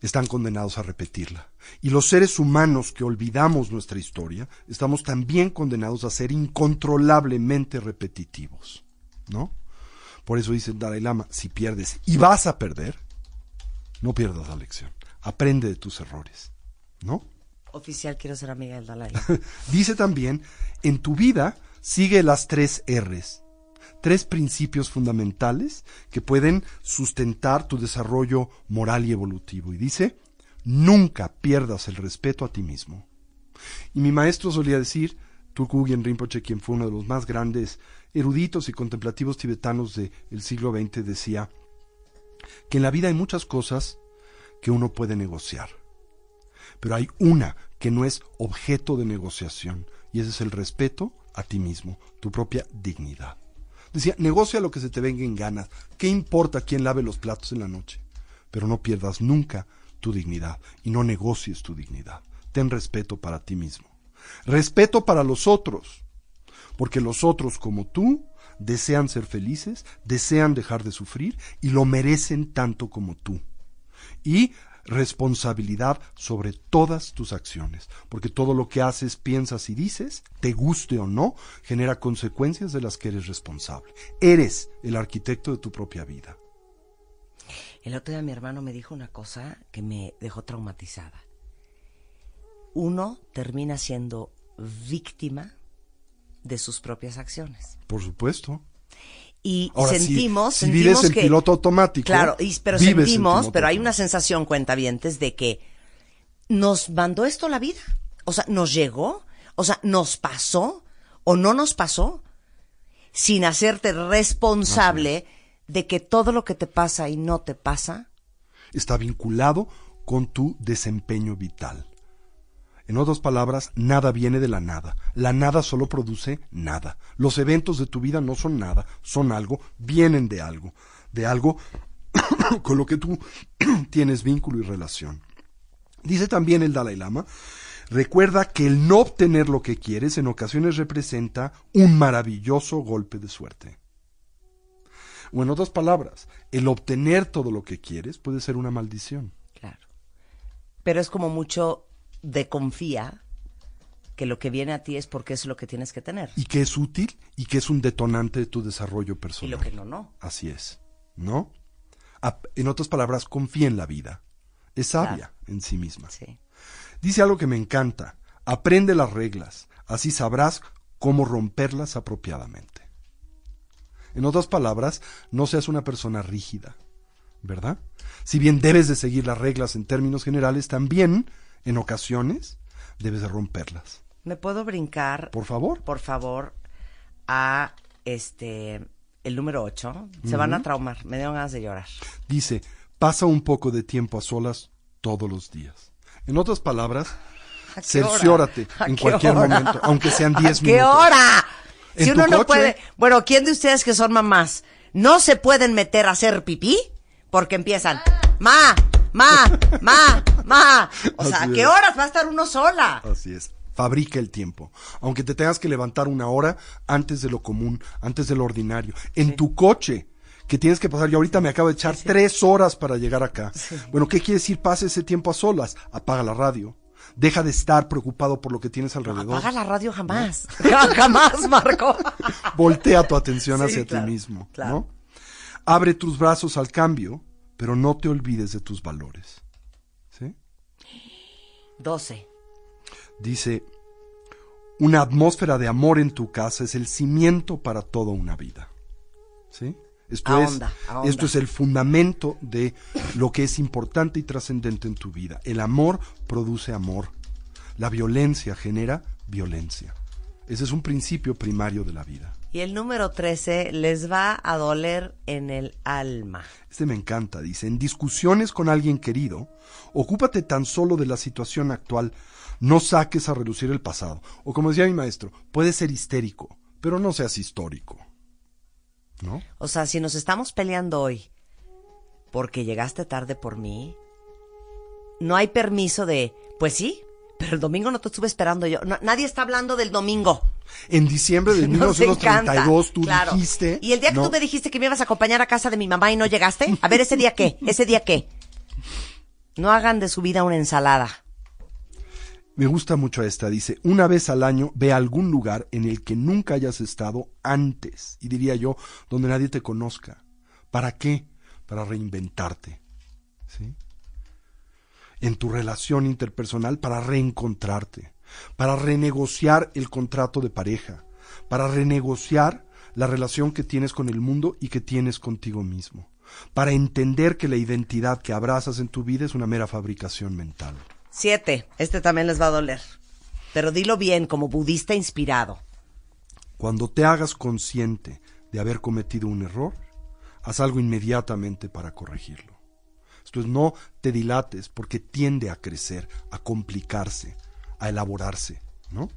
están condenados a repetirla. Y los seres humanos que olvidamos nuestra historia estamos también condenados a ser incontrolablemente repetitivos, ¿no? Por eso dice el Dalai Lama, si pierdes y vas a perder, no pierdas la lección. Aprende de tus errores, ¿no? Oficial, quiero ser amiga del Dalai Lama. Dice también, en tu vida sigue las tres R's. Tres principios fundamentales que pueden sustentar tu desarrollo moral y evolutivo. Y dice, nunca pierdas el respeto a ti mismo. Y mi maestro solía decir, Tulku Rinpoche, quien fue uno de los más grandes eruditos y contemplativos tibetanos del siglo XX, decía que en la vida hay muchas cosas que uno puede negociar, pero hay una que no es objeto de negociación, y ese es el respeto a ti mismo, tu propia dignidad. Decía, negocia lo que se te venga en ganas, ¿qué importa quién lave los platos en la noche? Pero no pierdas nunca tu dignidad y no negocies tu dignidad. Ten respeto para ti mismo. Respeto para los otros, porque los otros como tú desean ser felices, desean dejar de sufrir y lo merecen tanto como tú. Y responsabilidad sobre todas tus acciones, porque todo lo que haces, piensas y dices, te guste o no, genera consecuencias de las que eres responsable. Eres el arquitecto de tu propia vida. El otro día mi hermano me dijo una cosa que me dejó traumatizada. Uno termina siendo víctima de sus propias acciones. Por supuesto. Y Ahora, sentimos, si, sentimos vives en que, piloto automático. Claro, y- pero sentimos, pero hay una sensación, cuentavientes, de que nos mandó esto la vida. O sea, nos llegó, o sea, nos pasó o no nos pasó, sin hacerte responsable de que todo lo que te pasa y no te pasa, está vinculado con tu desempeño vital. En otras palabras, nada viene de la nada. La nada solo produce nada. Los eventos de tu vida no son nada, son algo, vienen de algo, de algo con lo que tú tienes vínculo y relación. Dice también el Dalai Lama, recuerda que el no obtener lo que quieres en ocasiones representa un maravilloso golpe de suerte. O en otras palabras, el obtener todo lo que quieres puede ser una maldición. pero es como mucho de confía que lo que viene a ti es porque es lo que tienes que tener. y que es útil y que es un detonante de tu desarrollo Y personal. lo que no, no. Así es, ¿no? A- En otras palabras, confía en la vida. Es sabia en sí misma. Dice algo que me encanta. Aprende las reglas, así sabrás cómo romperlas apropiadamente. En otras palabras, no seas una persona rígida, ¿verdad? Si bien debes de seguir las reglas en términos generales, también, en ocasiones, debes de romperlas. ¿Me puedo brincar? Por favor. Por favor, a este el número 8. Se van a traumar. Me dieron ganas de llorar. Dice, pasa un poco de tiempo a solas todos los días. En otras palabras, cerciórate ¿A en cualquier hora? momento, aunque sean 10 ¿A qué minutos. hora? ¿En Si uno no coche? puede. Bueno, ¿quién de ustedes que son mamás no se pueden meter a hacer pipí? Porque empiezan. Ma, ma, ma, ma. O sea, ¿a qué es. horas va a estar uno sola? Así es. Fabrica el tiempo. Aunque te tengas que levantar una hora antes de lo común, antes de lo ordinario. En tu coche, que tienes que pasar. Yo ahorita me acabo de echar tres horas para llegar acá. Bueno, ¿qué quiere decir? Pasa ese tiempo a solas. Apaga la radio. Deja de estar preocupado por lo que tienes alrededor. Apaga la radio jamás. jamás, Marco. Voltea tu atención Sí, hacia claro, ti mismo. claro. ¿no? Abre tus brazos al cambio, pero no te olvides de tus valores. ¿Sí? 12. Dice, una atmósfera de amor en tu casa es el cimiento para toda una vida. ¿Sí? Esto, es, esto es el fundamento de lo que es importante y trascendente en tu vida. El amor produce amor. La violencia genera violencia. Ese es un principio primario de la vida. Y el número 13 les va a doler en el alma. Este me encanta, dice, en discusiones con alguien querido, ocúpate tan solo de la situación actual, no saques a relucir el pasado. O como decía mi maestro, puedes ser histérico, pero no seas histórico. ¿No? O sea, si nos estamos peleando hoy porque llegaste tarde por mí, no hay permiso de, pues sí, pero el domingo no te estuve esperando yo. No- nadie está hablando del domingo. En diciembre de Nos encanta, 1932 tú claro. dijiste... Y el día que ¿no? tú me dijiste que me ibas a acompañar a casa de mi mamá y no llegaste, a ver, ¿ese día qué? ¿Ese día qué? No hagan de su vida una ensalada. Me gusta mucho esta, dice, una vez al año ve a algún lugar en el que nunca hayas estado antes, y diría yo, donde nadie te conozca. ¿Para qué? Para reinventarte. ¿Sí? En tu relación interpersonal, para reencontrarte, para renegociar el contrato de pareja, para renegociar la relación que tienes con el mundo y que tienes contigo mismo, para entender que la identidad que abrazas en tu vida es una mera fabricación mental. Siete. Este también les va a doler. Pero dilo bien, como budista inspirado. Cuando te hagas consciente de haber cometido un error, haz algo inmediatamente para corregirlo. Esto es, no te dilates porque tiende a crecer, a complicarse, a elaborarse, ¿no?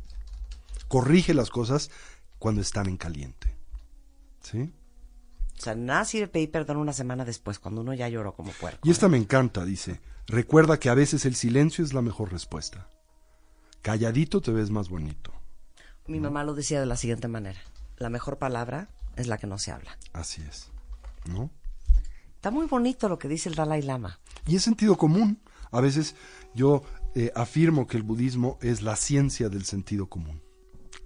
Corrige las cosas cuando están en caliente. ¿Sí? O sea, nada sirve pedir perdón una semana después, cuando uno ya lloró como puerco. Y esta me encanta, dice. Recuerda que a veces el silencio es la mejor respuesta. Calladito te ves más bonito. Mi mamá lo decía de la siguiente manera. La mejor palabra es la que no se habla. Así es. ¿No? Está muy bonito lo que dice el Dalai Lama. Y es sentido común. A veces yo eh, afirmo que el budismo es la ciencia del sentido común,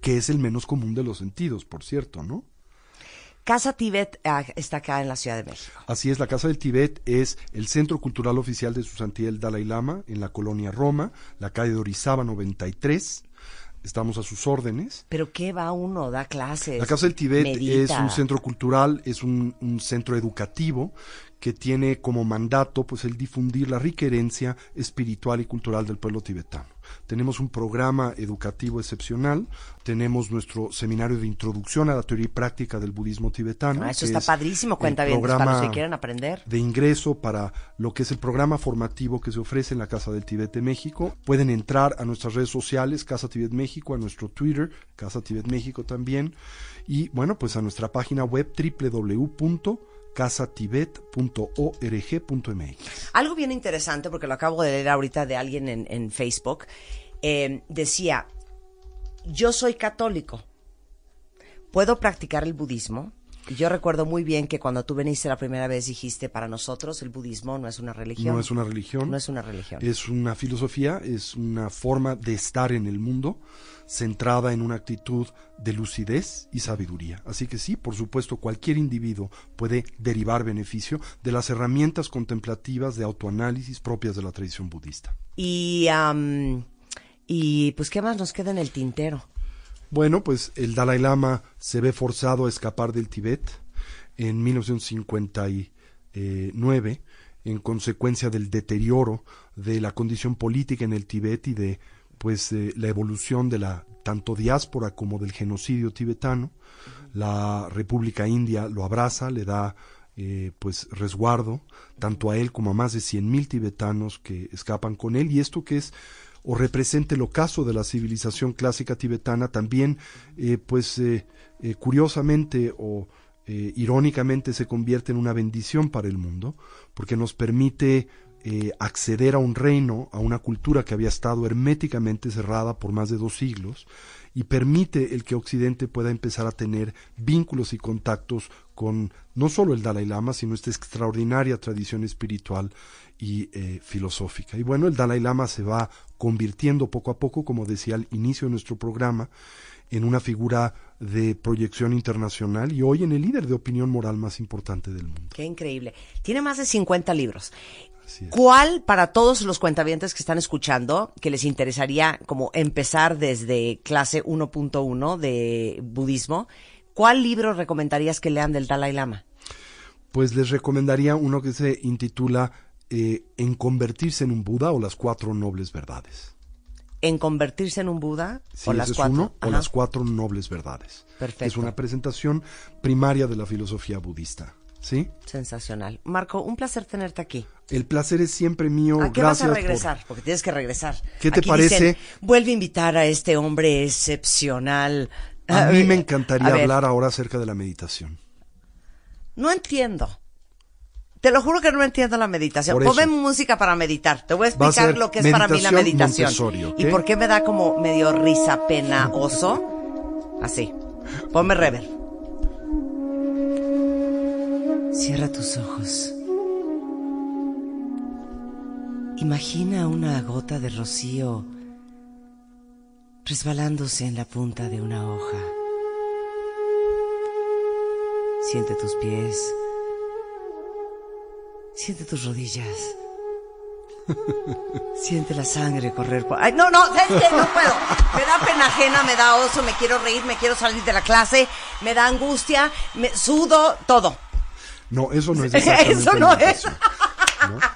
que es el menos común de los sentidos, por cierto, ¿no? Casa Tibet ah, está acá en la Ciudad de México. Así es, la Casa del Tibet es el centro cultural oficial de su santidad el Dalai Lama en la colonia Roma, la calle de Orizaba 93. Estamos a sus órdenes. ¿Pero qué va uno? ¿Da clases? La Casa del Tibet medita? es un centro cultural, es un, un centro educativo que tiene como mandato pues el difundir la rica herencia espiritual y cultural del pueblo tibetano. Tenemos un programa educativo excepcional, tenemos nuestro seminario de introducción a la teoría y práctica del budismo tibetano. Ah, eso está es padrísimo, cuenta bien, para los que quieren aprender. de ingreso para lo que es el programa formativo que se ofrece en la Casa del Tibet de México. Pueden entrar a nuestras redes sociales, Casa Tibet México, a nuestro Twitter, Casa Tibet México también, y bueno, pues a nuestra página web www.casatibet.org.mx. Algo bien interesante, porque lo acabo de leer ahorita de alguien en, en Facebook, eh, decía, yo soy católico, ¿puedo practicar el budismo? Yo recuerdo muy bien que cuando tú viniste la primera vez dijiste, para nosotros el budismo no es una religión. No es una religión. No es una religión. Es una filosofía, es una forma de estar en el mundo centrada en una actitud de lucidez y sabiduría. Así que sí, por supuesto, cualquier individuo puede derivar beneficio de las herramientas contemplativas de autoanálisis propias de la tradición budista. Y, y pues, ¿qué más nos queda en el tintero? Bueno, pues el Dalai Lama se ve forzado a escapar del Tíbet en 1959 en consecuencia del deterioro de la condición política en el Tíbet y de pues eh, la evolución de la tanto diáspora como del genocidio tibetano. La República India lo abraza, le da eh, pues resguardo tanto a él como a más de 100.000 tibetanos que escapan con él y esto que es o representa el ocaso de la civilización clásica tibetana, también, eh, pues, eh, eh, curiosamente o irónicamente se convierte en una bendición para el mundo, porque nos permite acceder a un reino, a una cultura que había estado herméticamente cerrada por más de dos siglos, y permite el que Occidente pueda empezar a tener vínculos y contactos con no solo el Dalai Lama, sino esta extraordinaria tradición espiritual y eh, filosófica. Y bueno, el Dalai Lama se va convirtiendo poco a poco, como decía al inicio de nuestro programa, en una figura de proyección internacional y hoy en el líder de opinión moral más importante del mundo. Qué increíble. Tiene más de 50 libros. ¿Cuál para todos los cuentavientes que están escuchando, que les interesaría como empezar desde clase 1.1 de budismo, cuál libro recomendarías que lean del Dalai Lama? Pues les recomendaría uno que se intitula eh, En convertirse en un Buda o las cuatro nobles verdades. ¿En convertirse en un Buda? Sí, o las es cuatro. uno, o las cuatro nobles verdades. Perfecto. Es una presentación primaria de la filosofía budista. ¿Sí? Sensacional. Marco, un placer tenerte aquí. El placer es siempre mío. ¿A qué Gracias vas a por- regresar? Porque tienes que regresar. ¿Qué te Aquí parece? dicen, Vuelve a invitar a este hombre excepcional. A mí me encantaría hablar ahora acerca de la meditación. No entiendo. Te lo juro que no entiendo la meditación. Ponme música para meditar. Te voy a explicar lo que es para mí la meditación. Y por qué me da como medio risa, pena, oso. Así. Ponme rever. Cierra tus ojos. Imagina una gota de rocío resbalándose en la punta de una hoja. Siente tus pies. Siente tus rodillas. Siente la sangre correr por... Ay, no, no, ¿sabes qué? No puedo. Me da pena ajena, me da oso, me quiero reír, me quiero salir de la clase, me da angustia, me sudo, todo. No, eso no es exactamente Eso no es.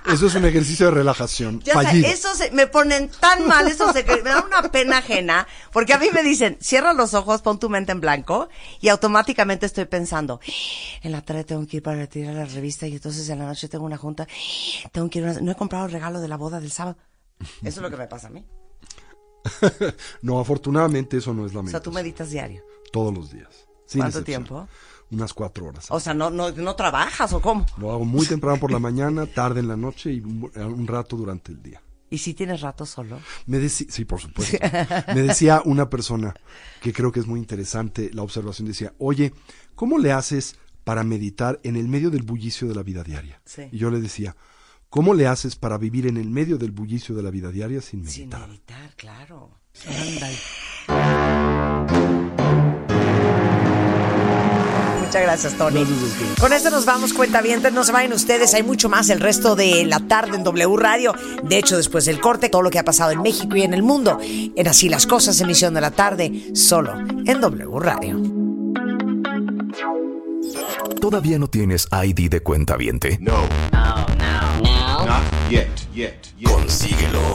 Eso es un ejercicio de relajación. Ya sé, eso se- me ponen tan mal, eso se, me da una pena ajena, porque a mí me dicen, cierra los ojos, pon tu mente en blanco, y automáticamente estoy pensando, en la tarde tengo que ir para retirar la revista, y entonces en la noche tengo una junta, tengo que ir, a una- no he comprado el regalo de la boda del sábado. Eso es lo que me pasa a mí. No, afortunadamente eso no es la O sea, tú meditas diario. Todos los días. ¿Cuánto excepción. tiempo? Unas cuatro horas. O sea, no, no, no trabajas o cómo. Lo hago muy temprano por la mañana, tarde en la noche y un un rato durante el día. ¿Y si tienes rato solo? Me decía, sí, por supuesto. Me decía una persona que creo que es muy interesante la observación. Decía, oye, ¿cómo le haces para meditar en el medio del bullicio de la vida diaria? Sí. Y yo le decía, ¿cómo le haces para vivir en el medio del bullicio de la vida diaria sin Sin meditar? meditar, claro. Muchas gracias, Tony. Con esto nos vamos, cuenta bien, no se vayan ustedes, hay mucho más el resto de la tarde en W Radio. De hecho, después del corte, todo lo que ha pasado en México y en el mundo. En Así las Cosas, emisión de la tarde, solo en W Radio. ¿Todavía no tienes ID de cuenta viente? No. Not yet, yet, yet. Consíguelo.